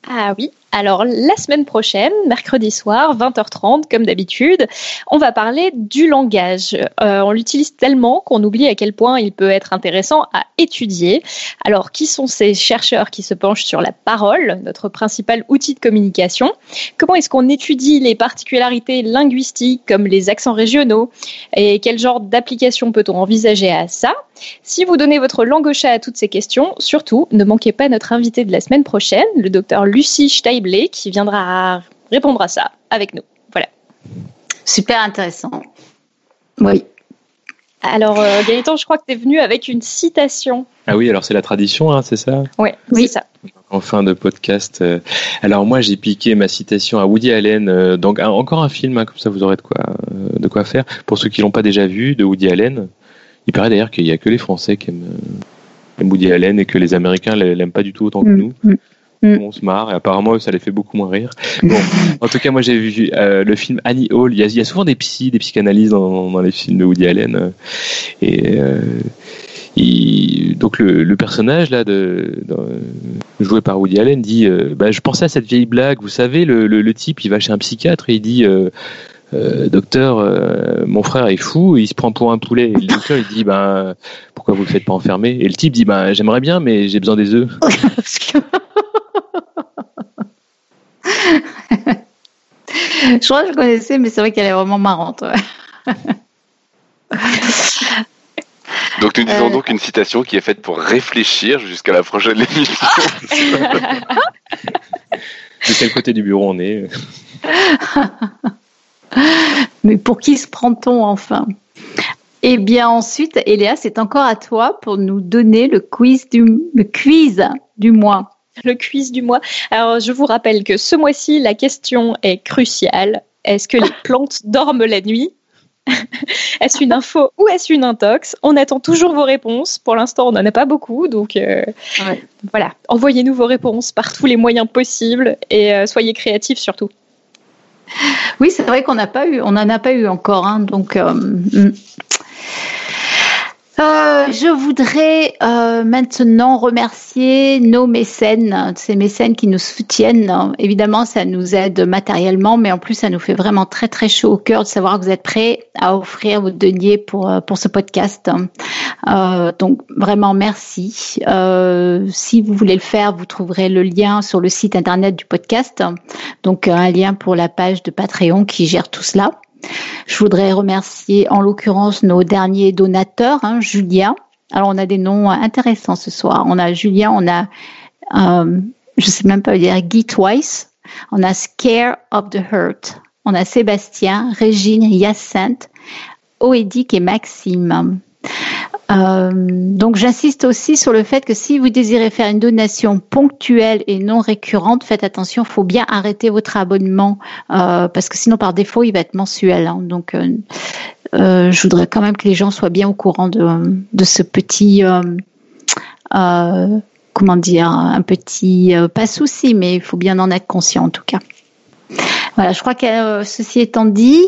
Ah oui, alors, la semaine prochaine, mercredi soir, 20h30, comme d'habitude, on va parler du langage. Euh, on l'utilise tellement qu'on oublie à quel point il peut être intéressant à étudier. Alors, qui sont ces chercheurs qui se penchent sur la parole, notre principal outil de communication? Comment est-ce qu'on étudie les particularités linguistiques comme les accents régionaux? Et quel genre d'application peut-on envisager à ça? Si vous donnez votre langue au chat à toutes ces questions, surtout, ne manquez pas notre invité de la semaine prochaine, le docteur Lucie Steib qui viendra répondre à ça avec nous. Voilà. Super intéressant. Oui. Alors, euh, Gaëtan, je crois que tu es venu avec une citation. Ah oui, alors c'est la tradition, hein, c'est ça? Oui, c'est ça. En fin de podcast. Euh, alors moi, j'ai piqué ma citation à Woody Allen. Euh, donc encore un film, hein, comme ça vous aurez de quoi, de quoi faire. Pour ceux qui l'ont pas déjà vu, de Woody Allen. Il paraît d'ailleurs qu'il y a que les Français qui aiment, Woody Allen et que les Américains l'aiment pas du tout autant que mm, nous. Mm. Mm. On se marre et apparemment ça les fait beaucoup moins rire. Bon, en tout cas, moi j'ai vu euh, le film Annie Hall. Il y, a, souvent des psys, des psychanalyses dans, les films de Woody Allen. Euh, et euh, donc le, personnage là de, joué par Woody Allen dit bah, je pensais à cette vieille blague. Vous savez, le, type il va chez un psychiatre et il dit docteur, mon frère est fou, il se prend pour un poulet. Et le docteur, il dit, ben, pourquoi vous le faites pas enfermer? Et le type dit, ben, j'aimerais bien, mais j'ai besoin des œufs. je crois que je connaissais, mais c'est vrai qu'elle est vraiment marrante. Donc nous disons euh. donc une citation qui est faite pour réfléchir jusqu'à la prochaine émission. De quel côté du bureau on est Mais pour qui se prend-on enfin? Et bien ensuite, Eléa, c'est encore à toi pour nous donner le quiz du, le quiz du mois. Le quiz du mois. Alors, je vous rappelle que ce mois-ci, la question est cruciale. Est-ce que les plantes dorment la nuit? Est-ce une info ou est-ce une intox? On attend toujours vos réponses. Pour l'instant, on n'en a pas beaucoup, donc euh, voilà. Envoyez-nous vos réponses par tous les moyens possibles et euh, soyez créatifs surtout. Oui, c'est vrai qu'on n'a pas eu, on n'en a pas eu encore, hein, donc. Euh, mm. Euh, je voudrais euh, maintenant remercier nos mécènes, ces mécènes qui nous soutiennent. Évidemment, ça nous aide matériellement, mais en plus, ça nous fait vraiment très très chaud au cœur de savoir que vous êtes prêts à offrir votre denier pour euh, pour ce podcast. Euh, donc vraiment merci. Euh, si vous voulez le faire, vous trouverez le lien sur le site internet du podcast. Donc un lien pour la page de Patreon qui gère tout cela. Je voudrais remercier en l'occurrence nos derniers donateurs, hein, Julien. Alors on a des noms intéressants ce soir. On a Julien, on a, euh, je sais même pas dire, Guy Twice. On a Scare of the Hurt. On a Sébastien, Régine, Yacinthe, Oedic et Maxime. Euh, donc j'insiste aussi sur le fait que si vous désirez faire une donation ponctuelle et non récurrente, faites attention, il faut bien arrêter votre abonnement euh, parce que sinon par défaut il va être mensuel. Hein. Donc euh, euh, je voudrais quand même que les gens soient bien au courant de, de ce petit comment dire un petit pas souci, mais il faut bien en être conscient en tout cas. Voilà, je crois que ceci étant dit,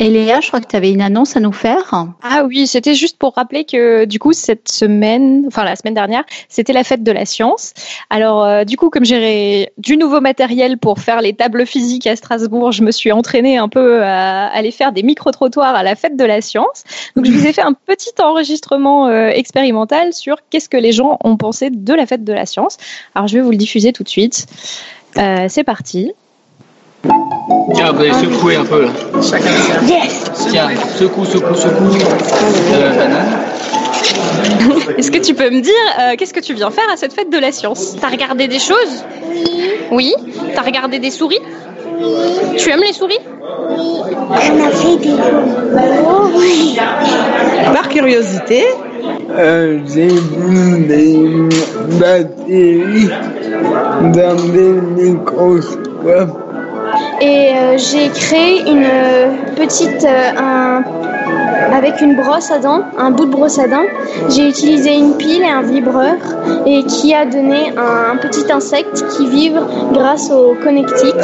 et Léa, je crois que tu avais une annonce à nous faire. Ah oui, c'était juste pour rappeler que du coup cette semaine, enfin la semaine dernière, c'était la fête de la science. Alors euh, du coup, comme j'ai du nouveau matériel pour faire les tables physiques à Strasbourg, je me suis entraînée un peu à aller faire des micro-trottoirs à la fête de la science. Donc je vous ai fait un petit enregistrement euh, expérimental sur qu'est-ce que les gens ont pensé de la fête de la science. Alors je vais vous le diffuser tout de suite. Euh, c'est parti. Tiens, vous allez secouer un peu là. Chacun Yes Tiens, secoue, secoue, secoue. Euh, banane. Est-ce que tu peux me dire euh, qu'est-ce que tu viens faire à cette fête de la science? T'as regardé des choses? Oui. Oui T'as regardé des souris? Oui. Tu aimes les souris? Oui. On a fait des Oui. Par curiosité, euh, j'ai vu des bactéries dans des microscopes et euh, j'ai créé une euh, petite euh, un, avec une brosse à dents, un bout de brosse à dents. J'ai utilisé une pile et un vibreur et qui a donné un, petit insecte qui vibre grâce au connectique.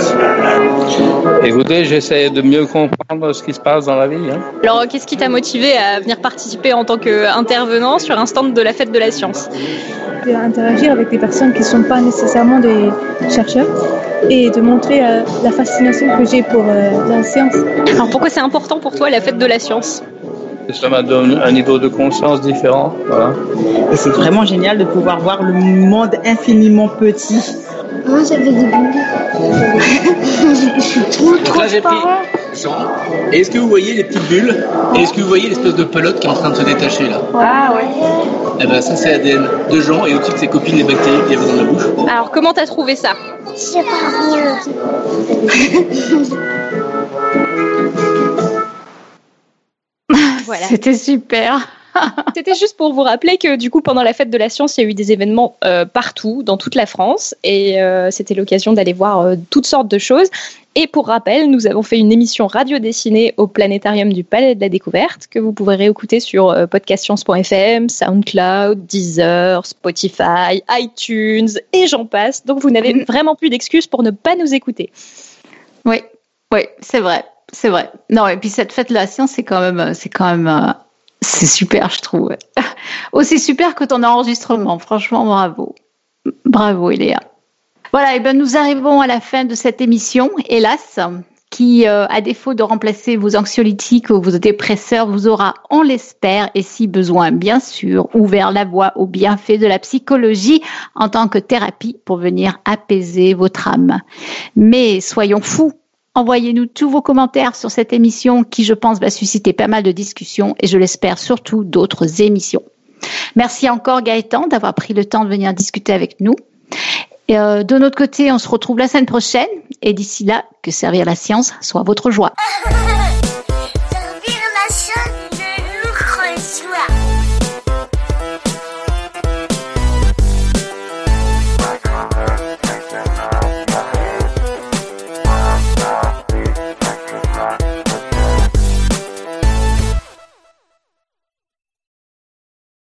Écoutez, j'essaie de mieux comprendre ce qui se passe dans la vie. Hein. Alors, qu'est-ce qui t'a motivé à venir participer en tant qu'intervenant sur un stand de la fête de la science? Interagir avec des personnes qui ne sont pas nécessairement des chercheurs et de montrer euh, la fascination que j'ai pour euh, la science. Alors pourquoi c'est important pour toi la fête de la science? Ça m'a donné un niveau de conscience différent. Voilà. Et c'est vraiment génial de pouvoir voir le monde infiniment petit. Moi j'avais des bulles. je suis trop trop Là j'ai pris Et est-ce que vous voyez les petites bulles Et est-ce que vous voyez l'espèce de pelote qui est en train de se détacher là Ah ouais. Eh ben ça c'est l'ADN de Jean et au-dessus de ses copines les bactéries qu'il y avait dans la bouche. Alors comment t'as trouvé ça? Je sais pas. voilà. C'était super. C'était juste pour vous rappeler que du coup pendant la fête de la science, il y a eu des événements euh, partout, dans toute la France, et euh, c'était l'occasion d'aller voir euh, toutes sortes de choses. Et pour rappel, nous avons fait une émission radio dessinée au planétarium du Palais de la Découverte que vous pourrez réécouter sur podcastscience.fm, SoundCloud, Deezer, Spotify, iTunes et j'en passe. Donc vous n'avez mm. vraiment plus d'excuses pour ne pas nous écouter. Oui, oui, c'est vrai, c'est vrai. Non, et puis cette fête de la science, c'est quand même, c'est quand même c'est super, je trouve. Aussi super que ton enregistrement. Franchement, bravo. Bravo, Eléa. Voilà, et ben nous arrivons à la fin de cette émission, hélas, qui, euh, à défaut de remplacer vos anxiolytiques ou vos dépresseurs, vous aura, on l'espère, et si besoin, bien sûr, ouvert la voie au bienfait de la psychologie en tant que thérapie pour venir apaiser votre âme. Mais soyons fous, Envoyez-nous tous vos commentaires sur cette émission qui, je pense, va susciter pas mal de discussions et je l'espère surtout d'autres émissions. Merci encore Gaëtan d'avoir pris le temps de venir discuter avec nous. Euh, de notre côté, on se retrouve la semaine prochaine et d'ici là, que servir la science soit votre joie.